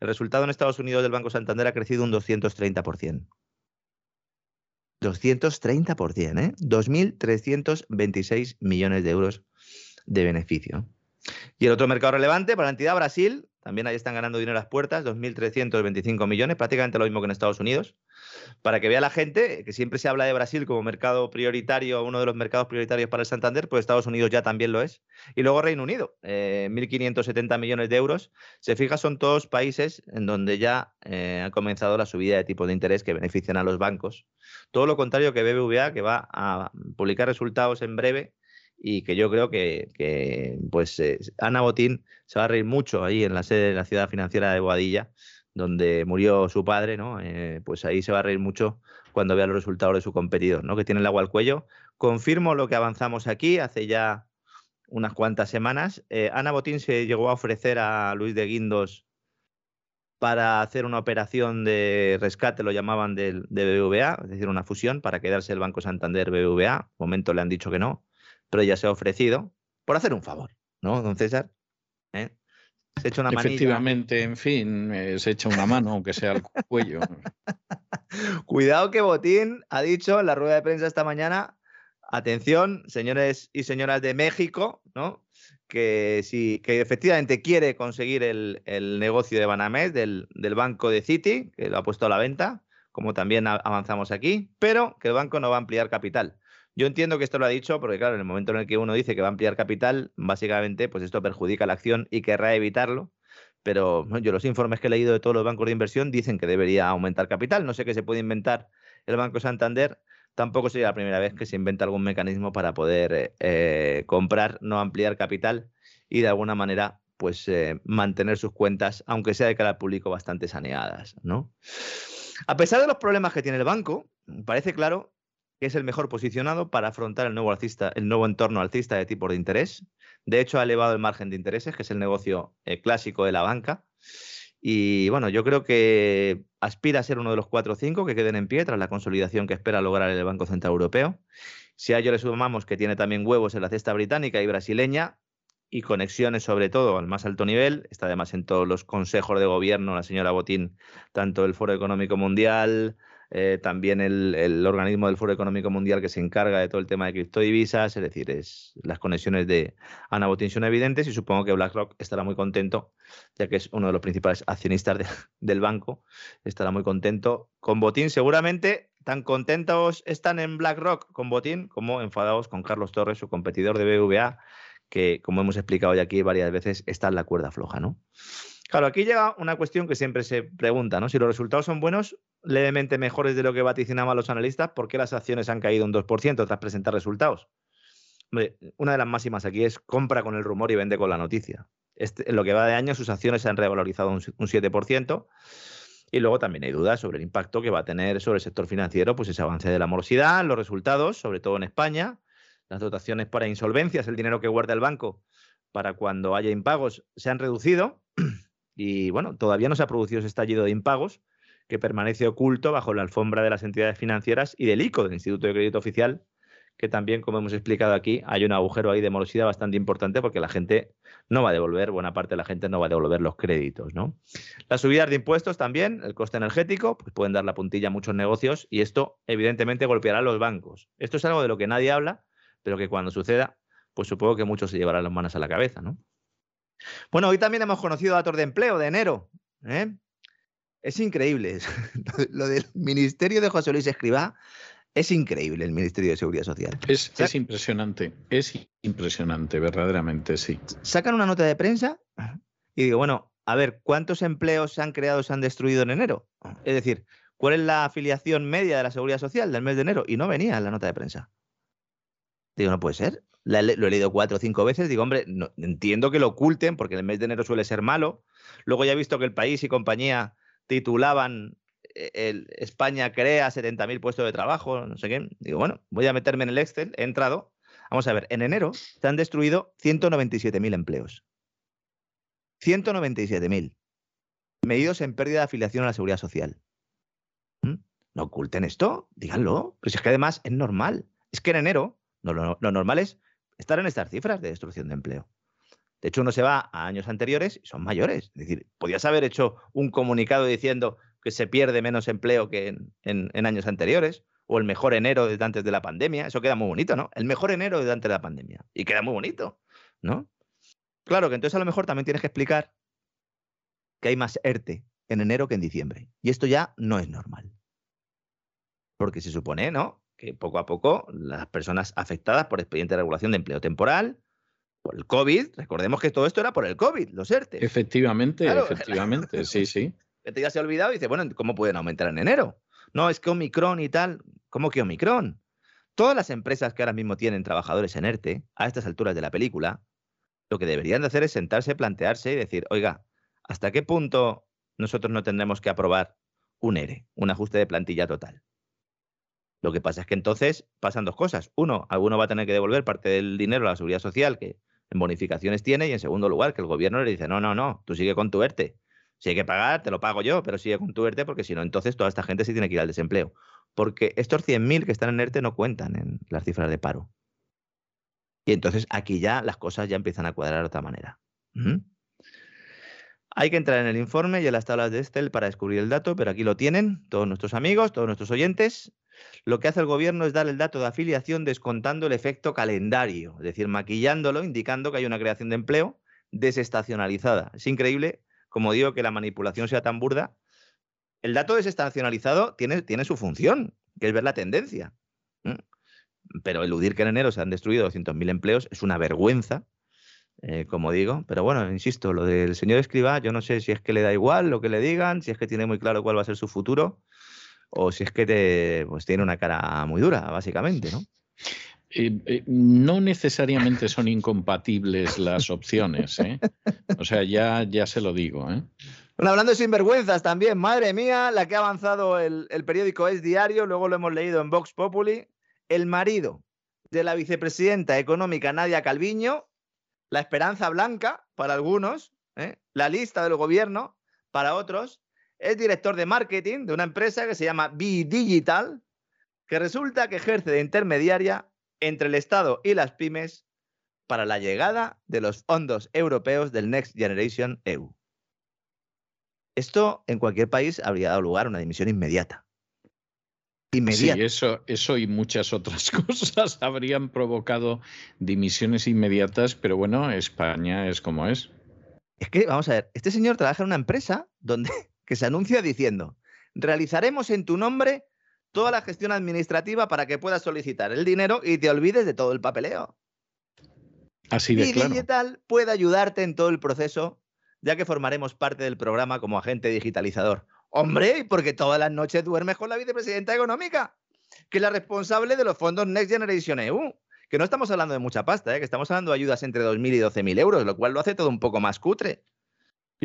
El resultado en Estados Unidos del Banco Santander ha crecido un 230%. 230%, ¿eh? 2.326 millones de euros de beneficio. Y el otro mercado relevante para la entidad Brasil, también ahí están ganando dinero las puertas, 2.325 millones, prácticamente lo mismo que en Estados Unidos para que vea la gente que siempre se habla de Brasil como mercado prioritario, uno de los mercados prioritarios para el Santander, pues Estados Unidos ya también lo es. Y luego Reino Unido, 1.570 eh, millones de euros. Se fija, son todos países en donde ya eh, ha comenzado la subida de tipos de interés que benefician a los bancos. Todo lo contrario que BBVA, que va a publicar resultados en breve y que yo creo que, pues eh, Ana Botín se va a reír mucho ahí en la sede de la ciudad financiera de Boadilla donde murió su padre, ¿no? Eh, pues ahí se va a reír mucho cuando vea los resultados de su competidor, ¿no? Que tiene el agua al cuello. Confirmo lo que avanzamos aquí hace ya unas cuantas semanas. Eh, Ana Botín se llegó a ofrecer a Luis de Guindos para hacer una operación de rescate, lo llamaban de, de BBVA, es decir, una fusión para quedarse el Banco Santander BBVA. De momento le han dicho que no, pero ella se ha ofrecido por hacer un favor, ¿no, don César? ¿Eh? Se echa una Efectivamente, en fin, eh, se echa una mano, aunque sea al cuello. Cuidado que Botín ha dicho en la rueda de prensa esta mañana, atención, señores y señoras de México, ¿no? Que si que efectivamente quiere conseguir el, negocio de Banamex del, del, banco de Citi, que lo ha puesto a la venta, como también avanzamos aquí, pero que el banco no va a ampliar capital. Yo entiendo que esto lo ha dicho porque, claro, en el momento en el que uno dice que va a ampliar capital, básicamente, pues esto perjudica la acción y querrá evitarlo. Pero yo los informes que he leído de todos los bancos de inversión dicen que debería aumentar capital. No sé qué se puede inventar el Banco Santander. Tampoco sería la primera vez que se inventa algún mecanismo para poder eh, eh, comprar, no ampliar capital y de alguna manera pues eh, mantener sus cuentas, aunque sea de cara al público, bastante saneadas. ¿no? A pesar de los problemas que tiene el banco, parece claro que es el mejor posicionado para afrontar el nuevo, alcista, el nuevo entorno alcista de tipos de interés. De hecho, ha elevado el margen de intereses, que es el negocio eh, clásico de la banca. Y bueno, yo creo que aspira a ser uno de los cuatro o cinco que queden en pie tras la consolidación que espera lograr el Banco Central Europeo. Si a ello le sumamos que tiene también huevos en la cesta británica y brasileña y conexiones sobre todo al más alto nivel, está además en todos los consejos de gobierno la señora Botín, tanto el Foro Económico Mundial, eh, también el, organismo del Foro Económico Mundial que se encarga de todo el tema de criptodivisas, es decir, es, las conexiones de Ana Botín son evidentes y supongo que BlackRock estará muy contento, ya que es uno de los principales accionistas del banco, estará muy contento con Botín. Seguramente tan contentos están en BlackRock con Botín como enfadados con Carlos Torres, su competidor de BVA, que como hemos explicado ya aquí varias veces, está en la cuerda floja, ¿no? Claro, aquí llega una cuestión que siempre se pregunta, ¿no? Si los resultados son buenos, levemente mejores de lo que vaticinaban los analistas, ¿por qué las acciones han caído un 2% tras presentar resultados? una de las máximas aquí es compra con el rumor y vende con la noticia. Este, en lo que va de año, sus acciones se han revalorizado un, un 7%. Y luego también hay dudas sobre el impacto que va a tener sobre el sector financiero, pues ese avance de la morosidad, los resultados, sobre todo en España, las dotaciones para insolvencias, el dinero que guarda el banco para cuando haya impagos, se han reducido. Y bueno, todavía no se ha producido ese estallido de impagos que permanece oculto bajo la alfombra de las entidades financieras y del ICO, del Instituto de Crédito Oficial, que también, como hemos explicado aquí, hay un agujero ahí de morosidad bastante importante porque la gente no va a devolver, buena parte de la gente no va a devolver los créditos. ¿no? Las subidas de impuestos también, el coste energético, pues pueden dar la puntilla a muchos negocios y esto evidentemente golpeará a los bancos. Esto es algo de lo que nadie habla, pero que cuando suceda, pues supongo que muchos se llevarán las manos a la cabeza. ¿no? Bueno, hoy también hemos conocido datos de empleo de enero. ¿eh? Es increíble. Lo del Ministerio de José Luis Escribá es increíble el Ministerio de Seguridad Social. Es, es, impresionante, es impresionante, verdaderamente, sí. Sacan una nota de prensa y digo, bueno, a ver, ¿cuántos empleos se han creado o se han destruido en enero? Es decir, ¿cuál es la afiliación media de la Seguridad Social del mes de enero? Y no venía en la nota de prensa. Digo, no puede ser. Lo he leído cuatro o cinco veces. Digo, hombre, no, entiendo que lo oculten porque el mes de enero suele ser malo. Luego ya he visto que el país y compañía titulaban e-, el España crea 70.000 puestos de trabajo, no sé qué. Digo, bueno, voy a meterme en el Excel, he entrado. Vamos a ver, en enero se han destruido 197.000 empleos. 197.000. Medidos en pérdida de afiliación a la seguridad social. ¿Mm? No oculten esto, díganlo. Pero si es que además es normal. Es que en enero lo normal es estar en estas cifras de destrucción de empleo. De hecho, uno se va a años anteriores y son mayores. Es decir, podías haber hecho un comunicado diciendo que se pierde menos empleo que en, años anteriores, o el mejor enero desde antes de la pandemia. Eso queda muy bonito, ¿no? El mejor enero desde antes de la pandemia. Y queda muy bonito, ¿no? Claro que entonces a lo mejor también tienes que explicar que hay más ERTE en enero que en diciembre. Y esto ya no es normal. Porque se supone, ¿no? Que poco a poco las personas afectadas por expediente de regulación de empleo temporal, por el COVID, recordemos que todo esto era por el COVID, los ERTE. Efectivamente, efectivamente, sí, sí. Que te ya se ha olvidado y dice, bueno, ¿cómo pueden aumentar en enero? No, es que Omicron y tal. ¿Cómo que Omicron? Todas las empresas que ahora mismo tienen trabajadores en ERTE, a estas alturas de la película, lo que deberían de hacer es sentarse, plantearse y decir, oiga, ¿hasta qué punto nosotros no tendremos que aprobar un ERE, un ajuste de plantilla total? Lo que pasa es que entonces pasan dos cosas. Uno, alguno va a tener que devolver parte del dinero a la seguridad social que en bonificaciones tiene y en segundo lugar que el gobierno le dice, no, no, no, tú sigue con tu ERTE. Si hay que pagar, te lo pago yo, pero sigue con tu ERTE porque si no, entonces toda esta gente se tiene que ir al desempleo. Porque estos 100.000 que están en ERTE no cuentan en las cifras de paro. Y entonces aquí ya las cosas ya empiezan a cuadrar de otra manera. Hay que entrar en el informe y en las tablas de Excel para descubrir el dato, pero aquí lo tienen todos nuestros amigos, todos nuestros oyentes. Lo que hace el gobierno es dar el dato de afiliación descontando el efecto calendario, es decir, maquillándolo, indicando que hay una creación de empleo desestacionalizada. Es increíble, como digo, que la manipulación sea tan burda. El dato desestacionalizado tiene, su función, que es ver la tendencia. Pero eludir que en enero se han destruido 200.000 empleos es una vergüenza, eh, como digo. Pero bueno, insisto, lo del señor Escriba, yo no sé si es que le da igual lo que le digan, si es que tiene muy claro cuál va a ser su futuro o si es que te, pues, tiene una cara muy dura, básicamente, ¿no? Eh, eh, no necesariamente son incompatibles las opciones, ¿eh? O sea, ya, ya se lo digo, ¿eh? Bueno, hablando de sinvergüenzas también, madre mía, la que ha avanzado el, el periódico Es Diario, luego lo hemos leído en Vox Populi, el marido de la vicepresidenta económica Nadia Calviño, la esperanza blanca para algunos, la lista del gobierno para otros, es director de marketing de una empresa que se llama B-Digital, que resulta que ejerce de intermediaria entre el Estado y las pymes para la llegada de los fondos europeos del Next Generation EU. Esto en cualquier país habría dado lugar a una dimisión inmediata. Inmediata. Sí, eso, eso y muchas otras cosas habrían provocado dimisiones inmediatas, pero bueno, España es como es. Es que, vamos a ver, este señor trabaja en una empresa donde que se anuncia diciendo, realizaremos en tu nombre toda la gestión administrativa para que puedas solicitar el dinero y te olvides de todo el papeleo. Así de y Digital puede ayudarte en todo el proceso ya que formaremos parte del programa como agente digitalizador. Hombre, porque todas las noches duermes con la vicepresidenta económica, que es la responsable de los fondos Next Generation EU. Que no estamos hablando de mucha pasta, ¿eh? que estamos hablando de ayudas entre 2.000 y 12.000 euros, lo cual lo hace todo un poco más cutre.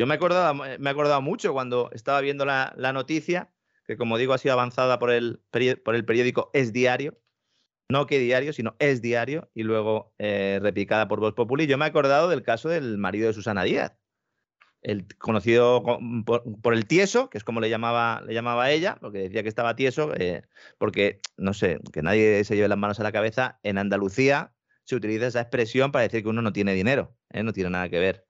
Yo me he acordado, me mucho cuando estaba viendo la, noticia, que como digo ha sido avanzada por el, periódico Es Diario, no que diario, sino Es Diario, y luego eh, replicada por Voz Populi. Yo me he acordado del caso del marido de Susana Díaz, el conocido por, el tieso, que es como le llamaba, le ella, porque decía que estaba tieso, eh, porque, no sé, que nadie se lleve las manos a la cabeza, en Andalucía se utiliza esa expresión para decir que uno no tiene dinero, ¿eh? no tiene nada que ver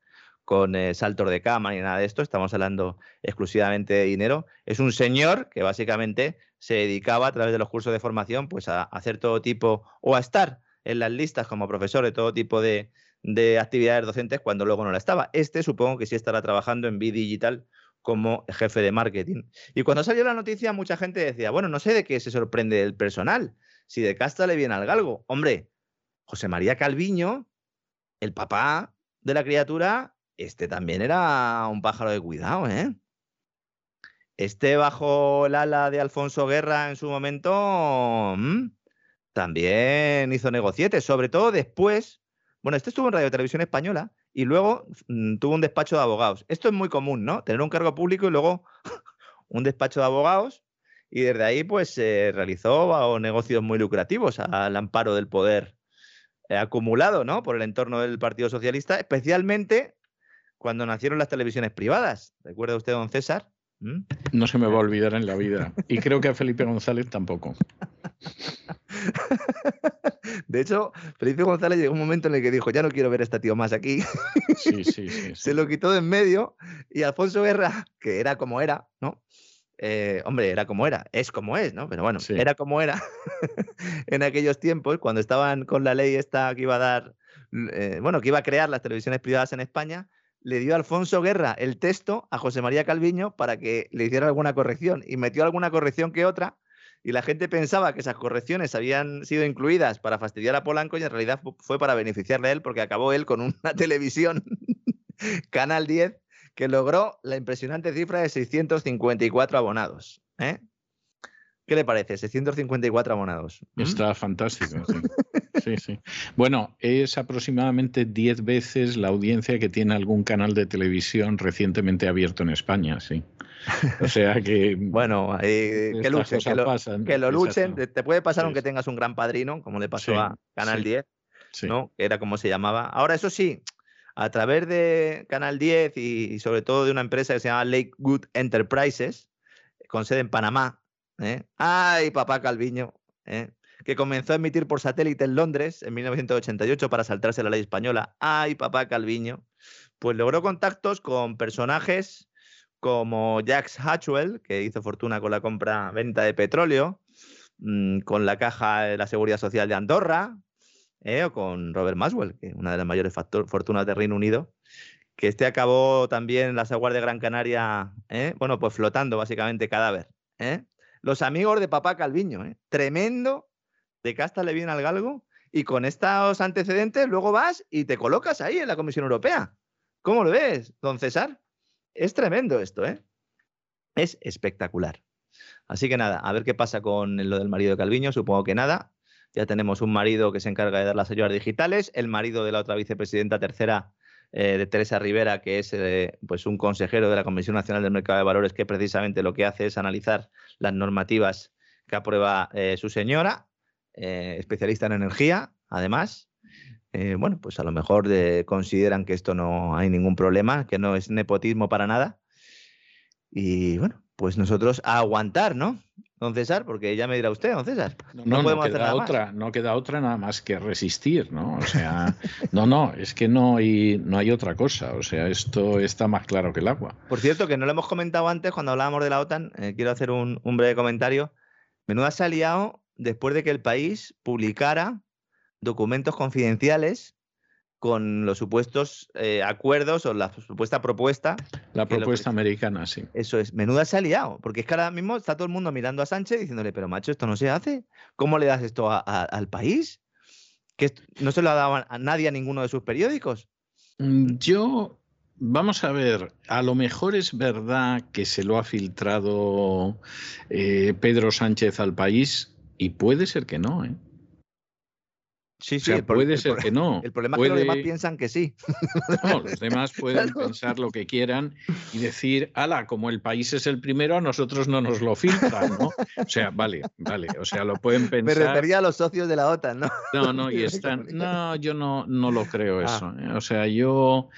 con eh, de cama ni nada de esto, estamos hablando exclusivamente de dinero. Es un señor que básicamente se dedicaba a través de los cursos de formación pues a hacer todo tipo o a estar en las listas como profesor de todo tipo de, de actividades docentes cuando luego no la estaba. Este supongo que sí estará trabajando en B-Digital como jefe de marketing. Y cuando salió la noticia, mucha gente decía, bueno, no sé de qué se sorprende el personal, si de casta le viene al galgo. Hombre, José María Calviño, el papá de la criatura, este también era un pájaro de cuidado, ¿eh? Este bajo el ala de Alfonso Guerra en su momento también hizo negocietes, sobre todo después bueno, este estuvo en Radio Televisión Española y luego mm, tuvo un despacho de abogados. Esto es muy común, ¿no? Tener un cargo público y luego un despacho de abogados y desde ahí pues se realizó negocios muy lucrativos al amparo del poder eh, acumulado, ¿no? Por el entorno del Partido Socialista, especialmente cuando nacieron las televisiones privadas. ¿Recuerda usted, don César? ¿Mm? No se me va a olvidar en la vida. Y creo que a Felipe González tampoco. De hecho, Felipe González llegó un momento en el que dijo, ya no quiero ver a este tío más aquí. Sí, sí, sí, Se lo quitó de en medio y Alfonso Guerra, que era como era, ¿no? Eh, hombre, era como era, es como es, ¿no? Pero bueno, era como era en aquellos tiempos, cuando estaban con la ley esta que iba a dar, eh, bueno, que iba a crear las televisiones privadas en España, le dio Alfonso Guerra el texto a José María Calviño para que le hiciera alguna corrección y metió alguna corrección que otra y la gente pensaba que esas correcciones habían sido incluidas para fastidiar a Polanco y en realidad fue para beneficiarle a él porque acabó él con una televisión, Canal 10, que logró la impresionante cifra de 654 abonados. ¿eh? ¿Qué le parece? 654 abonados. Está fantástico. Sí, Bueno, es aproximadamente 10 veces la audiencia que tiene algún canal de televisión recientemente abierto en España, sí. O sea que. bueno, que luchen, que lo, luchen. Te puede pasar aunque tengas un gran padrino, como le pasó a Canal 10, ¿no? Que era como se llamaba. Ahora, eso sí, a través de Canal 10 y, sobre todo de una empresa que se llama Lakewood Enterprises, con sede en Panamá, ¿eh? ¡Ay, papá Calviño! ¿eh? Que comenzó a emitir por satélite en Londres en 1988 para saltarse la ley española. ¡Ay, papá Calviño! Pues logró contactos con personajes como Jax Hatchwell, que hizo fortuna con la compra-venta de petróleo, mm, con la Caja de la Seguridad Social de Andorra, ¿eh? o con Robert Maswell, que es una de las mayores fortunas de Reino Unido, que este acabó también en las aguas de Gran Canaria, bueno, pues flotando básicamente cadáver. ¿eh? Los amigos de papá Calviño, ¿eh? tremendo, de casta le viene al galgo y con estos antecedentes luego vas y te colocas ahí en la Comisión Europea. ¿Cómo lo ves, don César? Es tremendo esto, ¿eh? Es espectacular. Así que nada, a ver qué pasa con lo del marido de Calviño. Supongo que nada. Ya tenemos un marido que se encarga de dar las ayudas digitales, el marido de la otra vicepresidenta tercera eh, de Teresa Rivera, que es eh, pues un consejero de la Comisión Nacional del Mercado de Valores, que precisamente lo que hace es analizar las normativas que aprueba eh, su señora, especialista en energía, además. bueno, pues a lo mejor consideran que esto no hay ningún problema, que no es nepotismo para nada. Y bueno, pues nosotros a aguantar, ¿no? don César? Porque ya me dirá usted, don César. No, podemos queda hacer otra, no queda otra nada más que resistir, ¿no? O sea, no, no, es que no hay, no hay otra cosa. O sea, esto está más claro que el agua. Por cierto, que no lo hemos comentado antes cuando hablábamos de la OTAN, eh, quiero hacer un, un breve comentario. Menuda se ha liado después de que el país publicara documentos confidenciales con los supuestos eh, acuerdos o la supuesta propuesta. La propuesta americana, sí. Eso es. Menuda se ha liado, porque es que ahora mismo está todo el mundo mirando a Sánchez diciéndole, pero macho, esto no se hace. ¿Cómo le das esto al país? Que no se lo ha dado a nadie a ninguno de sus periódicos. Mm, yo vamos a ver, a lo mejor es verdad que se lo ha filtrado eh, Pedro Sánchez al país y puede ser que no, ¿eh? Sí, sí, puede ser que no. El problema es que los demás piensan que sí. No, los demás pueden pensar lo que quieran y decir, ala, como el país es el primero, a nosotros no nos lo filtran, ¿no? O sea, vale, vale, o sea, lo pueden pensar. Me refería a los socios de la OTAN, ¿no? No, no, y están. No, yo no, no lo creo ah. eso. ¿eh? O sea, yo,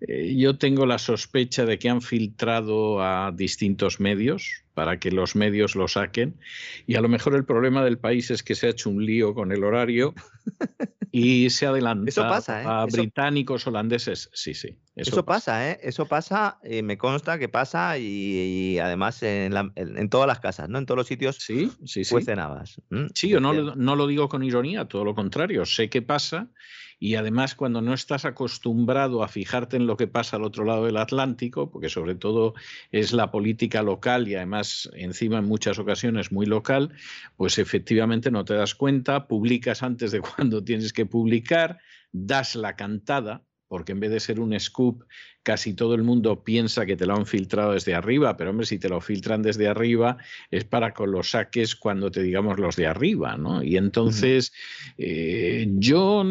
eh, yo tengo la sospecha de que han filtrado a distintos medios, para que los medios lo saquen. Y a lo mejor el problema del país es que se ha hecho un lío con el horario y se adelanta eso pasa, ¿eh? a británicos, holandeses. Sí, sí. Eso, pasa. ¿eh? Eso pasa, eh, me consta que pasa y, además en, todas las casas, ¿no? En todos los sitios sí, sí, sí. Sí, yo no, no lo digo con ironía, todo lo contrario. Sé que pasa y además cuando no estás acostumbrado a fijarte en lo que pasa al otro lado del Atlántico, porque sobre todo es la política local y además encima en muchas ocasiones muy local, pues efectivamente no te das cuenta, publicas antes de cuando tienes que publicar, das la cantada, porque en vez de ser un scoop, casi todo el mundo piensa que te lo han filtrado desde arriba, pero hombre, si te lo filtran desde arriba es para que lo saques cuando te digamos los de arriba, ¿no? Y entonces eh, yo,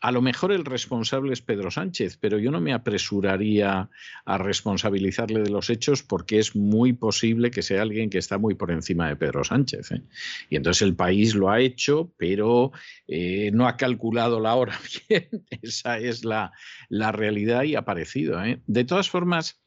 a lo mejor el responsable es Pedro Sánchez, pero yo no me apresuraría a responsabilizarle de los hechos porque es muy posible que sea alguien que está muy por encima de Pedro Sánchez. ¿eh? Y entonces el país lo ha hecho, pero eh, no ha calculado la hora bien. Esa es la, la realidad y ha aparecido. ¿eh? De todas formas,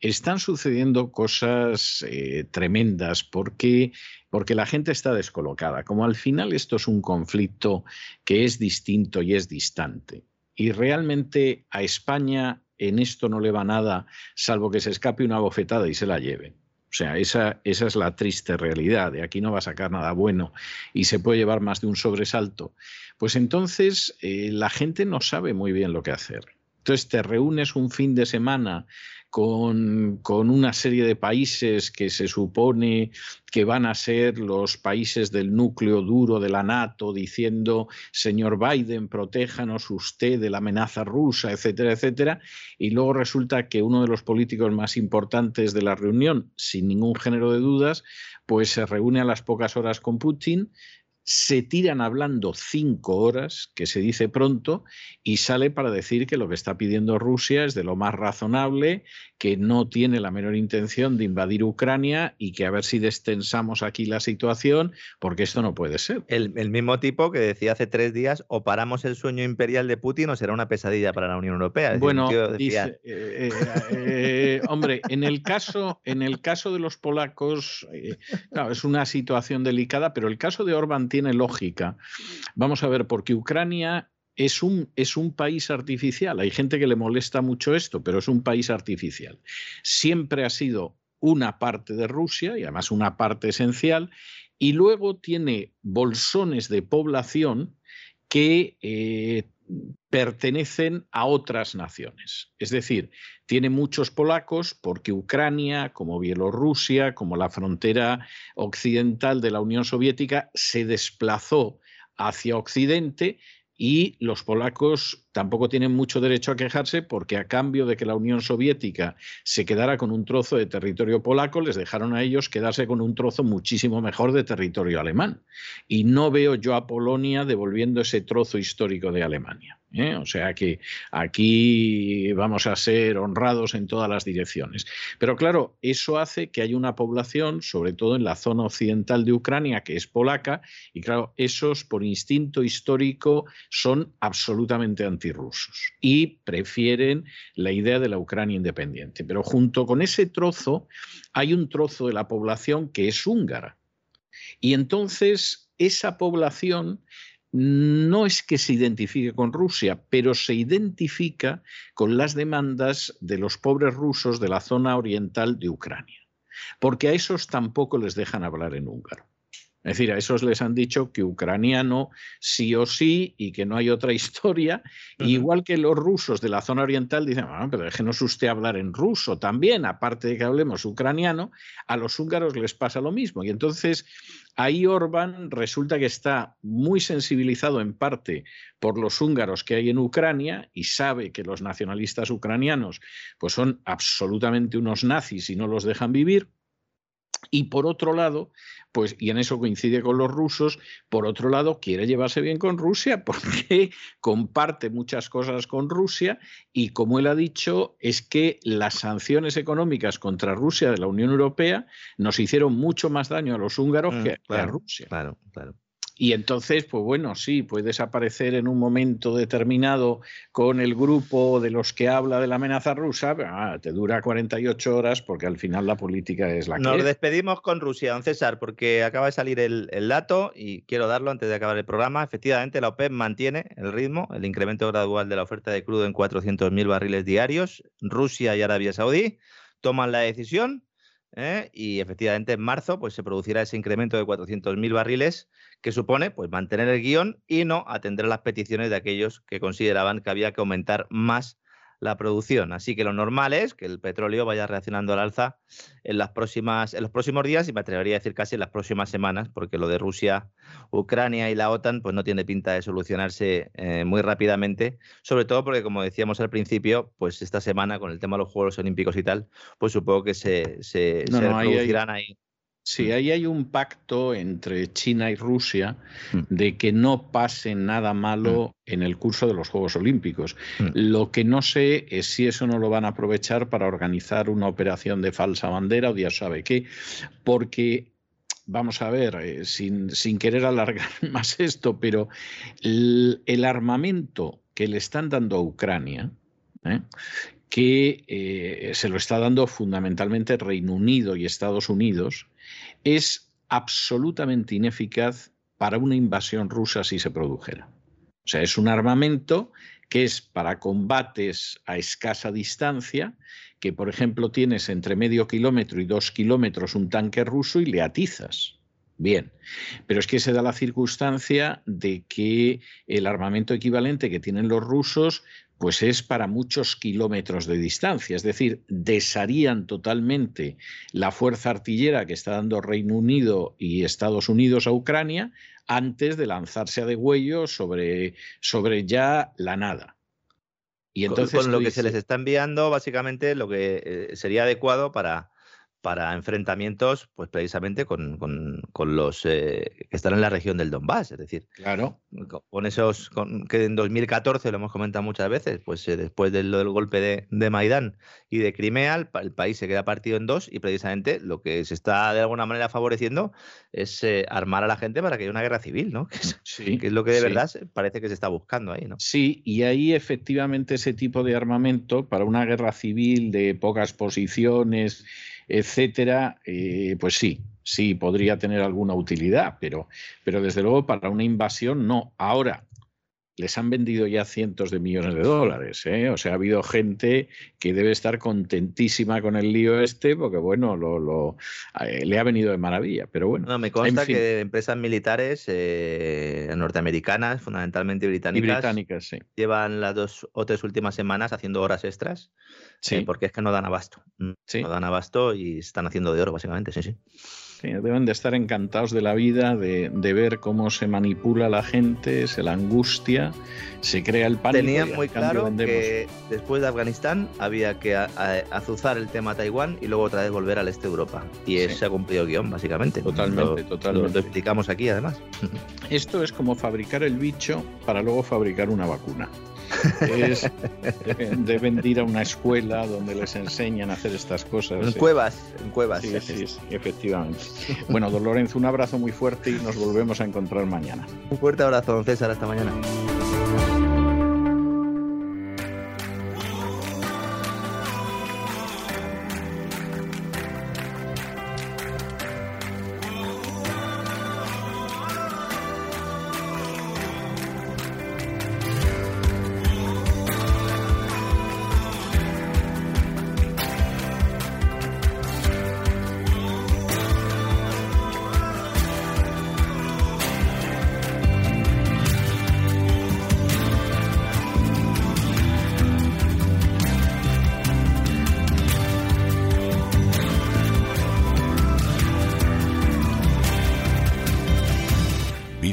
están sucediendo cosas eh, tremendas porque, porque la gente está descolocada. Como al final esto es un conflicto que es distinto y es distante. Y realmente a España en esto no le va nada, salvo que se escape una bofetada y se la lleve. O sea, esa, esa, es la triste realidad. De aquí no va a sacar nada bueno y se puede llevar más de un sobresalto. Pues entonces eh, la gente no sabe muy bien lo que hacer. Entonces te reúnes un fin de semana con, una serie de países que se supone que van a ser los países del núcleo duro de la NATO, diciendo, señor Biden, protéjanos usted de la amenaza rusa, etcétera, etcétera. Y luego resulta que uno de los políticos más importantes de la reunión, sin ningún género de dudas, pues se reúne a las pocas horas con Putin se tiran hablando cinco horas, que se dice pronto, y sale para decir que lo que está pidiendo Rusia es de lo más razonable, que no tiene la menor intención de invadir Ucrania y que a ver si destensamos aquí la situación, porque esto no puede ser. El, mismo tipo que decía hace tres días, o paramos el sueño imperial de Putin o será una pesadilla para la Unión Europea. bueno, dice, eh, eh, eh, hombre, en el, caso, en el caso de los polacos, claro, es una situación delicada, pero el caso de Orbán tiene lógica. Vamos a ver, porque Ucrania es un, es un, país artificial. Hay gente que le molesta mucho esto, pero es un país artificial. Siempre ha sido una parte de Rusia y además una parte esencial, y luego tiene bolsones de población que eh, pertenecen a otras naciones. Es decir, tiene muchos polacos porque Ucrania, como Bielorrusia, como la frontera occidental de la Unión Soviética, se desplazó hacia Occidente y los polacos tampoco tienen mucho derecho a quejarse porque a cambio de que la Unión Soviética se quedara con un trozo de territorio polaco, les dejaron a ellos quedarse con un trozo muchísimo mejor de territorio alemán. Y no veo yo a Polonia devolviendo ese trozo histórico de Alemania. ¿eh? O sea que aquí vamos a ser honrados en todas las direcciones. Pero claro, eso hace que haya una población, sobre todo en la zona occidental de Ucrania, que es polaca, y claro, esos por instinto histórico son absolutamente anti y prefieren la idea de la Ucrania independiente. Pero junto con ese trozo hay un trozo de la población que es húngara. Y entonces esa población no es que se identifique con Rusia, pero se identifica con las demandas de los pobres rusos de la zona oriental de Ucrania, porque a esos tampoco les dejan hablar en húngaro. Es decir, a esos les han dicho que ucraniano sí o sí y que no hay otra historia. Igual que los rusos de la zona oriental dicen, ah, pero déjenos usted hablar en ruso también, aparte de que hablemos ucraniano, a los húngaros les pasa lo mismo. Y entonces ahí Orbán resulta que está muy sensibilizado en parte por los húngaros que hay en Ucrania y sabe que los nacionalistas ucranianos pues son absolutamente unos nazis y no los dejan vivir. Y por otro lado, pues, y en eso coincide con los rusos, por otro lado, quiere llevarse bien con Rusia porque comparte muchas cosas con Rusia y, como él ha dicho, es que las sanciones económicas contra Rusia de la Unión Europea nos hicieron mucho más daño a los húngaros mm, que, a Rusia. Claro, claro. Y entonces, pues bueno, sí, puedes aparecer en un momento determinado con el grupo de los que habla de la amenaza rusa, pero, ah, te dura 48 horas porque al final la política es la que Nos despedimos con Rusia, don César, porque acaba de salir el, el, dato y quiero darlo antes de acabar el programa. Efectivamente, la OPEP mantiene el ritmo, el incremento gradual de la oferta de crudo en 400.000 barriles diarios. Rusia y Arabia Saudí toman la decisión ¿eh? y efectivamente en marzo pues, se producirá ese incremento de 400.000 barriles que supone pues, mantener el guion y no atender las peticiones de aquellos que consideraban que había que aumentar más la producción. Así que lo normal es que el petróleo vaya reaccionando al alza en, las próximas, en los próximos días y me atrevería a decir casi en las próximas semanas, porque lo de Rusia, Ucrania y la OTAN pues no tiene pinta de solucionarse eh, muy rápidamente, sobre todo porque, como decíamos al principio, pues esta semana con el tema de los Juegos Olímpicos y tal, pues supongo que se, se, producirán ahí Sí, ahí hay un pacto entre China y Rusia mm. de que no pase nada malo mm. en el curso de los Juegos Olímpicos. Mm. Lo que no sé es si eso no lo van a aprovechar para organizar una operación de falsa bandera o ya sabe qué, porque vamos a ver, eh, sin, querer alargar más esto, pero el, armamento que le están dando a Ucrania, ¿eh? que eh, se lo está dando fundamentalmente Reino Unido y Estados Unidos, es absolutamente ineficaz para una invasión rusa si se produjera. O sea, es un armamento que es para combates a escasa distancia, que por ejemplo tienes entre medio kilómetro y dos kilómetros un tanque ruso y le atizas. Bien, pero es que se da la circunstancia de que el armamento equivalente que tienen los rusos pues es para muchos kilómetros de distancia, es decir, desharían totalmente la fuerza artillera que está dando Reino Unido y Estados Unidos a Ucrania antes de lanzarse a degüello sobre, sobre ya la nada. Y entonces con, lo que se les está enviando, básicamente lo que eh, sería adecuado para, para enfrentamientos, pues precisamente con, los eh, que están en la región del Donbass, es decir, claro. con, esos que en 2014 lo hemos comentado muchas veces, pues eh, después del, del, golpe de, de, Maidán y de Crimea, el, país se queda partido en dos y precisamente lo que se está de alguna manera favoreciendo es eh, armar a la gente para que haya una guerra civil, ¿no? Que es, lo que de verdad parece que se está buscando ahí, ¿no? Sí, y ahí efectivamente ese tipo de armamento para una guerra civil de pocas posiciones etcétera, eh, pues sí, sí podría tener alguna utilidad, pero, pero desde luego para una invasión no. Ahora, les han vendido ya cientos de millones de dólares. ¿eh? O sea, ha habido gente que debe estar contentísima con el lío este, porque bueno, lo, eh, le ha venido de maravilla. Pero bueno. No, me consta que empresas militares eh, norteamericanas, fundamentalmente británicas, británicas llevan las dos o tres últimas semanas haciendo horas extras. Sí. porque es que no dan abasto. No dan abasto y están haciendo de oro, básicamente, sí, sí deben de estar encantados de la vida, de, ver cómo se manipula la gente, se la angustia, se crea el pánico. Tenían muy claro que después de Afganistán había que azuzar el tema Taiwán y luego otra vez volver al este de Europa. Y se ha cumplido el guion, básicamente. Totalmente, lo, totalmente. Lo explicamos aquí, además. Esto es como fabricar el bicho para luego fabricar una vacuna es, deben ir a una escuela donde les enseñan a hacer estas cosas. En cuevas, en cuevas. Sí, sí, efectivamente. Bueno, don Lorenzo, un abrazo muy fuerte y nos volvemos a encontrar mañana. Un fuerte abrazo, don César, hasta mañana.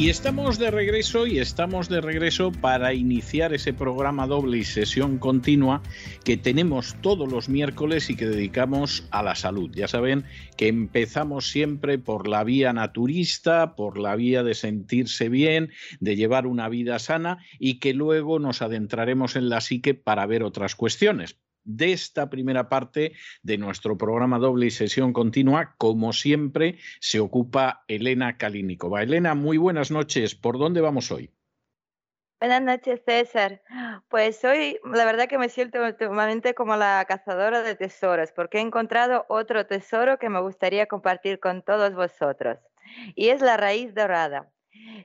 Y estamos de regreso y estamos de regreso para iniciar ese programa doble y sesión continua que tenemos todos los miércoles y que dedicamos a la salud. Ya saben que empezamos siempre por la vía naturista, por la vía de sentirse bien, de llevar una vida sana y que luego nos adentraremos en la psique para ver otras cuestiones de esta primera parte de nuestro programa doble y sesión continua. Como siempre, se ocupa Elena Kalinikova. Elena, muy buenas noches. ¿Por dónde vamos hoy? Buenas noches, César. Pues hoy la verdad que me siento últimamente como la cazadora de tesoros, porque he encontrado otro tesoro que me gustaría compartir con todos vosotros. Y es la raíz dorada,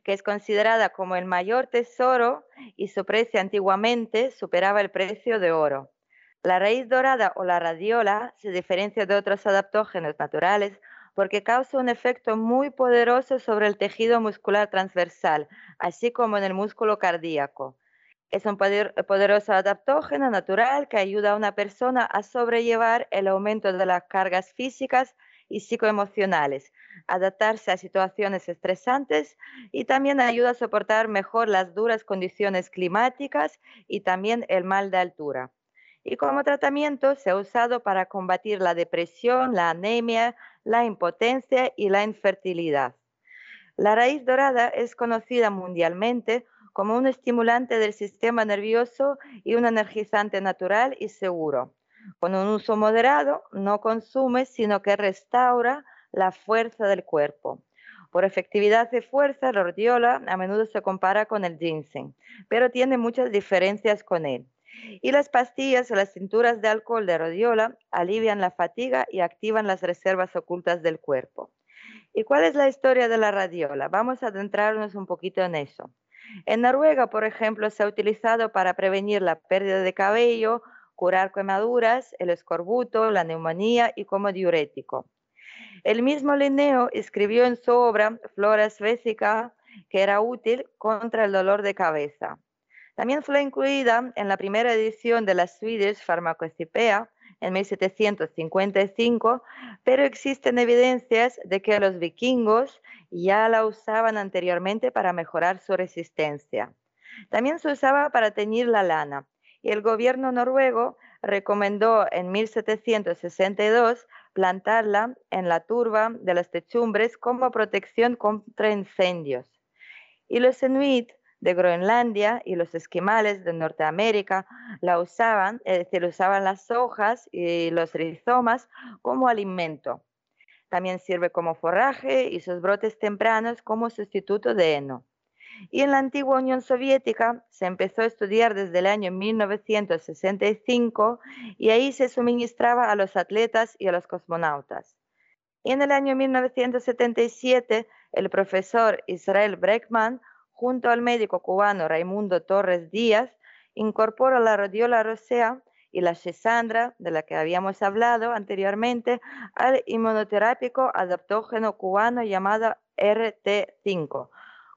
que es considerada como el mayor tesoro y su precio antiguamente superaba el precio de oro. La raíz dorada o la radiola se diferencia de otros adaptógenos naturales porque causa un efecto muy poderoso sobre el tejido muscular transversal, así como en el músculo cardíaco. Es un poderoso adaptógeno natural que ayuda a una persona a sobrellevar el aumento de las cargas físicas y psicoemocionales, adaptarse a situaciones estresantes y también ayuda a soportar mejor las duras condiciones climáticas y también el mal de altura y como tratamiento se ha usado para combatir la depresión, la anemia, la impotencia y la infertilidad. La raíz dorada es conocida mundialmente como un estimulante del sistema nervioso y un energizante natural y seguro. Con un uso moderado no consume, sino que restaura la fuerza del cuerpo. Por efectividad de fuerza, la rhodiola a menudo se compara con el ginseng, pero tiene muchas diferencias con él. Y las pastillas o las cinturas de alcohol de rodiola alivian la fatiga y activan las reservas ocultas del cuerpo. ¿Y cuál es la historia de la radiola? Vamos a adentrarnos un poquito en eso. En Noruega, por ejemplo, se ha utilizado para prevenir la pérdida de cabello, curar quemaduras, el escorbuto, la neumonía y como diurético. El mismo Linneo escribió en su obra Flora Svesica que era útil contra el dolor de cabeza. También fue incluida en la primera edición de la Swedish Pharmacopoeia en 1755, pero existen evidencias de que los vikingos ya la usaban anteriormente para mejorar su resistencia. También se usaba para teñir la lana y el gobierno noruego recomendó en 1762 plantarla en la turba de las techumbres como protección contra incendios. Y los inuit de Groenlandia y los esquimales de Norteamérica la usaban, es decir, usaban las hojas y los rizomas como alimento. También sirve como forraje y sus brotes tempranos como sustituto de heno. Y en la antigua Unión Soviética se empezó a estudiar desde el año 1965 y ahí se suministraba a los atletas y a los cosmonautas. Y en el año 1977 el profesor Israel Breckman junto al médico cubano Raimundo Torres Díaz, incorpora la radiola rosea y la Shesandra, de la que habíamos hablado anteriormente, al inmunoterápico adaptógeno cubano llamado RT5,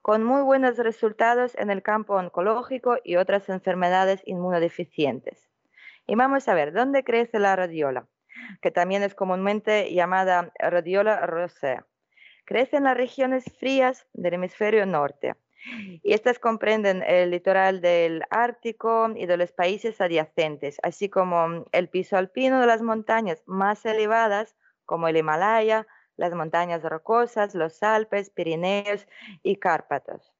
con muy buenos resultados en el campo oncológico y otras enfermedades inmunodeficientes. Y vamos a ver, ¿dónde crece la radiola? Que también es comúnmente llamada radiola rosea. Crece en las regiones frías del hemisferio norte y estas comprenden el litoral del Ártico y de los países adyacentes, así como el piso alpino de las montañas más elevadas, como el Himalaya, las montañas rocosas, los Alpes, Pirineos y Cárpatos.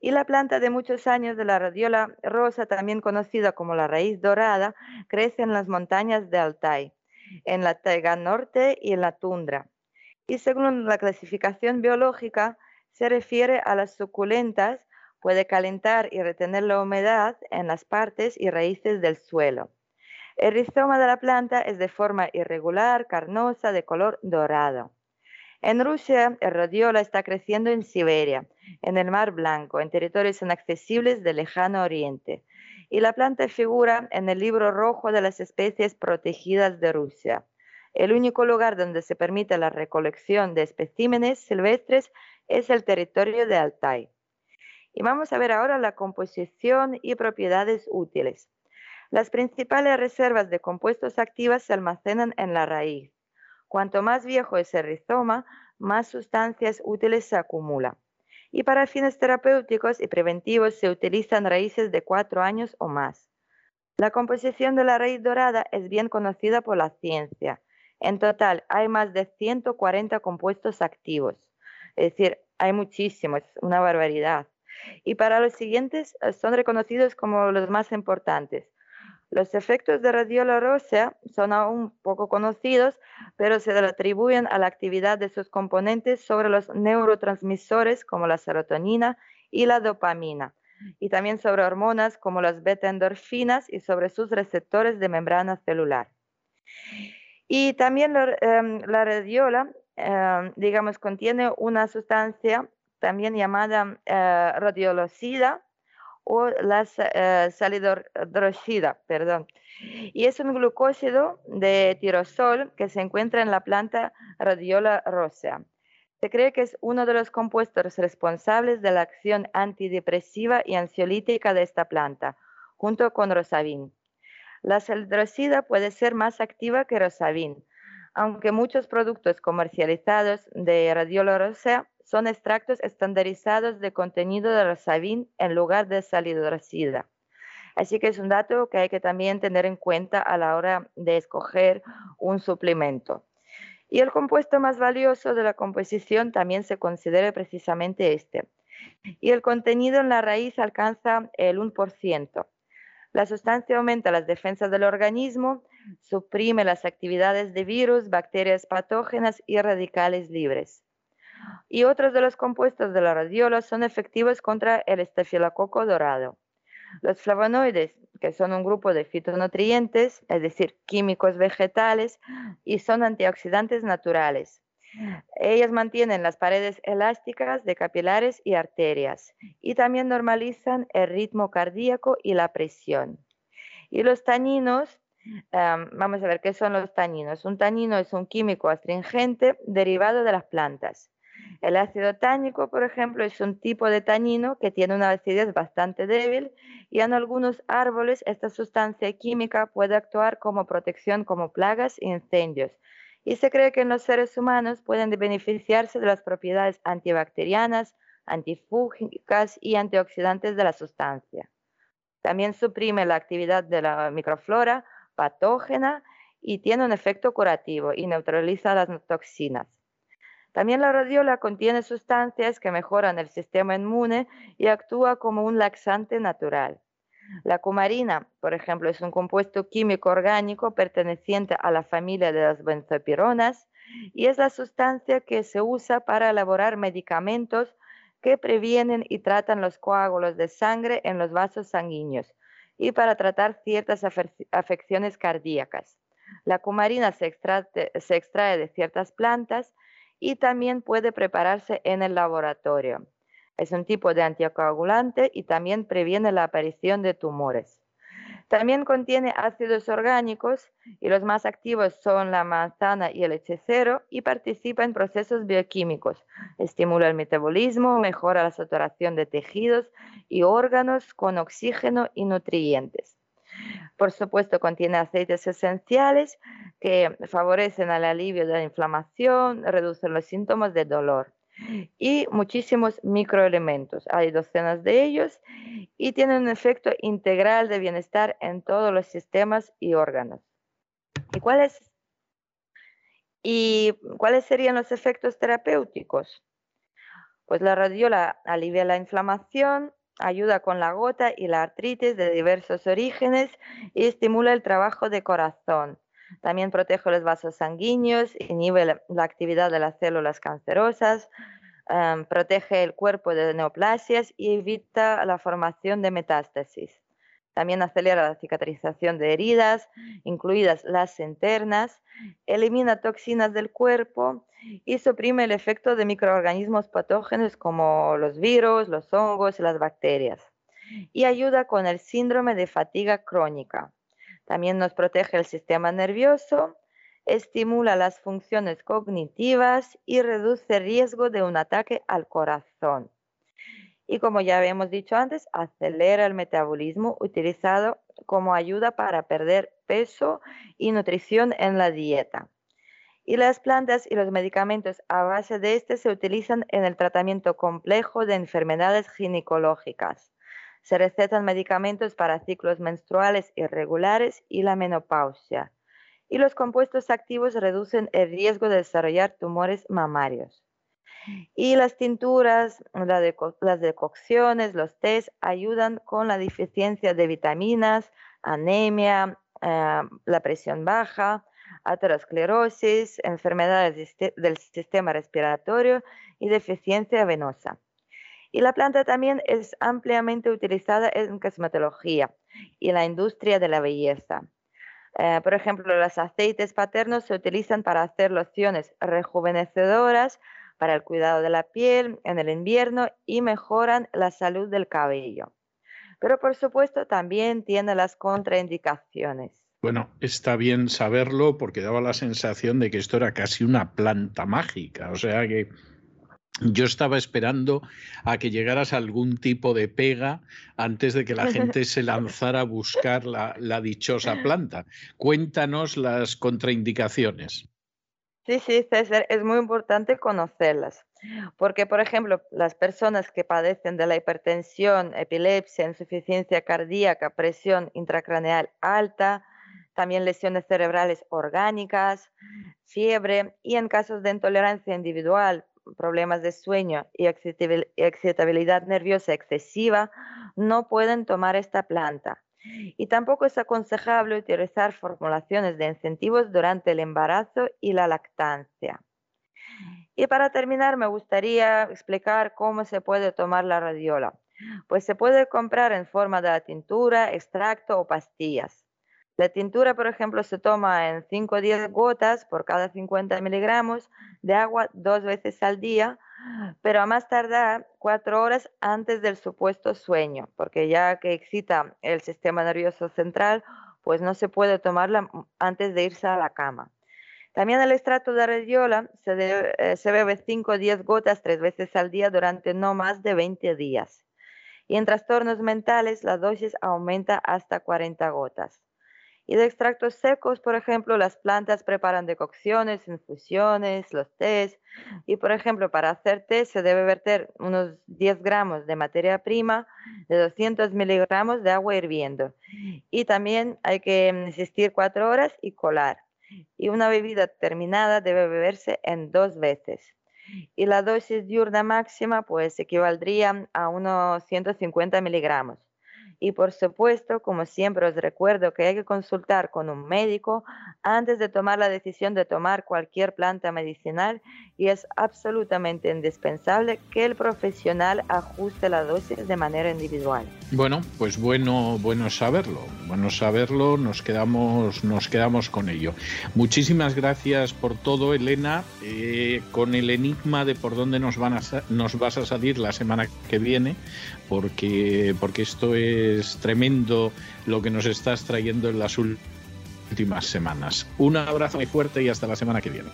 Y la planta de muchos años de la radiola rosa, también conocida como la raíz dorada, crece en las montañas de Altai, en la taiga norte y en la tundra. Y según la clasificación biológica, se refiere a las suculentas, puede calentar y retener la humedad en las partes y raíces del suelo. El rizoma de la planta es de forma irregular, carnosa, de color dorado. En Rusia, el rodiola está creciendo en Siberia, en el Mar Blanco, en territorios inaccesibles del lejano oriente. Y la planta figura en el libro rojo de las especies protegidas de Rusia, el único lugar donde se permite la recolección de especímenes silvestres es el territorio de Altai. Y vamos a ver ahora la composición y propiedades útiles. Las principales reservas de compuestos activos se almacenan en la raíz. Cuanto más viejo es el rizoma, más sustancias útiles se acumulan. Y para fines terapéuticos y preventivos se utilizan raíces de cuatro años o más. La composición de la raíz dorada es bien conocida por la ciencia. En total hay más de 140 compuestos activos. Es decir, hay muchísimos, una barbaridad. Y para los siguientes eh, son reconocidos como los más importantes. Los efectos de radiola rósea son aún poco conocidos, pero se atribuyen a la actividad de sus componentes sobre los neurotransmisores como la serotonina y la dopamina, y también sobre hormonas como las beta-endorfinas y sobre sus receptores de membrana celular. Y también la, em, radiola, em, digamos, contiene una sustancia también llamada eh, radiolocida, o la eh, salidrosida, perdón. Y es un glucósido de tirosol que se encuentra en la planta Radiola rosea. Se cree que es uno de los compuestos responsables de la acción antidepresiva y ansiolítica de esta planta, junto con rosavin. La salidrosida puede ser más activa que rosavin, aunque muchos productos comercializados de radiola rosea son extractos estandarizados de contenido de rosavin en lugar de salidrosida. Así que es un dato que hay que también tener en cuenta a la hora de escoger un suplemento. Y el compuesto más valioso de la composición también se considera precisamente este. Y el contenido en la raíz alcanza el 1%. La sustancia aumenta las defensas del organismo, suprime las actividades de virus, bacterias patógenas y radicales libres. Y otros de los compuestos de la radiola son efectivos contra el estafilococo dorado. Los flavonoides, que son un grupo de fitonutrientes, es decir, químicos vegetales, y son antioxidantes naturales. Ellas mantienen las paredes elásticas de capilares y arterias y también normalizan el ritmo cardíaco y la presión. Y los taninos, vamos a ver qué son los taninos. Un tanino es un químico astringente derivado de las plantas. El ácido tánico, por ejemplo, es un tipo de tanino que tiene una acidez bastante débil y en algunos árboles esta sustancia química puede actuar como protección como plagas e incendios. Y se cree que en los seres humanos pueden beneficiarse de las propiedades antibacterianas, antifúngicas y antioxidantes de la sustancia. También suprime la actividad de la microflora patógena y tiene un efecto curativo y neutraliza las toxinas. También la radiola contiene sustancias que mejoran el sistema inmune y actúa como un laxante natural. La cumarina, por ejemplo, es un compuesto químico orgánico perteneciente a la familia de las benzopironas y es la sustancia que se usa para elaborar medicamentos que previenen y tratan los coágulos de sangre en los vasos sanguíneos y para tratar ciertas afecciones cardíacas. La cumarina se extrae de ciertas plantas y también puede prepararse en el laboratorio. Es un tipo de anticoagulante y también previene la aparición de tumores. También contiene ácidos orgánicos y los más activos son la manzana y el hechicero y participa en procesos bioquímicos. Estimula el metabolismo, mejora la saturación de tejidos y órganos con oxígeno y nutrientes. Por supuesto, contiene aceites esenciales que favorecen el alivio de la inflamación, reducen los síntomas de dolor y muchísimos microelementos. Hay docenas de ellos y tienen un efecto integral de bienestar en todos los sistemas y órganos. ¿Y cuáles, y cuáles serían los efectos terapéuticos? Pues la radiola alivia la inflamación, ayuda con la gota y la artritis de diversos orígenes y estimula el trabajo de corazón. También protege los vasos sanguíneos, inhibe la actividad de las células cancerosas, em, protege el cuerpo de neoplasias y evita la formación de metástasis. También acelera la cicatrización de heridas, incluidas las internas, elimina toxinas del cuerpo y suprime el efecto de microorganismos patógenos como los virus, los hongos y las bacterias. Y ayuda con el síndrome de fatiga crónica. También nos protege el sistema nervioso, estimula las funciones cognitivas y reduce el riesgo de un ataque al corazón y como ya habíamos dicho antes, acelera el metabolismo utilizado como ayuda para perder peso y nutrición en la dieta. Y las plantas y los medicamentos a base de este se utilizan en el tratamiento complejo de enfermedades ginecológicas. Se recetan medicamentos para ciclos menstruales irregulares y la menopausia. Y los compuestos activos reducen el riesgo de desarrollar tumores mamarios. Y las tinturas, las decocciones, los test ayudan con la deficiencia de vitaminas, anemia, eh, la presión baja, aterosclerosis, enfermedades del sistema respiratorio y deficiencia venosa. Y la planta también es ampliamente utilizada en cosmetología y la industria de la belleza. Eh, por ejemplo, los aceites paternos se utilizan para hacer lociones rejuvenecedoras para el cuidado de la piel en el invierno y mejoran la salud del cabello. Pero por supuesto también tiene las contraindicaciones. Bueno, está bien saberlo porque daba la sensación de que esto era casi una planta mágica, o sea que yo estaba esperando a que llegaras a algún tipo de pega antes de que la gente se lanzara a buscar la, dichosa planta. Cuéntanos las contraindicaciones. Sí, sí, César, es muy importante conocerlas. Porque, por ejemplo, las personas que padecen de la hipertensión, epilepsia, insuficiencia cardíaca, presión intracraneal alta, también lesiones cerebrales orgánicas, fiebre y en casos de intolerancia individual, problemas de sueño y excitabilidad nerviosa excesiva, no pueden tomar esta planta. Y tampoco es aconsejable utilizar formulaciones de incentivos durante el embarazo y la lactancia. Y para terminar, me gustaría explicar cómo se puede tomar la radiola. Pues se puede comprar en forma de tintura, extracto o pastillas. La tintura, por ejemplo, se toma en 5 o 10 gotas por cada 50 miligramos de agua dos veces al día, pero a más tardar cuatro horas antes del supuesto sueño, porque ya que excita el sistema nervioso central, pues no se puede tomarla antes de irse a la cama. También el extracto de radiola se, eh, se bebe 5 o 10 gotas tres veces al día durante no más de 20 días. Y en trastornos mentales la dosis aumenta hasta 40 gotas. Y de extractos secos, por ejemplo, las plantas preparan decocciones, infusiones, los tés. Y, por ejemplo, para hacer té se debe verter unos 10 gramos de materia prima de 200 miligramos de agua hirviendo. Y también hay que insistir cuatro horas y colar. Y una bebida terminada debe beberse en dos veces. Y la dosis diurna máxima pues equivaldría a unos 150 miligramos. Y por supuesto, como siempre os recuerdo que hay que consultar con un médico antes de tomar la decisión de tomar cualquier planta medicinal y es absolutamente indispensable que el profesional ajuste la dosis de manera individual. Bueno, pues bueno, bueno saberlo, bueno saberlo, nos quedamos, nos quedamos con ello. Muchísimas gracias por todo, Elena, eh, con el enigma de por dónde nos, van nos vas a salir la semana que viene, porque, porque esto es tremendo lo que nos estás trayendo en las últimas semanas. Un abrazo muy fuerte y hasta la semana que viene.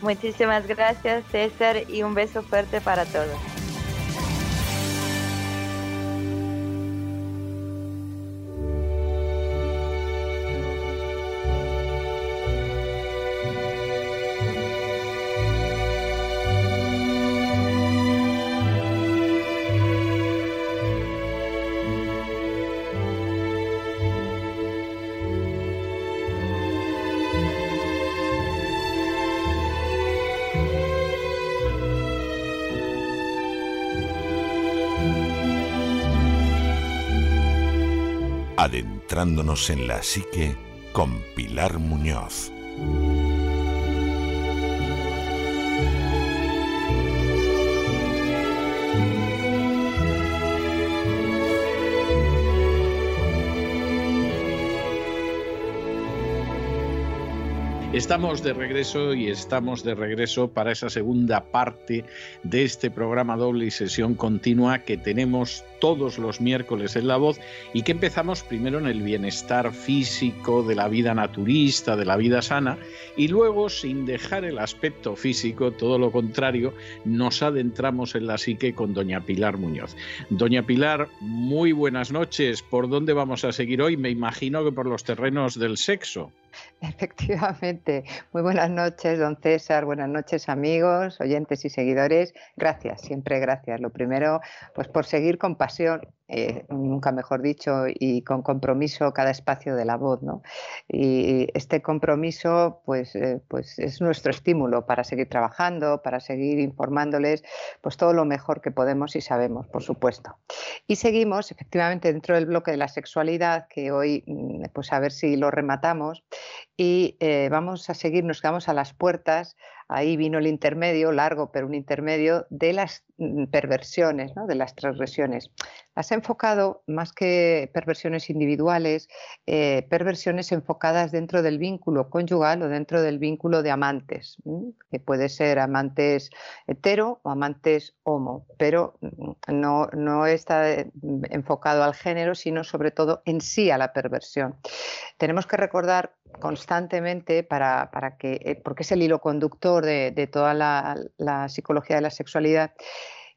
Muchísimas gracias César y un beso fuerte para todos. Adentrándonos en la psique con Pilar Muñoz. Estamos de regreso y estamos de regreso para esa segunda parte de este programa doble y sesión continua que tenemos todos los miércoles en La Voz y que empezamos primero en el bienestar físico de la vida naturista, de la vida sana y luego sin dejar el aspecto físico, todo lo contrario, nos adentramos en la psique con doña Pilar Muñoz. Doña Pilar, muy buenas noches. ¿Por dónde vamos a seguir hoy? Me imagino que por los terrenos del sexo. Efectivamente. Muy buenas noches, don César. Buenas noches, amigos, oyentes y seguidores. Gracias, siempre gracias. Lo primero, pues por seguir con pasión eh, nunca mejor dicho, y con compromiso cada espacio de la voz. ¿no? Y este compromiso pues, eh, pues es nuestro estímulo para seguir trabajando, para seguir informándoles pues todo lo mejor que podemos y sabemos, por supuesto. Y seguimos efectivamente dentro del bloque de la sexualidad, que hoy mm, pues a ver si lo rematamos, y eh, vamos a seguir, nos quedamos a las puertas ahí vino el intermedio, largo, pero un intermedio de las mm, perversiones, ¿no? de las transgresiones. Las he enfocado más que perversiones individuales, eh, perversiones enfocadas dentro del vínculo conyugal o dentro del vínculo de amantes, que puede ser amantes hetero o amantes homo, pero mm, no, no está eh, enfocado al género, sino sobre todo en sí a la perversión. Tenemos que recordar constantemente para, para que, eh, porque es el hilo conductor de, toda la, psicología de la sexualidad,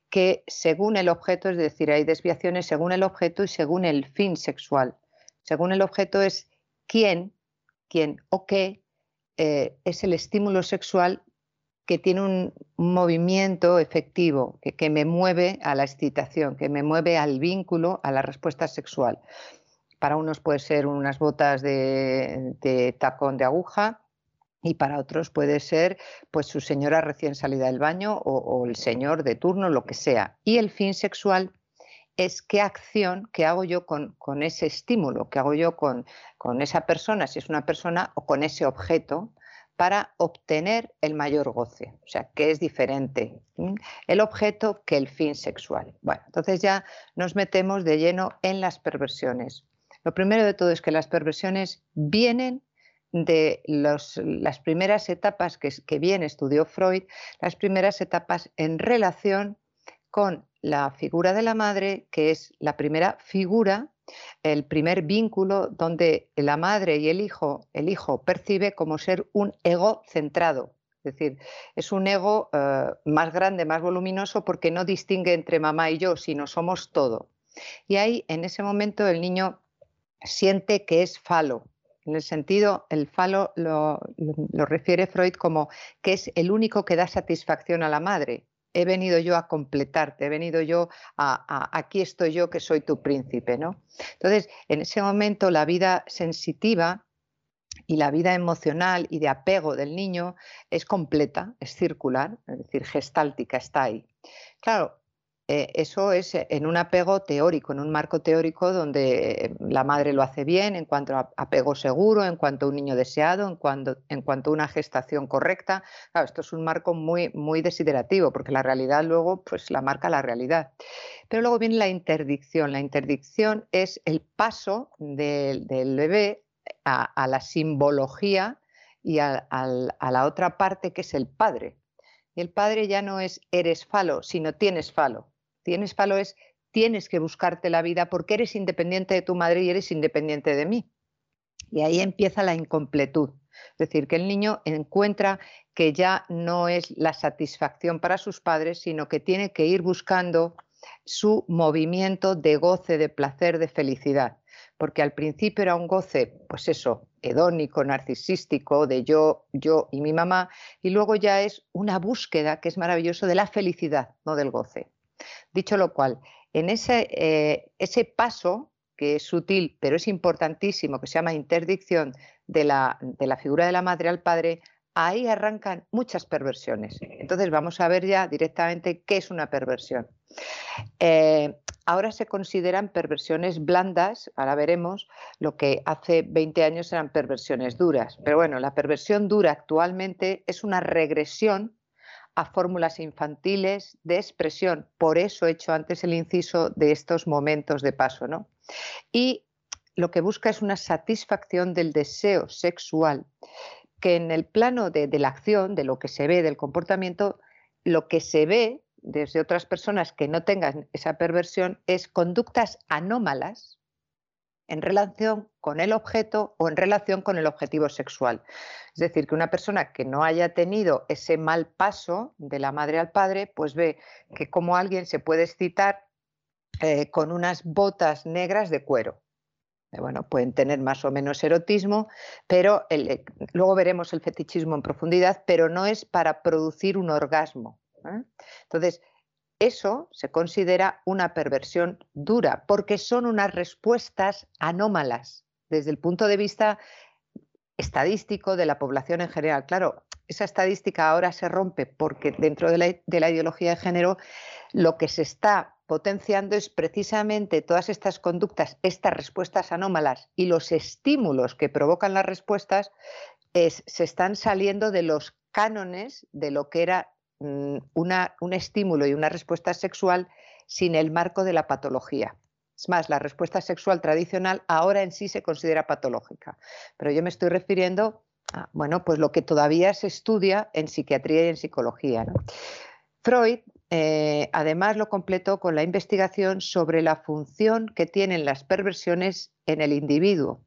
que según el objeto, es decir, hay desviaciones según el objeto y según el fin sexual. Según el objeto es quién, quién o qué eh, es el estímulo sexual que tiene un, movimiento efectivo, que, me mueve a la excitación, que me mueve al vínculo, a la respuesta sexual. Para unos puede ser unas botas de, tacón de aguja, y para otros puede ser pues su señora recién salida del baño o, el señor de turno, lo que sea. Y el fin sexual es qué acción que hago yo con, ese estímulo, que hago yo con, con, esa persona, si es una persona, o con ese objeto, para obtener el mayor goce. O sea, que es diferente el objeto que el fin sexual. Bueno, entonces ya nos metemos de lleno en las perversiones. Lo primero de todo es que las perversiones vienen de las primeras etapas que, bien estudió Freud, las primeras etapas en relación con la figura de la madre, que es la primera figura, el primer vínculo donde la madre y el hijo, el hijo percibe como ser un ego centrado. Es decir, es un ego eh, más grande, más voluminoso, porque no distingue entre mamá y yo, sino somos todo. Y ahí, en ese momento, el niño siente que es falo. En el sentido, el falo lo, refiere Freud como que es el único que da satisfacción a la madre. He venido yo a completarte, he venido yo a, aquí estoy yo que soy tu príncipe, ¿no? Entonces, en ese momento la vida sensitiva y la vida emocional y de apego del niño es completa, es circular, es decir, gestáltica, está ahí. Claro, eh, eso es eh, en un apego teórico, en un marco teórico donde la madre lo hace bien en cuanto a apego seguro, en cuanto a un niño deseado, en cuanto, a una gestación correcta. Esto es un marco muy, muy desiderativo, porque la realidad luego pues, la marca la realidad. Pero luego viene la interdicción. La interdicción es el paso del, bebé a, la simbología y a la otra parte que es el padre. Y el padre ya no es eres falo, sino tienes falo. Tienes falo es tienes que buscarte la vida porque eres independiente de tu madre y eres independiente de mí. Y ahí empieza la incompletud. Es decir, que el niño encuentra que ya no es la satisfacción para sus padres, sino que tiene que ir buscando su movimiento de goce, de placer, de felicidad. Porque al principio era un goce, pues eso, hedónico, narcisístico, de yo, yo y mi mamá, y luego ya es una búsqueda que es maravilloso de la felicidad, no del goce. Dicho lo cual, en ese, eh, ese paso, que es sutil, pero es importantísimo, que se llama interdicción de la, de la figura de la madre al padre, ahí arrancan muchas perversiones. Entonces vamos a ver ya directamente qué es una perversión. Eh, ahora se consideran perversiones blandas, ahora veremos lo que hace 20 años eran perversiones duras. Pero bueno, la perversión dura actualmente es una regresión a fórmulas infantiles de expresión. Por eso he hecho antes el inciso de estos momentos de paso. ¿no? Y lo que busca es una satisfacción del deseo sexual, que en el plano de, de la acción, de lo que se ve, del comportamiento, lo que se ve desde otras personas que no tengan esa perversión es conductas anómalas en relación con el objeto o en relación con el objetivo sexual. Es decir, que una persona que no haya tenido ese mal paso de la madre al padre, pues ve que como alguien se puede excitar eh, con unas botas negras de cuero. Eh, bueno, pueden tener más o menos erotismo, pero eh, luego veremos el fetichismo en profundidad, pero no es para producir un orgasmo. Entonces, eso se considera una perversión dura, porque son unas respuestas anómalas desde el punto de vista estadístico de la población en general. Claro, esa estadística ahora se rompe porque dentro de la, ideología de género lo que se está potenciando es precisamente todas estas conductas, estas respuestas anómalas y los estímulos que provocan las respuestas se están saliendo de los cánones de lo que era Mm, un estímulo y una respuesta sexual sin el marco de la patología. Es más, la respuesta sexual tradicional ahora en sí se considera patológica, pero yo me estoy refiriendo a bueno, pues lo que todavía se estudia en psiquiatría y en psicología. Freud eh, además lo completó con la investigación sobre la función que tienen las perversiones en el individuo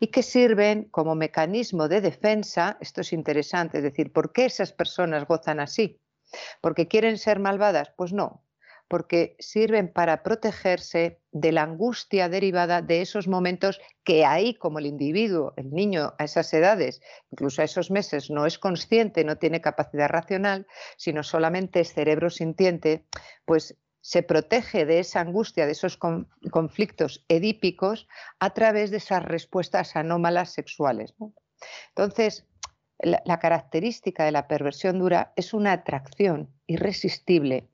y que sirven como mecanismo de defensa, esto es interesante, es decir, ¿por qué esas personas gozan así? ¿Porque quieren ser malvadas? Pues no, porque sirven para protegerse de la angustia derivada de esos momentos que ahí, como el individuo, el niño a esas edades, incluso a esos meses, no es consciente, no tiene capacidad racional, sino solamente es cerebro sintiente, pues se protege de esa angustia, de esos conflictos edípicos a través de esas respuestas anómalas sexuales. Entonces, la, característica de la perversión dura es una atracción irresistible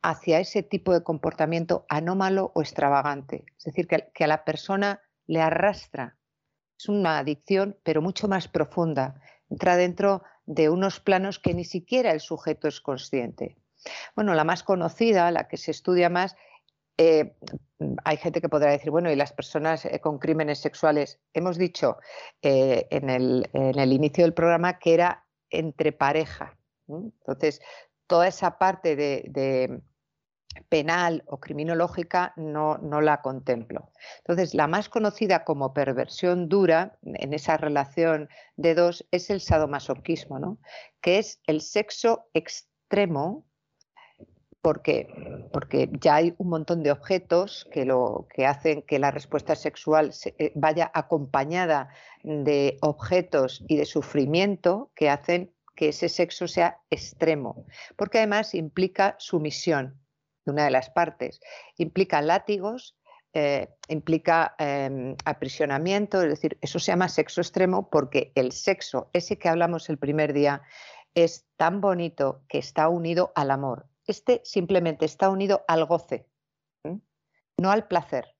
hacia ese tipo de comportamiento anómalo o extravagante. Es decir, que, que a la persona le arrastra. Es una adicción, pero mucho más profunda. Entra dentro de unos planos que ni siquiera el sujeto es consciente. Bueno, la más conocida, la que se estudia más, eh, hay gente que podrá decir, bueno, y las personas eh, con crímenes sexuales, hemos dicho eh, en, el, inicio del programa que era entre pareja. Entonces, toda esa parte de, penal o criminológica no, no, la contemplo. Entonces, la más conocida como perversión dura en esa relación de dos es el sadomasoquismo, ¿no? que es el sexo extremo porque, porque ya hay un montón de objetos que, lo, que hacen que la respuesta sexual eh, vaya acompañada de objetos y de sufrimiento que hacen que ese sexo sea extremo, porque además implica sumisión de una de las partes, implica látigos, eh, implica em, aprisionamiento, es decir, eso se llama sexo extremo porque el sexo, ese que hablamos el primer día, es tan bonito que está unido al amor, este simplemente está unido al goce, no al placer.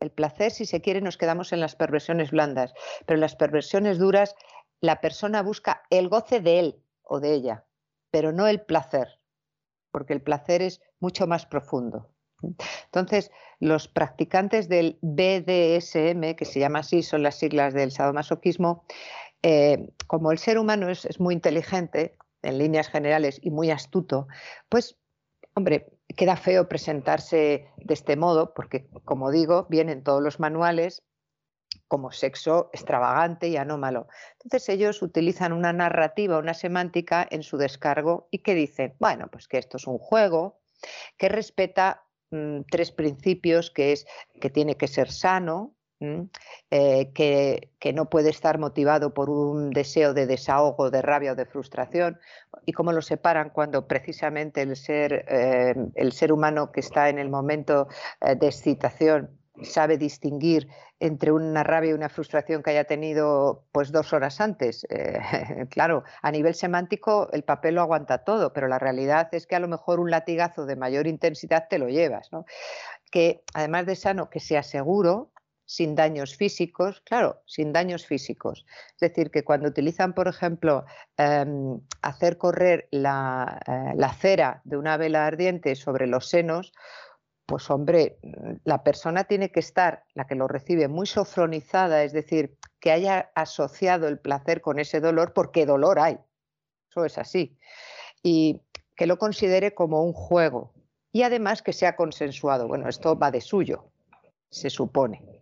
El placer, si se quiere, nos quedamos en las perversiones blandas, pero en las perversiones duras la persona busca el goce de él o de ella, pero no el placer, porque el placer es mucho más profundo. Entonces, los practicantes del BDSM, que se llama así, son las siglas del sadomasoquismo, eh, como el ser humano es muy inteligente, en líneas generales y muy astuto, pues, hombre, queda feo presentarse de este modo, porque, como digo, vienen todos los manuales como sexo extravagante y anómalo. Entonces ellos utilizan una narrativa, una semántica en su descargo y que dicen, bueno, pues que esto es un juego que respeta mm, tres principios, que es que tiene que ser sano, eh, que, no puede estar motivado por un deseo de desahogo, de rabia o de frustración, y cómo lo separan cuando precisamente el ser, eh, el ser humano que está en el momento eh, de excitación sabe distinguir entre una rabia y una frustración que haya tenido pues dos horas antes. claro, a nivel semántico el papel lo aguanta todo, pero la realidad es que a lo mejor un latigazo de mayor intensidad te lo llevas. Que además de sano, que sea seguro, sin daños físicos, claro, sin daños físicos. Es decir, que cuando utilizan, por ejemplo, em, hacer correr la, eh, la, cera de una vela ardiente sobre los senos, pues hombre, la persona tiene que estar, la que lo recibe, muy sofronizada, es decir, que haya asociado el placer con ese dolor, porque dolor hay. Eso es así. Y que lo considere como un juego. Y además que sea consensuado. Bueno, esto va de suyo, se supone.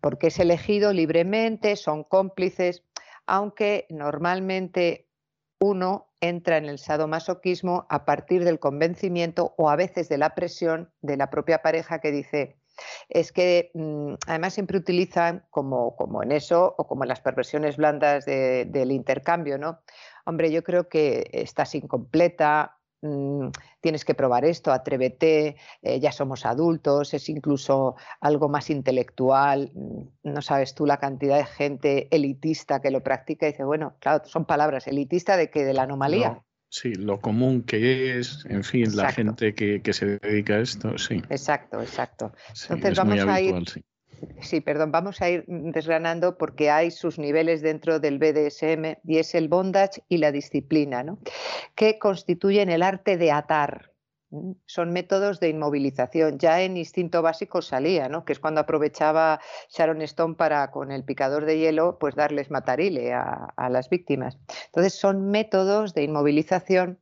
Porque es elegido libremente, son cómplices, aunque normalmente uno entra en el sadomasoquismo a partir del convencimiento o a veces de la presión de la propia pareja que dice, es que mm, además siempre utilizan como, como, en eso o como en las perversiones blandas del intercambio, ¿no? Hombre, yo creo que estás incompleta, mm, tienes que probar esto, atrévete, eh, ya somos adultos, es incluso algo más intelectual, mm, no sabes tú la cantidad de gente elitista que lo practica y dice, bueno, claro, son palabras, elitista de que de la anomalía. Sí, lo común que es, en fin, la gente que, se dedica a esto, sí. Exacto, exacto. Entonces vamos a ir. Sí. Perdón, vamos a ir desgranando porque hay sus niveles dentro del BDSM y es el bondage y la disciplina, ¿no? que constituyen el arte de atar, son métodos de inmovilización. Ya en instinto básico salía, ¿no? que es cuando aprovechaba Sharon Stone para con el picador de hielo pues darles matarile a, las víctimas. Entonces son métodos de inmovilización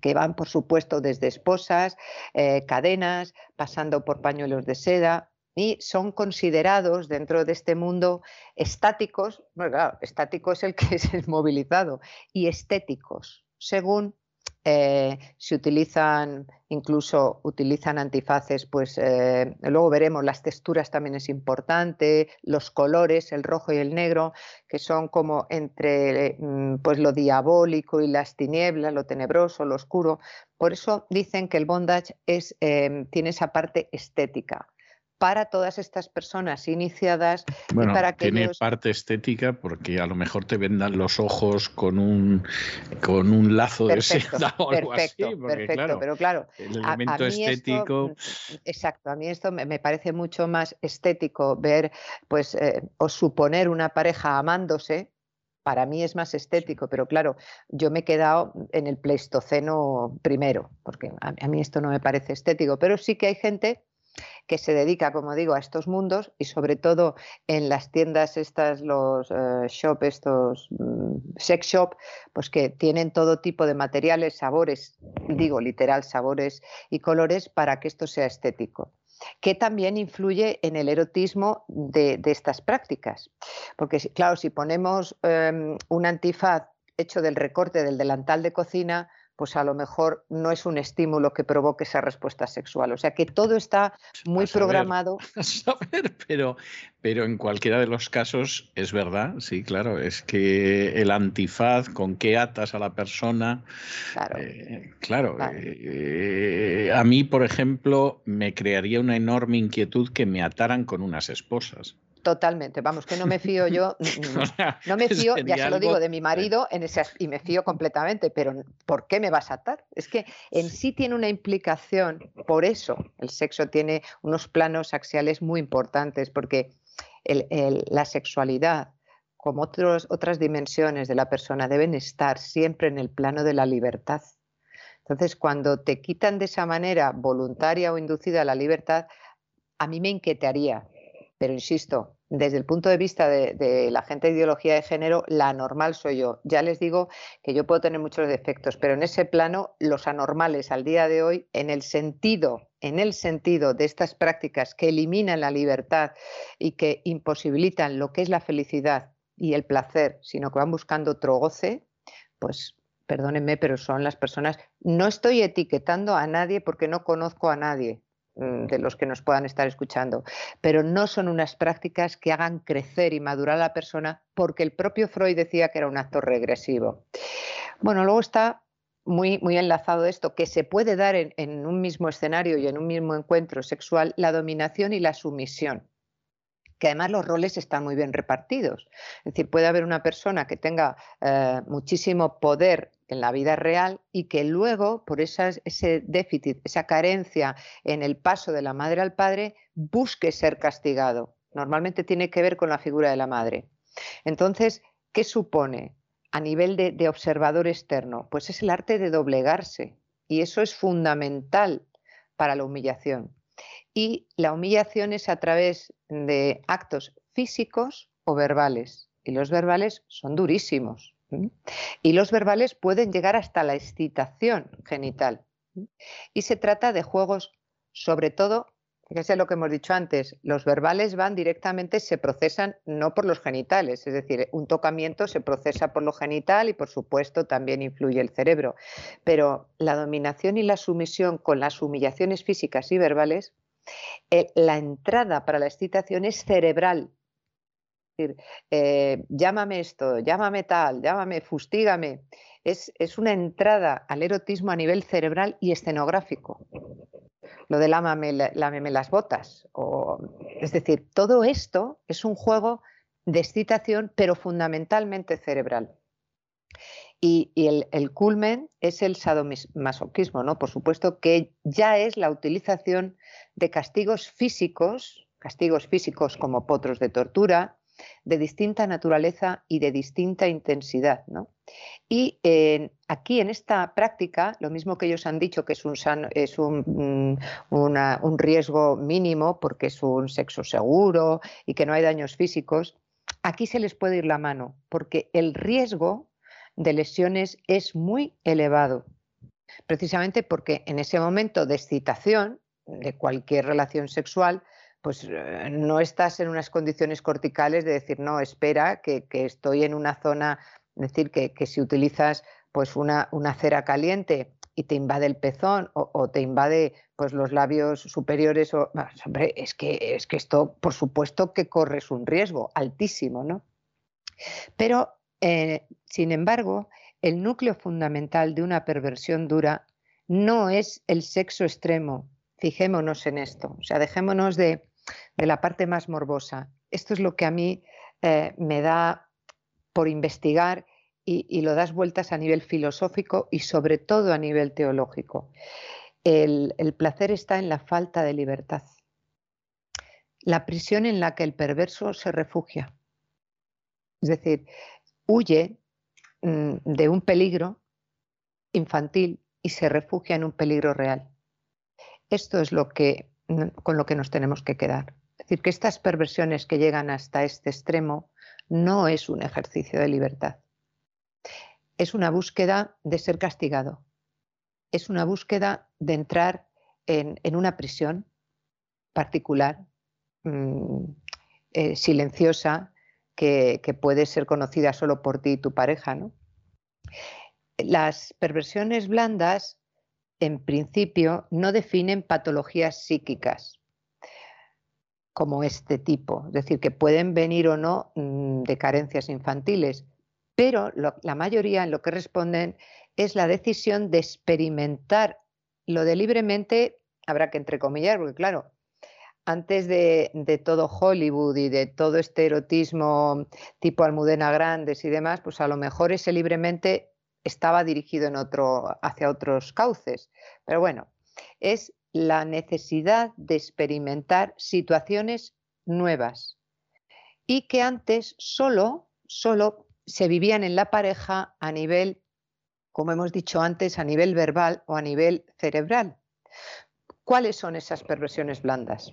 que van, por supuesto, desde esposas, eh, cadenas, pasando por pañuelos de seda, y son considerados dentro de este mundo estáticos, bueno, claro, estático es el que es inmovilizado, y estéticos, según eh, se utilizan, incluso utilizan antifaces, pues eh, luego veremos, las texturas también es importante, los colores, el rojo y el negro, que son como entre mm, pues lo diabólico y las tinieblas, lo tenebroso, lo oscuro. Por eso dicen que el bondage es, eh, tiene esa parte estética para todas estas personas iniciadas bueno, y para que tiene parte estética porque a lo mejor te vendan los ojos con un con un lazo de seda o algo así perfecto pero claro el elemento estético exacto a mí esto me, parece mucho más estético ver pues eh, o suponer una pareja amándose para mí es más estético, pero claro, yo me he quedado en el Pleistoceno primero, porque a mí esto no me parece estético, pero sí que hay gente que se dedica, como digo, a estos mundos y sobre todo en las tiendas estas, los eh, shop, estos mm, sex shop, pues que tienen todo tipo de materiales, sabores, digo literal, sabores y colores para que esto sea estético que también influye en el erotismo de, estas prácticas. Porque, claro, si ponemos em, un antifaz hecho del recorte del delantal de cocina, pues a lo mejor no es un estímulo que provoque esa respuesta sexual. O sea que todo está muy programado. a saber, pero, pero en cualquiera de los casos es verdad, sí, claro, es que el antifaz, con qué atas a la persona. Claro. Eh, eh, a mí, por ejemplo, me crearía una enorme inquietud que me ataran con unas esposas. Totalmente, vamos, que no me fío yo, no me fío, ya se lo digo, de mi marido en ese, y me fío completamente, pero ¿por qué me vas a atar? Es que en sí tiene una implicación, por eso el sexo tiene unos planos axiales muy importantes, porque la sexualidad, como otros, otras dimensiones de la persona, deben estar siempre en el plano de la libertad. Entonces, cuando te quitan de esa manera, voluntaria o inducida, la libertad, a mí me inquietaría. Pero insisto, desde el punto de vista de, la gente de ideología de género, la anormal soy yo. Ya les digo que yo puedo tener muchos defectos, pero en ese plano, los anormales al día de hoy, en el sentido, en el sentido de estas prácticas que eliminan la libertad y que imposibilitan lo que es la felicidad y el placer, sino que van buscando otro goce, pues perdónenme, pero son las personas. No estoy etiquetando a nadie porque no conozco a nadie. Mm, de los que nos puedan estar escuchando, pero no son unas prácticas que hagan crecer y madurar a la persona porque el propio Freud decía que era un acto regresivo. Bueno, luego está muy, muy enlazado esto, que se puede dar en, en un mismo escenario y en un mismo encuentro sexual la dominación y la sumisión que además los roles están muy bien repartidos. Es decir, puede haber una persona que tenga eh, muchísimo poder en la vida real y que luego, por ese déficit, esa carencia en el paso de la madre al padre, busque ser castigado. Normalmente tiene que ver con la figura de la madre. Entonces, ¿qué supone a nivel de, observador externo? Pues es el arte de doblegarse y eso es fundamental para la humillación. Y la humillación es a través de actos físicos o verbales. Y los verbales son durísimos. Y los verbales pueden llegar hasta la excitación genital. Y se trata de juegos, sobre todo, fíjese lo que hemos dicho antes, los verbales van directamente, se procesan no por los genitales, es decir, un tocamiento se procesa por lo genital y por supuesto también influye el cerebro. Pero la dominación y la sumisión con las humillaciones físicas y verbales, eh, la entrada para la excitación es cerebral, decir, eh, llámame esto, llámame tal, llámame, fustígame. Es, es, una entrada al erotismo a nivel cerebral y escenográfico. Lo de lámame, lámame las botas. O, es decir, todo esto es un juego de excitación, pero fundamentalmente cerebral. Y, el, el, culmen es el sadomasoquismo, ¿no? Por supuesto que ya es la utilización de castigos físicos, castigos físicos como potros de tortura, de distinta naturaleza y de distinta intensidad. Y aquí en esta práctica, lo mismo que ellos han dicho que es, un, es un, un riesgo mínimo porque es un sexo seguro y que no hay daños físicos, aquí se les puede ir la mano porque el riesgo de lesiones es muy elevado, precisamente porque en ese momento de excitación de cualquier relación sexual, pues eh, no estás en unas condiciones corticales de decir, no, espera, que, estoy en una zona, es decir, que, si utilizas pues una, una, cera caliente y te invade el pezón o, te invade pues los labios superiores, o, hombre, es que, es que esto, por supuesto que corres un riesgo altísimo, ¿no? Pero, eh, sin embargo, el núcleo fundamental de una perversión dura no es el sexo extremo, fijémonos en esto, o sea, dejémonos de, de la parte más morbosa. Esto es lo que a mí eh, me da por investigar y, lo das vueltas a nivel filosófico y sobre todo a nivel teológico. El, placer está en la falta de libertad, la prisión en la que el perverso se refugia. Es decir, huye mm, de un peligro infantil y se refugia en un peligro real. Esto es lo que con lo que nos tenemos que quedar. Es decir, que estas perversiones que llegan hasta este extremo no es un ejercicio de libertad. Es una búsqueda de ser castigado. Es una búsqueda de entrar en, una prisión particular, mm, eh, silenciosa, que, que, puede ser conocida solo por ti y tu pareja. ¿no? Las perversiones blandas en principio, no definen patologías psíquicas como este tipo, es decir, que pueden venir o no mm, de carencias infantiles, pero la mayoría en lo que responden es la decisión de experimentar lo de libremente, habrá que entrecomillar, porque claro, antes de, de, todo Hollywood y de todo este erotismo tipo Almudena Grandes y demás, pues a lo mejor ese libremente estaba dirigido en otro, hacia otros cauces. Pero bueno, es la necesidad de experimentar situaciones nuevas y que antes solo, solo se vivían en la pareja a nivel, como hemos dicho antes, a nivel verbal o a nivel cerebral. ¿Cuáles son esas perversiones blandas?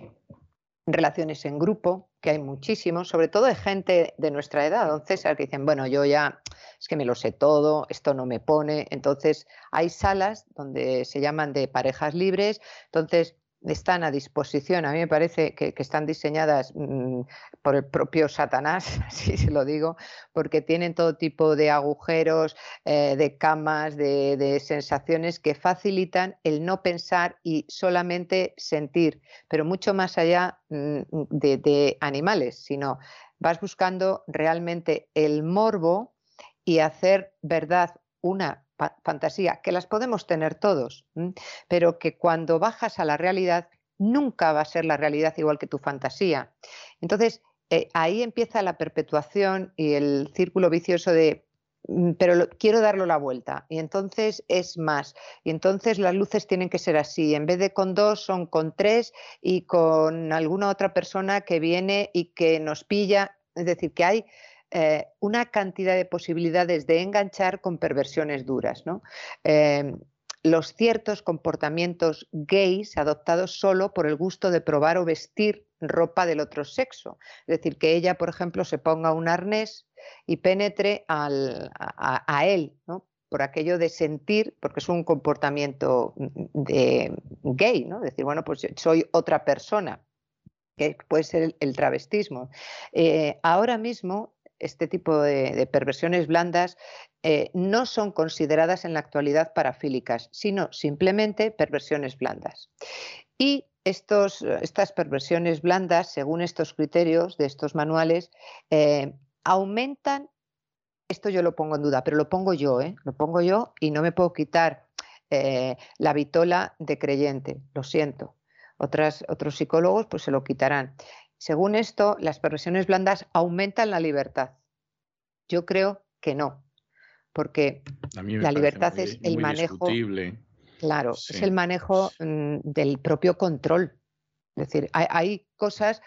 Relaciones en grupo, que hay muchísimos, sobre todo de gente de nuestra edad, don César, que dicen, bueno, yo ya es que me lo sé todo, esto no me pone. Entonces, hay salas donde se llaman de parejas libres, entonces están a disposición, a mí me parece que, están diseñadas mm, por el propio Satanás, así se lo digo, porque tienen todo tipo de agujeros, eh, de camas, de, sensaciones que facilitan el no pensar y solamente sentir, pero mucho más allá mm, de, de animales, sino vas buscando realmente el morbo y hacer verdad una fantasía, que las podemos tener todos, pero que cuando bajas a la realidad nunca va a ser la realidad igual que tu fantasía. Entonces, eh, ahí empieza la perpetuación y el círculo vicioso de mm, pero quiero darlo la vuelta y entonces es más y entonces las luces tienen que ser así en vez de con dos son con tres y con alguna otra persona que viene y que nos pilla es decir que hay eh, una cantidad de posibilidades de enganchar con perversiones duras. Em, los ciertos comportamientos gays adoptados solo por el gusto de probar o vestir ropa del otro sexo. Es decir, que ella, por ejemplo, se ponga un arnés y penetre a, él, por aquello de sentir, porque es un comportamiento de gay, ¿no? decir, bueno, pues soy otra persona, que puede ser el, travestismo. Eh, ahora mismo, este tipo de perversiones blandas eh, no son consideradas en la actualidad parafílicas, sino simplemente perversiones blandas. Y estos, estas perversiones blandas, según estos criterios de estos manuales, eh, aumentan, esto yo lo pongo en duda, pero lo pongo yo, ¿eh? lo pongo yo y no me puedo quitar la vitola de creyente, lo siento. Otras, otros psicólogos pues se lo quitarán. Según esto, las perversiones blandas aumentan la libertad. Yo creo que no, porque la libertad es el manejo. Claro, es el manejo mm, del propio control. Es decir, hay, cosas.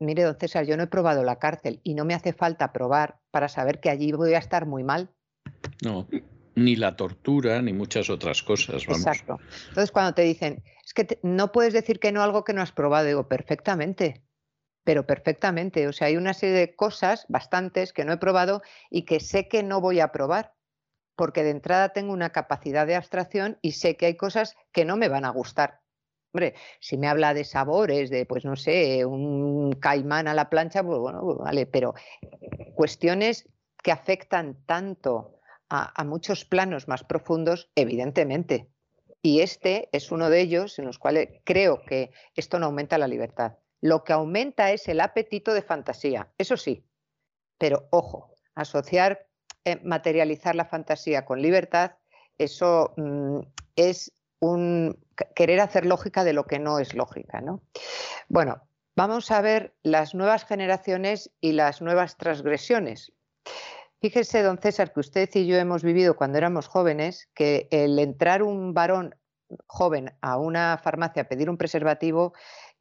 Mire, don César, yo no he probado la cárcel y no me hace falta probar para saber que allí voy a estar muy mal. No, ni la tortura, ni muchas otras cosas. Exacto. Entonces, cuando te dicen, es que no puedes decir que no algo que no has probado, digo, perfectamente pero perfectamente. O sea, hay una serie de cosas, bastantes, que no he probado y que sé que no voy a probar, porque de entrada tengo una capacidad de abstracción y sé que hay cosas que no me van a gustar. Hombre, si me habla de sabores, de, pues no sé, un caimán a la plancha, pues bueno, pues vale, pero cuestiones que afectan tanto a, a muchos planos más profundos, evidentemente. Y este es uno de ellos en los cuales creo que esto no aumenta la libertad lo que aumenta es el apetito de fantasía, eso sí, pero ojo, asociar, eh, materializar la fantasía con libertad, eso mm, es un querer hacer lógica de lo que no es lógica. ¿no? Bueno, vamos a ver las nuevas generaciones y las nuevas transgresiones. Fíjese, don César, que usted y yo hemos vivido cuando éramos jóvenes, que el entrar un varón joven a una farmacia a pedir un preservativo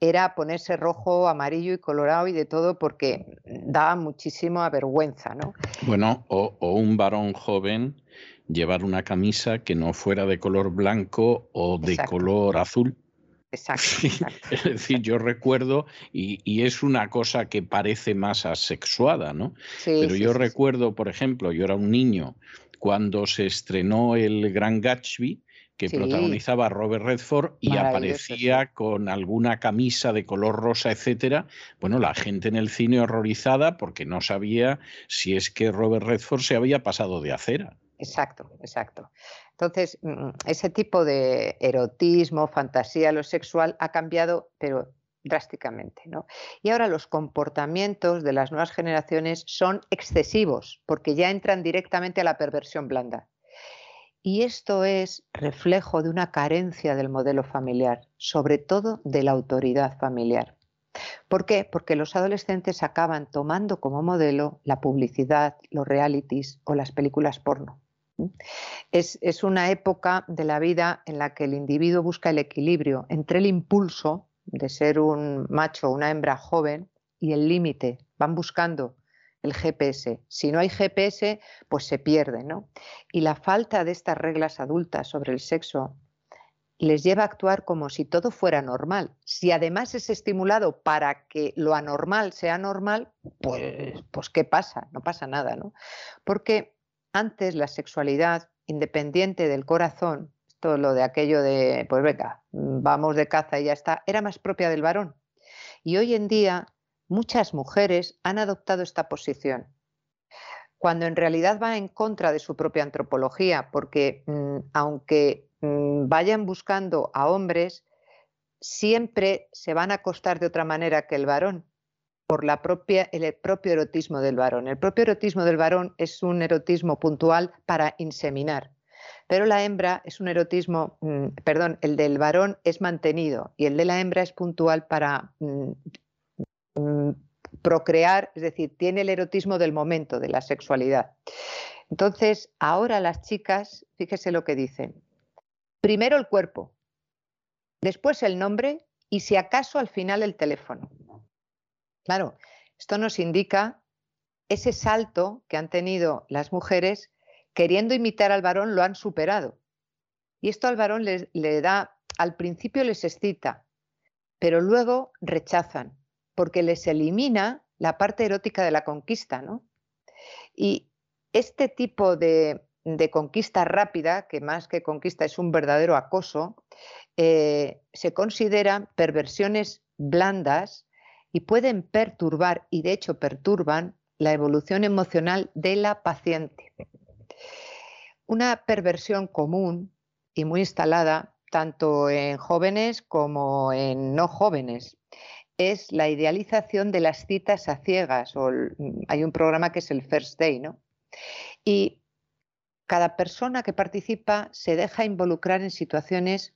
era ponerse rojo, amarillo y colorado y de todo porque daba muchísima vergüenza, ¿no? Bueno, o, un varón joven llevar una camisa que no fuera de color blanco o de color azul. Exacto, Es decir, yo recuerdo, y, es una cosa que parece más asexuada, ¿no? Pero yo recuerdo, por ejemplo, yo era un niño cuando se estrenó el Gran Gatsby, que protagonizaba Robert Redford y aparecía con alguna camisa de color rosa, etcétera. Bueno, la gente en el cine horrorizada porque no sabía si es que Robert Redford se había pasado de acera. Exacto, exacto. Entonces, mm, ese tipo de erotismo, fantasía, lo sexual ha cambiado, pero drásticamente. ¿no? Y ahora los comportamientos de las nuevas generaciones son excesivos, porque ya entran directamente a la perversión blanda. Y esto es reflejo de una carencia del modelo familiar, sobre todo de la autoridad familiar. ¿Por qué? Porque los adolescentes acaban tomando como modelo la publicidad, los realities o las películas porno. Es, es, una época de la vida en la que el individuo busca el equilibrio entre el impulso de ser un macho o una hembra joven y el límite. Van buscando el GPS. Si no hay GPS, pues se pierde, ¿no? Y la falta de estas reglas adultas sobre el sexo les lleva a actuar como si todo fuera normal. Si además es estimulado para que lo anormal sea normal, pues, pues ¿qué pasa? No pasa nada, ¿no? Porque antes la sexualidad, independiente del corazón, todo lo de aquello de, pues venga, vamos de caza y ya está, era más propia del varón. Y hoy en día muchas mujeres han adoptado esta posición, cuando en realidad va en contra de su propia antropología, porque mm, aunque mm, vayan buscando a hombres, siempre se van a acostar de otra manera que el varón, por la propia, el propio erotismo del varón. El propio erotismo del varón es un erotismo puntual para inseminar. Pero la hembra es un erotismo, mm, perdón, el del varón es mantenido y el de la hembra es puntual para Mm, procrear, es decir, tiene el erotismo del momento, de la sexualidad. Entonces, ahora las chicas, fíjese lo que dicen. Primero el cuerpo, después el nombre y si acaso al final el teléfono. Claro, esto nos indica ese salto que han tenido las mujeres queriendo imitar al varón, lo han superado. Y esto al varón le, le da, al principio les excita, pero luego rechazan, porque les elimina la parte erótica de la conquista, ¿no? Y este tipo de, conquista rápida, que más que conquista es un verdadero acoso, eh, se consideran perversiones blandas y pueden perturbar, y de hecho perturban, la evolución emocional de la paciente. Una perversión común y muy instalada tanto en jóvenes como en no jóvenes es la idealización de las citas a ciegas. O hay un programa que es el First Day, ¿no? Y cada persona que participa se deja involucrar en situaciones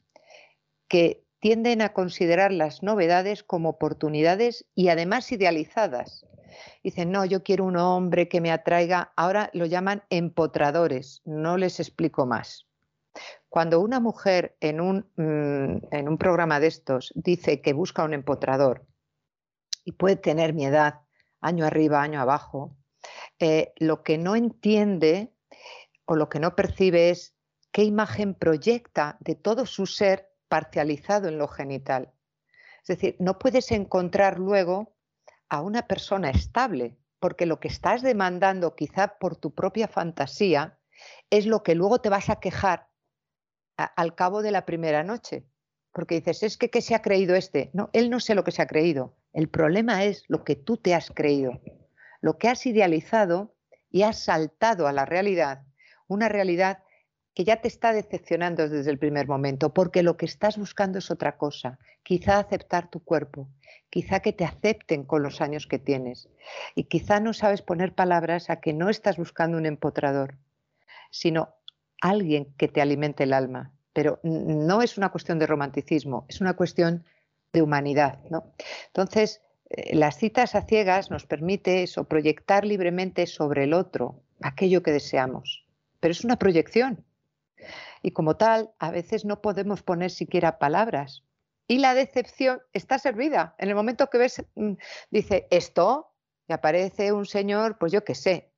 que tienden a considerar las novedades como oportunidades y además idealizadas. Dicen, no, yo quiero un hombre que me atraiga. Ahora lo llaman empotradores, no les explico más. Cuando una mujer en un, mm, en un programa de estos dice que busca un empotrador y puede tener mi edad, año arriba, año abajo, eh, lo que no entiende o lo que no percibe es qué imagen proyecta de todo su ser parcializado en lo genital. Es decir, no puedes encontrar luego a una persona estable, porque lo que estás demandando quizá por tu propia fantasía es lo que luego te vas a quejar al cabo de la primera noche. Porque dices, es que ¿qué se ha creído este? No, él no sé lo que se ha creído. El problema es lo que tú te has creído lo que has idealizado y has saltado a la realidad, una realidad que ya te está decepcionando desde el primer momento, porque lo que estás buscando es otra cosa, quizá aceptar tu cuerpo, quizá que te acepten con los años que tienes, y quizá no sabes poner palabras a que no estás buscando un empotrador, sino alguien que te alimente el alma. Pero no es una cuestión de romanticismo, es una cuestión de humanidad. ¿no? Entonces, eh, las citas a ciegas nos permite eso, proyectar libremente sobre el otro aquello que deseamos, pero es una proyección. Y como tal, a veces no podemos poner siquiera palabras. Y la decepción está servida. En el momento que ves, mm, dice, esto, y aparece un señor, pues yo qué sé,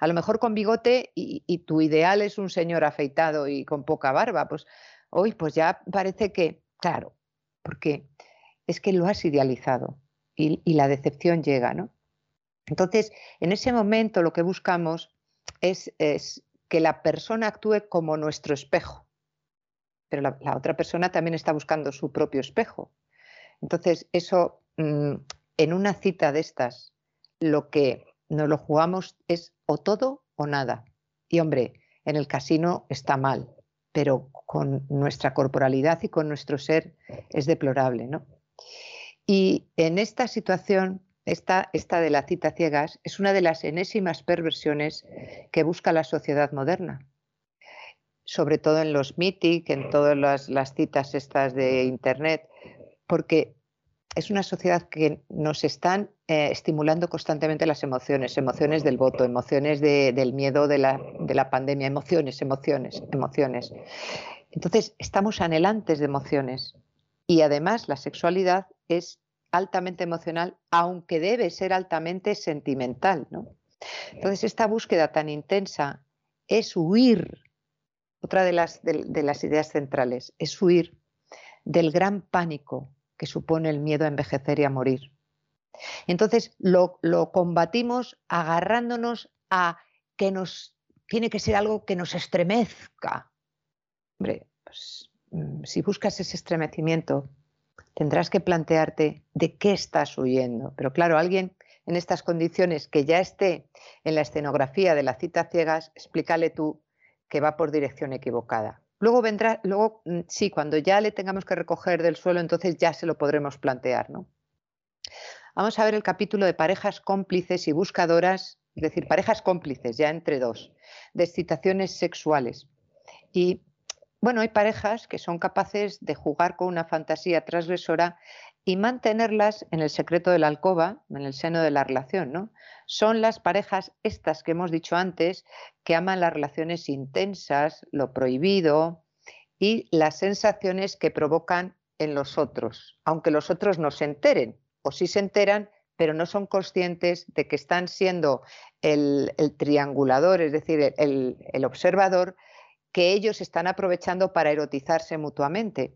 a lo mejor con bigote y, tu ideal es un señor afeitado y con poca barba, pues hoy pues ya parece que, claro, porque es que lo has idealizado y, la decepción llega, ¿no? Entonces, en ese momento lo que buscamos es, que la persona actúe como nuestro espejo, pero la, otra persona también está buscando su propio espejo. Entonces, eso, mm, en una cita de estas, lo que nos lo jugamos es o todo o nada. Y hombre, en el casino está mal, pero con nuestra corporalidad y con nuestro ser es deplorable, ¿no? Y en esta situación, esta, esta de la cita ciegas es una de las enésimas perversiones que busca la sociedad moderna, sobre todo en los mític, en todas las, citas estas de Internet, porque es una sociedad que nos están eh, estimulando constantemente las emociones, emociones del voto, emociones del miedo de la, de la, pandemia, emociones, emociones, emociones. Entonces, estamos anhelantes de emociones y además la sexualidad es altamente emocional, aunque debe ser altamente sentimental. ¿no? Entonces, esta búsqueda tan intensa es huir, otra de las, de, las ideas centrales, es huir del gran pánico que supone el miedo a envejecer y a morir. Entonces, lo, lo combatimos agarrándonos a que nos tiene que ser algo que nos estremezca. Hombre, pues, mm, si buscas ese estremecimiento, tendrás que plantearte de qué estás huyendo. Pero claro, alguien en estas condiciones que ya esté en la escenografía de la cita ciegas, explícale tú que va por dirección equivocada. Luego vendrá, luego mm, sí, cuando ya le tengamos que recoger del suelo, entonces ya se lo podremos plantear, ¿no? Vamos a ver el capítulo de parejas cómplices y buscadoras, es decir, parejas cómplices ya entre dos, de excitaciones sexuales. Y bueno, hay parejas que son capaces de jugar con una fantasía transgresora y mantenerlas en el secreto de la alcoba, en el seno de la relación, ¿no? Son las parejas estas que hemos dicho antes, que aman las relaciones intensas, lo prohibido y las sensaciones que provocan en los otros, aunque los otros no se enteren, o sí se enteran, pero no son conscientes de que están siendo el, triangulador, es decir, el observador que ellos están aprovechando para erotizarse mutuamente.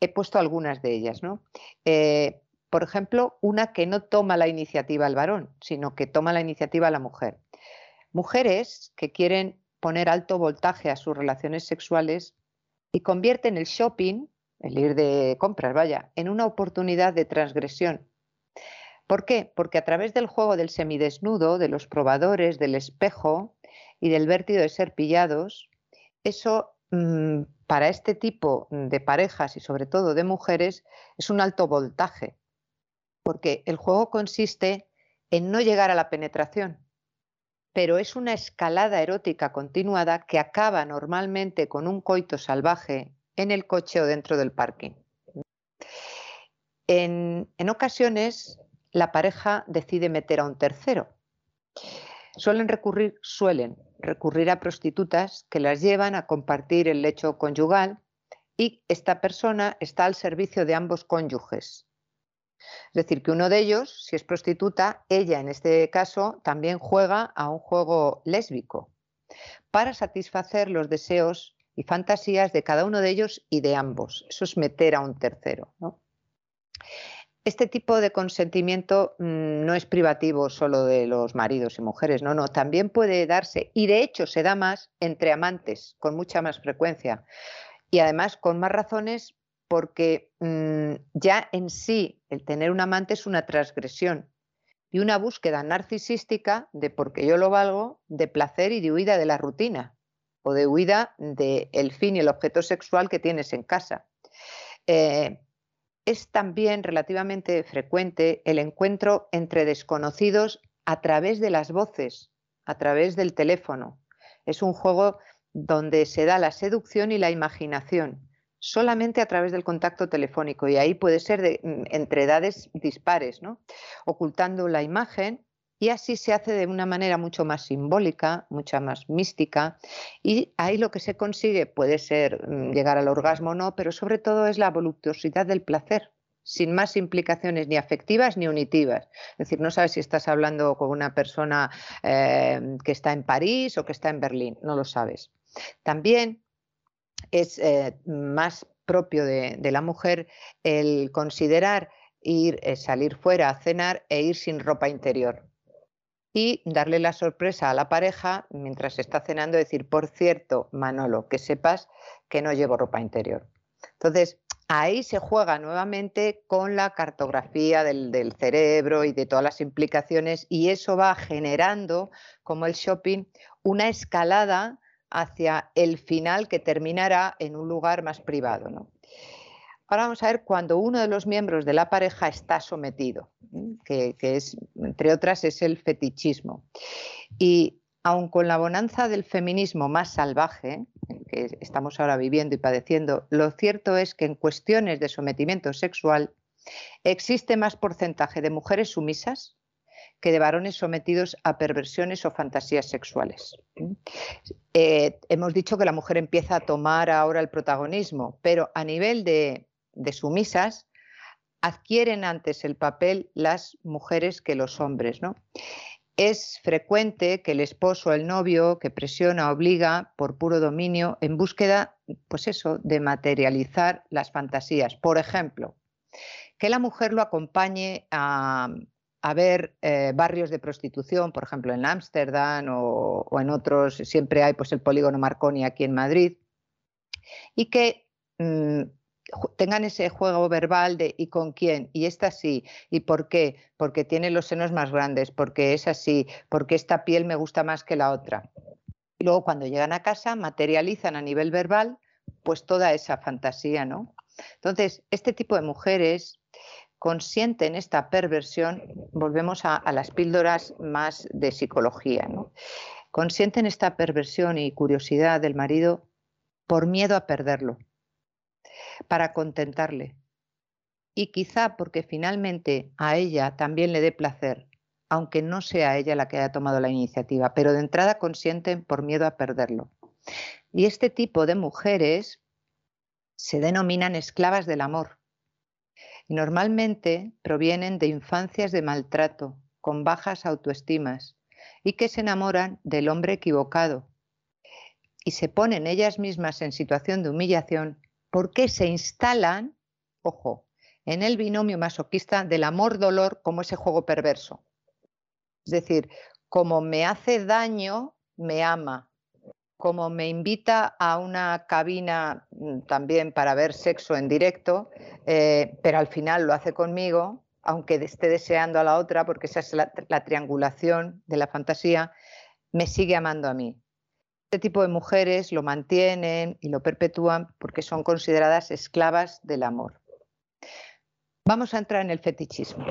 He puesto algunas de ellas, ¿no? Eh, por ejemplo, una que no toma la iniciativa el varón, sino que toma la iniciativa la mujer. Mujeres que quieren poner alto voltaje a sus relaciones sexuales y convierten el shopping, el ir de compras, vaya, en una oportunidad de transgresión. ¿Por qué? Porque a través del juego del semidesnudo, de los probadores, del espejo y del vértigo de ser pillados, eso mm, para este tipo de parejas y sobre todo de mujeres es un alto voltaje, porque el juego consiste en no llegar a la penetración, pero es una escalada erótica continuada que acaba normalmente con un coito salvaje en el coche o dentro del parking. En, en ocasiones la pareja decide meter a un tercero. Suelen recurrir, suelen recurrir a prostitutas que las llevan a compartir el lecho conyugal y esta persona está al servicio de ambos cónyuges. Es decir, que uno de ellos, si es prostituta, ella en este caso también juega a un juego lésbico para satisfacer los deseos y fantasías de cada uno de ellos y de ambos. Eso es meter a un tercero. Este tipo de consentimiento mm, no es privativo solo de los maridos y mujeres, no, no, también puede darse, y de hecho se da más entre amantes, con mucha más frecuencia, y además con más razones porque mm, ya en sí el tener un amante es una transgresión y una búsqueda narcisística de porque yo lo valgo, de placer y de huida de la rutina o de huida del fin y el objeto sexual que tienes en casa. Eh, es también relativamente frecuente el encuentro entre desconocidos a través de las voces, a través del teléfono. Es un juego donde se da la seducción y la imaginación, solamente a través del contacto telefónico, y ahí puede ser de, mm, entre edades dispares, ¿no? ocultando la imagen y así se hace de una manera mucho más simbólica, mucha más mística, y ahí lo que se consigue puede ser mm, llegar al orgasmo o no, pero sobre todo es la voluptuosidad del placer, sin más implicaciones ni afectivas ni unitivas. Es decir, no sabes si estás hablando con una persona eh, que está en París o que está en Berlín, no lo sabes. También es eh, más propio de, la mujer el considerar ir, eh, salir fuera a cenar e ir sin ropa interior y darle la sorpresa a la pareja mientras está cenando, decir, por cierto, Manolo, que sepas que no llevo ropa interior. Entonces, ahí se juega nuevamente con la cartografía del, del, cerebro y de todas las implicaciones y eso va generando, como el shopping, una escalada hacia el final que terminará en un lugar más privado. ¿no? Ahora vamos a ver cuando uno de los miembros de la pareja está sometido, que, es, entre otras, es el fetichismo. Y aun con la bonanza del feminismo más salvaje, que estamos ahora viviendo y padeciendo, lo cierto es que en cuestiones de sometimiento sexual existe más porcentaje de mujeres sumisas que de varones sometidos a perversiones o fantasías sexuales. Eh, hemos dicho que la mujer empieza a tomar ahora el protagonismo, pero a nivel de, de sumisas, adquieren antes el papel las mujeres que los hombres. ¿no? Es frecuente que el esposo o el novio que presiona, obliga por puro dominio en búsqueda, pues eso, de materializar las fantasías. Por ejemplo, que la mujer lo acompañe a, ver eh, barrios de prostitución, por ejemplo en Ámsterdam o, en otros, siempre hay pues el polígono Marconi aquí en Madrid, y que mm, tengan ese juego verbal de ¿y con quién? ¿Y esta sí? ¿Y por qué? Porque tiene los senos más grandes, porque es así, porque esta piel me gusta más que la otra. Y luego cuando llegan a casa materializan a nivel verbal pues toda esa fantasía, ¿no? Entonces, este tipo de mujeres consienten esta perversión, volvemos a, a las píldoras más de psicología, ¿no? Consienten esta perversión y curiosidad del marido por miedo a perderlo para contentarle. Y quizá porque finalmente a ella también le dé placer, aunque no sea ella la que haya tomado la iniciativa, pero de entrada consienten por miedo a perderlo. Y este tipo de mujeres se denominan esclavas del amor. Y normalmente provienen de infancias de maltrato, con bajas autoestimas, y que se enamoran del hombre equivocado. y se ponen ellas mismas en situación de humillación porque se instalan, ojo, en el binomio masoquista del amor-dolor como ese juego perverso. Es decir, como me hace daño, me ama. Como me invita a una cabina mm, también para ver sexo en directo, eh, pero al final lo hace conmigo, aunque esté deseando a la otra, porque esa es la, la triangulación de la fantasía, me sigue amando a mí. Este tipo de mujeres lo mantienen y lo perpetúan porque son consideradas esclavas del amor. Vamos a entrar en el fetichismo.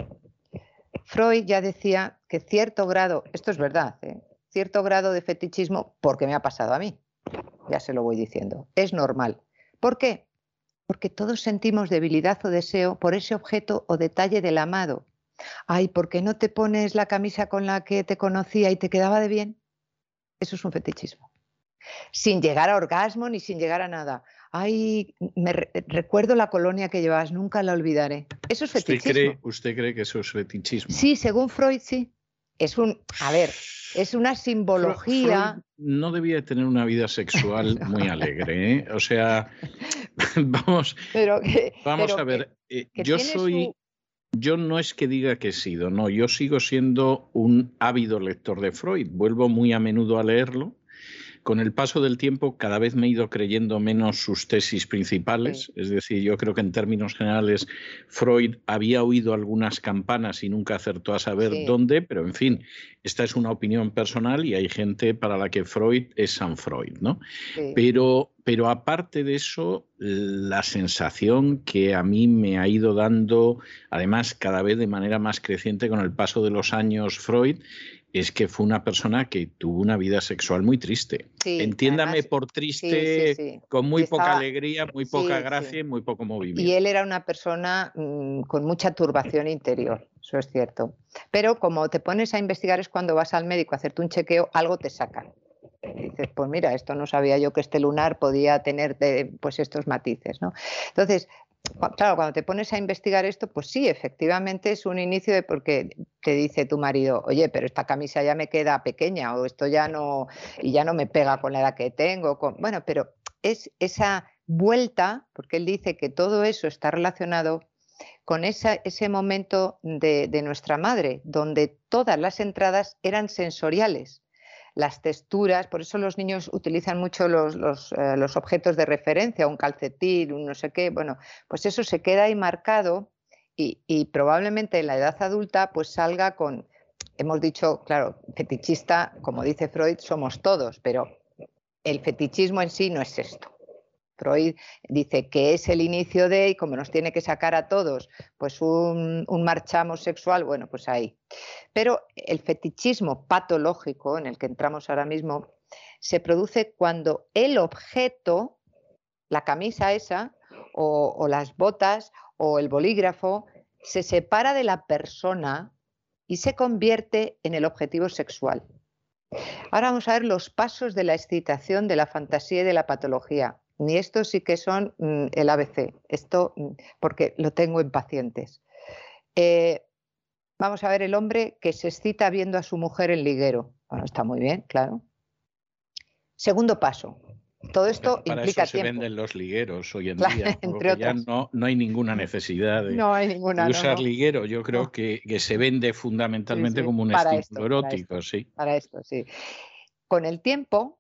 Freud ya decía que cierto grado, esto es verdad, ¿eh? cierto grado de fetichismo, porque me ha pasado a mí, ya se lo voy diciendo, es normal. ¿Por qué? Porque todos sentimos debilidad o deseo por ese objeto o detalle del amado. Ay, ¿por qué no te pones la camisa con la que te conocía y te quedaba de bien? Eso es un fetichismo. Sin llegar a orgasmo ni sin llegar a nada ay, me recuerdo la colonia que llevabas, nunca la olvidaré. Eso es fetichismo. ¿Usted cree, ¿Usted cree que eso es fetichismo? Sí, según Freud, sí. Es un, a ver, es una simbología. no debía tener una vida sexual muy alegre, ¿eh? O sea, vamos, vamos a ver. Eh, yo soy, yo no es que diga que he sido, no, yo sigo siendo un ávido lector de Freud. Vuelvo muy a menudo a leerlo con el paso del tiempo cada vez me he ido creyendo menos sus tesis principales, es decir, yo creo que en términos generales Freud había oído algunas campanas y nunca acertó a saber dónde, pero en fin, esta es una opinión personal y hay gente para la que Freud es San Freud, ¿no? Pero, pero aparte de eso, la sensación que a mí me ha ido dando, además cada vez de manera más creciente con el paso de los años Freud, es que fue una persona que tuvo una vida sexual muy triste. Entiéndame por triste, con muy poca alegría, muy poca gracia y muy poco movimiento. Y él era una persona mm, con mucha turbación interior, eso es cierto. Pero como te pones a investigar es cuando vas al médico a hacerte un chequeo, algo te sacan. dices, pues mira, esto no sabía yo que este lunar podía tener pues estos matices, ¿no? Entonces, claro, cuando te pones a investigar esto, pues sí, efectivamente es un inicio de porque te dice tu marido, oye, pero esta camisa ya me queda pequeña o esto ya no, y ya no me pega con la edad que tengo. bueno, pero es esa vuelta, porque él dice que todo eso está relacionado con ese momento de nuestra madre, donde todas las entradas eran sensoriales las texturas, por eso los niños utilizan mucho los, eh, los, objetos de referencia, un calcetín, un no sé qué, bueno, pues eso se queda ahí marcado y, y probablemente en la edad adulta pues salga con, hemos dicho, claro, fetichista, como dice Freud, somos todos, pero el fetichismo en sí no es esto. Freud dice que es el inicio de, y como nos tiene que sacar a todos, pues un, marchamo sexual, bueno, pues ahí. Pero el fetichismo patológico en el que entramos ahora mismo se produce cuando el objeto, la camisa esa, o, o las botas, o el bolígrafo, se separa de la persona y se convierte en el objetivo sexual. Ahora vamos a ver los pasos de la excitación, de la fantasía y de la patología ni esto sí que son mm, el ABC, esto mm, porque lo tengo en pacientes. Eh, vamos a ver el hombre que se excita viendo a su mujer en liguero. Bueno, está muy bien, claro. Segundo paso. Todo esto Para implica eso se venden los ligueros hoy en día. Entre ya no, no, hay ninguna necesidad de, usar liguero. Yo creo que, se vende fundamentalmente como un estímulo erótico, sí. Para esto, sí. Con el tiempo,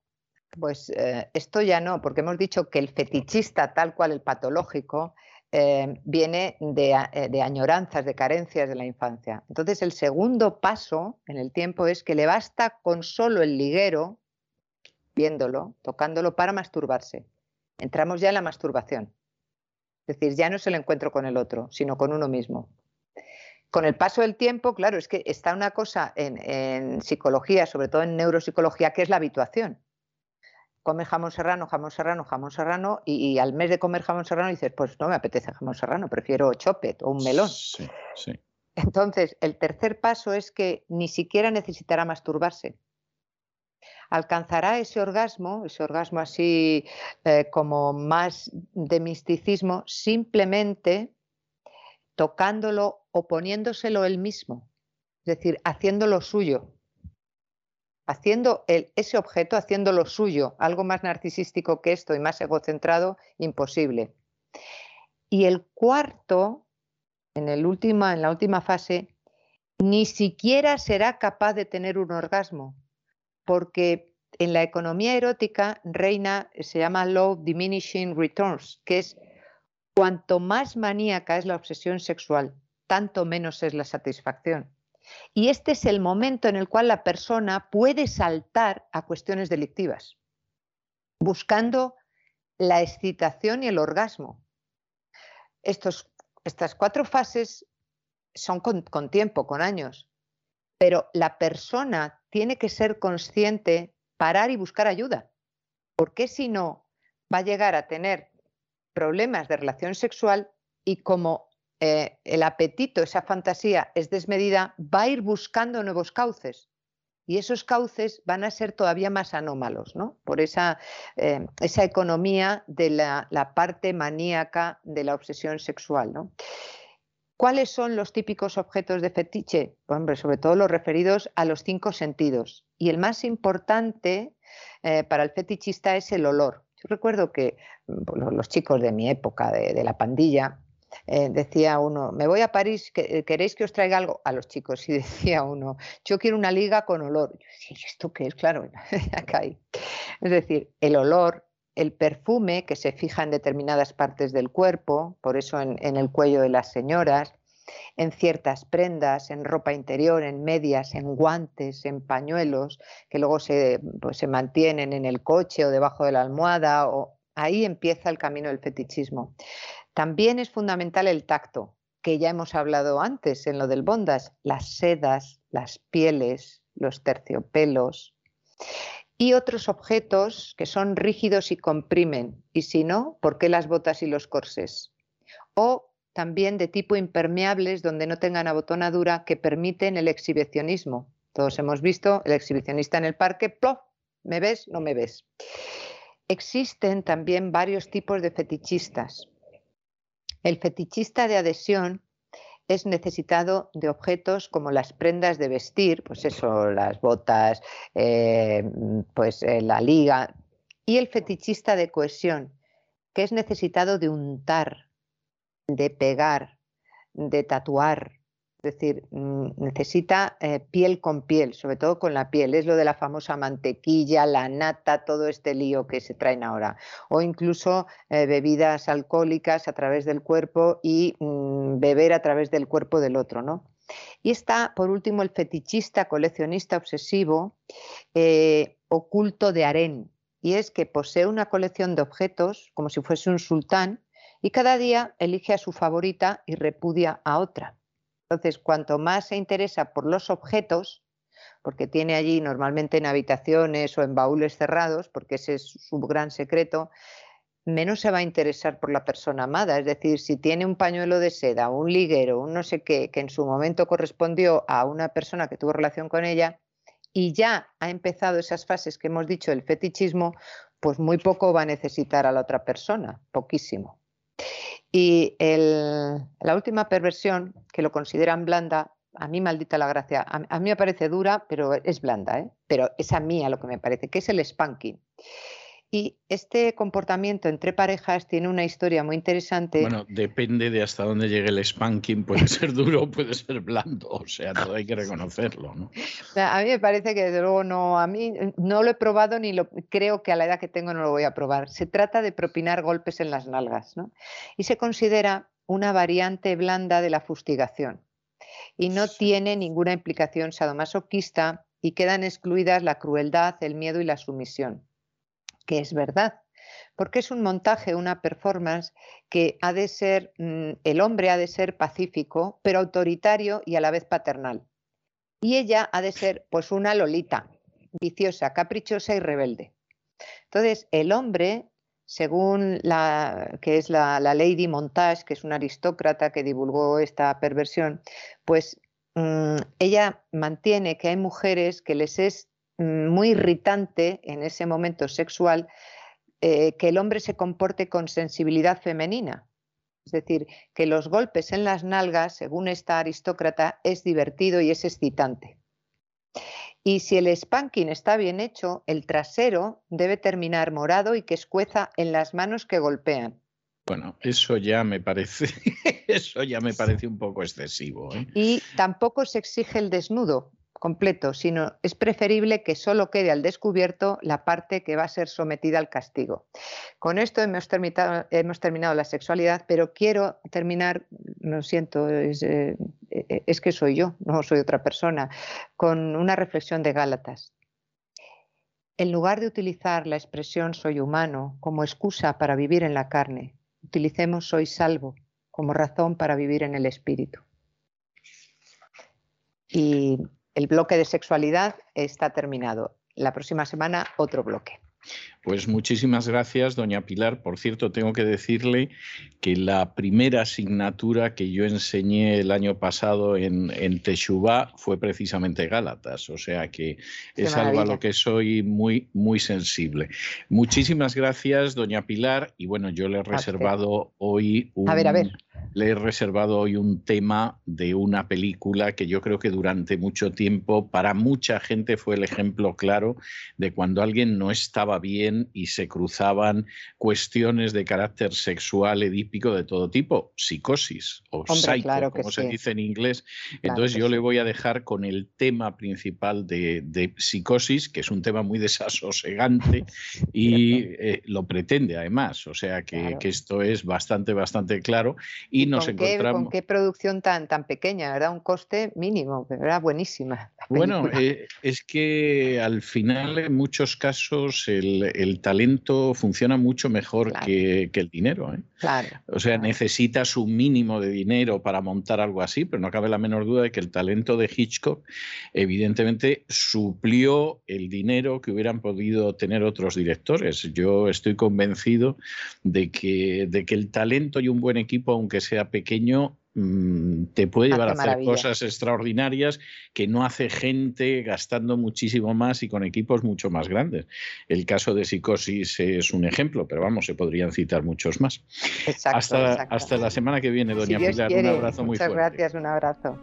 pues eh, esto ya no, porque hemos dicho que el fetichista, tal cual el patológico, eh, viene eh, de, añoranzas, de carencias de la infancia. Entonces, el segundo paso en el tiempo es que le basta con solo el liguero, viéndolo, tocándolo, para masturbarse. Entramos ya en la masturbación. Es decir, ya no es el encuentro con el otro, sino con uno mismo. Con el paso del tiempo, claro, es que está una cosa en psicología, sobre todo en neuropsicología, que es la habituación comes jamón serrano, jamón serrano, jamón serrano, y, al mes de comer jamón serrano dices, pues no me apetece jamón serrano, prefiero chopet o un melón. Entonces, el tercer paso es que ni siquiera necesitará masturbarse. Alcanzará ese orgasmo, ese orgasmo así eh, como más de misticismo, simplemente tocándolo o poniéndoselo él mismo, es decir, haciéndolo suyo, haciendo ese objeto, haciendo lo suyo, algo más narcisístico que esto y más egocentrado, imposible. Y el cuarto, en, en la última fase, ni siquiera será capaz de tener un orgasmo, porque en la economía erótica reina, se llama Law Diminishing Returns, que es cuanto más maníaca es la obsesión sexual, tanto menos es la satisfacción. Y este es el momento en el cual la persona puede saltar a cuestiones delictivas, buscando la excitación y el orgasmo. Estos, estas cuatro fases son con, con tiempo, con años, pero la persona tiene que ser consciente, parar y buscar ayuda, porque si no, va a llegar a tener problemas de relación sexual y como eh, el apetito, esa fantasía es desmedida, va a ir buscando nuevos cauces. Y esos cauces van a ser todavía más anómalos, ¿no? Por esa, eh, esa economía de la, parte maníaca de la obsesión sexual. ¿Cuáles son los típicos objetos de fetiche? Hombre, sobre todo los referidos a los cinco sentidos. Y el más importante eh, para el fetichista es el olor. Yo recuerdo que mm, los chicos de mi época, de la pandilla, eh, decía uno, me voy a París, eh, ¿queréis que os traiga algo? A los chicos. Y decía uno, yo quiero una liga con olor. Yo decía, ¿esto qué es? Claro, acá hay. Es decir, el olor, el perfume que se fija en determinadas partes del cuerpo, por eso en, el cuello de las señoras, en ciertas prendas, en ropa interior, en medias, en guantes, en pañuelos, que luego se, pues, se mantienen en el coche o debajo de la almohada. O... Ahí empieza el camino del fetichismo. También es fundamental el tacto, que ya hemos hablado antes en lo del bondas, las sedas, las pieles, los terciopelos y otros objetos que son rígidos y comprimen, y si no, ¿por qué las botas y los corsés? O también de tipo impermeables donde no tengan abotonadura que permiten el exhibicionismo. Todos hemos visto el exhibicionista en el parque, ¡plof! ¿Me ves? No me ves. Existen también varios tipos de fetichistas. El fetichista de adhesión es necesitado de objetos como las prendas de vestir, pues eso, las botas, eh, pues eh, la liga, y el fetichista de cohesión, que es necesitado de untar, de pegar, de tatuar, es decir, mm, necesita eh, piel con piel, sobre todo con la piel. Es lo de la famosa mantequilla, la nata, todo este lío que se traen ahora. O incluso eh, bebidas alcohólicas a través del cuerpo y mm, beber a través del cuerpo del otro, ¿no? Y está, por último, el fetichista coleccionista obsesivo eh, oculto de harén. Y es que posee una colección de objetos como si fuese un sultán y cada día elige a su favorita y repudia a otra. Entonces, cuanto más se interesa por los objetos, porque tiene allí normalmente en habitaciones o en baúles cerrados, porque ese es su gran secreto, menos se va a interesar por la persona amada. Es decir, si tiene un pañuelo de seda, un liguero, un no sé qué, que en su momento correspondió a una persona que tuvo relación con ella y ya ha empezado esas fases que hemos dicho del fetichismo, pues muy poco va a necesitar a la otra persona, poquísimo. Y la última perversión, que lo consideran blanda, a mí maldita la gracia, a, mí me parece dura, pero es blanda, ¿eh? pero es a mí a lo que me parece, que es el spanking. Y este comportamiento entre parejas tiene una historia muy interesante. Bueno, depende de hasta dónde llegue el spanking, puede ser duro, puede ser blando, o sea, todo hay que reconocerlo, ¿no? A mí me parece que desde luego no, a mí no lo he probado ni lo creo que a la edad que tengo no lo voy a probar. Se trata de propinar golpes en las nalgas, ¿no? Y se considera una variante blanda de la fustigación y no tiene ninguna implicación sadomasoquista y quedan excluidas la crueldad, el miedo y la sumisión que es verdad, porque es un montaje, una performance que ha de ser, mm, el hombre ha de ser pacífico, pero autoritario y a la vez paternal. Y ella ha de ser pues una lolita, viciosa, caprichosa y rebelde. Entonces, el hombre, según la que es la, Lady Montage, que es una aristócrata que divulgó esta perversión, pues mm, ella mantiene que hay mujeres que les es muy irritante en ese momento sexual eh, que el hombre se comporte con sensibilidad femenina. Es decir, que los golpes en las nalgas, según esta aristócrata, es divertido y es excitante. Y si el spanking está bien hecho, el trasero debe terminar morado y que escueza en las manos que golpean. Bueno, eso ya me parece, eso ya me parece un poco excesivo. ¿eh? Y tampoco se exige el desnudo completo, sino es preferible que solo quede al descubierto la parte que va a ser sometida al castigo. Con esto hemos terminado, la sexualidad, pero quiero terminar, lo siento, es, eh, es que soy yo, no soy otra persona, con una reflexión de Gálatas. En lugar de utilizar la expresión soy humano como excusa para vivir en la carne, utilicemos soy salvo como razón para vivir en el espíritu. Y el bloque de sexualidad está terminado. La próxima semana otro bloque. Pues muchísimas gracias, doña Pilar. Por cierto, tengo que decirle que la primera asignatura que yo enseñé el año pasado en, en fue precisamente Gálatas, o sea que es algo a lo que soy muy, muy sensible. Muchísimas gracias, doña Pilar. Y bueno, yo le he reservado hoy un... A ver, a ver le he reservado hoy un tema de una película que yo creo que durante mucho tiempo para mucha gente fue el ejemplo claro de cuando alguien no estaba bien y se cruzaban cuestiones de carácter sexual edípico de todo tipo, psicosis o psycho, como se dice en inglés. Entonces yo le voy a dejar con el tema principal de, psicosis, que es un tema muy desasosegante y eh, lo pretende además, o sea que, que esto es bastante, bastante claro. y, nos con encontramos. Qué, ¿Con qué producción tan, tan pequeña, verdad? Un coste mínimo, era buenísima. Bueno, eh, es que al final, en muchos casos, el, talento funciona mucho mejor que, el dinero. ¿eh? Claro. O sea, necesitas un mínimo de dinero para montar algo así, pero no cabe la menor duda de que el talento de Hitchcock, evidentemente, suplió el dinero que hubieran podido tener otros directores. Yo estoy convencido de que, de que el talento y un buen equipo, aunque sea pequeño, mm, te puede llevar a hacer cosas extraordinarias que no hace gente gastando muchísimo más y con equipos mucho más grandes. El caso de Psicosis es un ejemplo, pero vamos, se podrían citar muchos más. hasta, hasta la semana que viene, doña Pilar. un abrazo muy fuerte. Muchas gracias, un abrazo.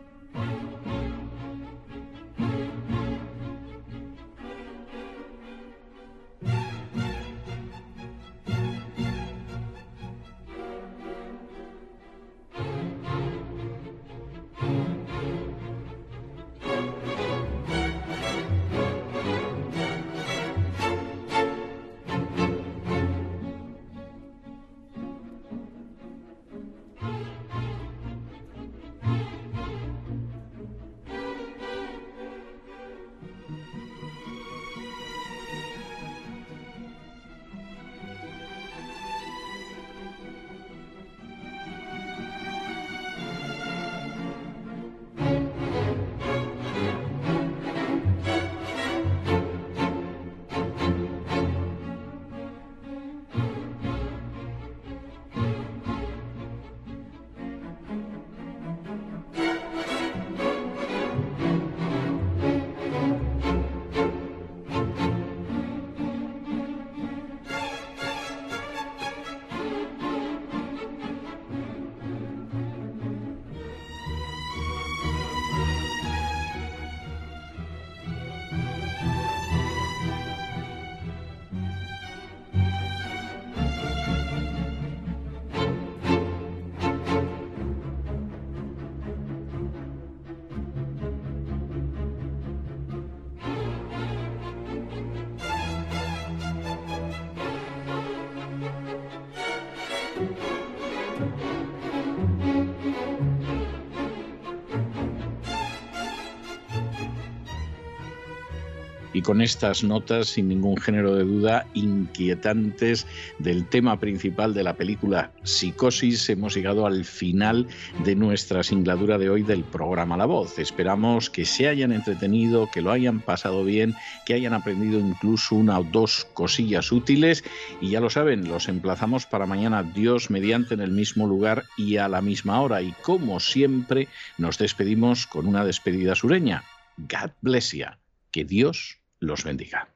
Con estas notas, sin ningún género de duda, inquietantes del tema principal de la película Psicosis, hemos llegado al final de nuestra singladura de hoy del programa La Voz. Esperamos que se hayan entretenido, que lo hayan pasado bien, que hayan aprendido incluso una o dos cosillas útiles y ya lo saben, los emplazamos para mañana Dios mediante en el mismo lugar y a la misma hora y como siempre nos despedimos con una despedida sureña. God bless you. Que Dios los bendiga.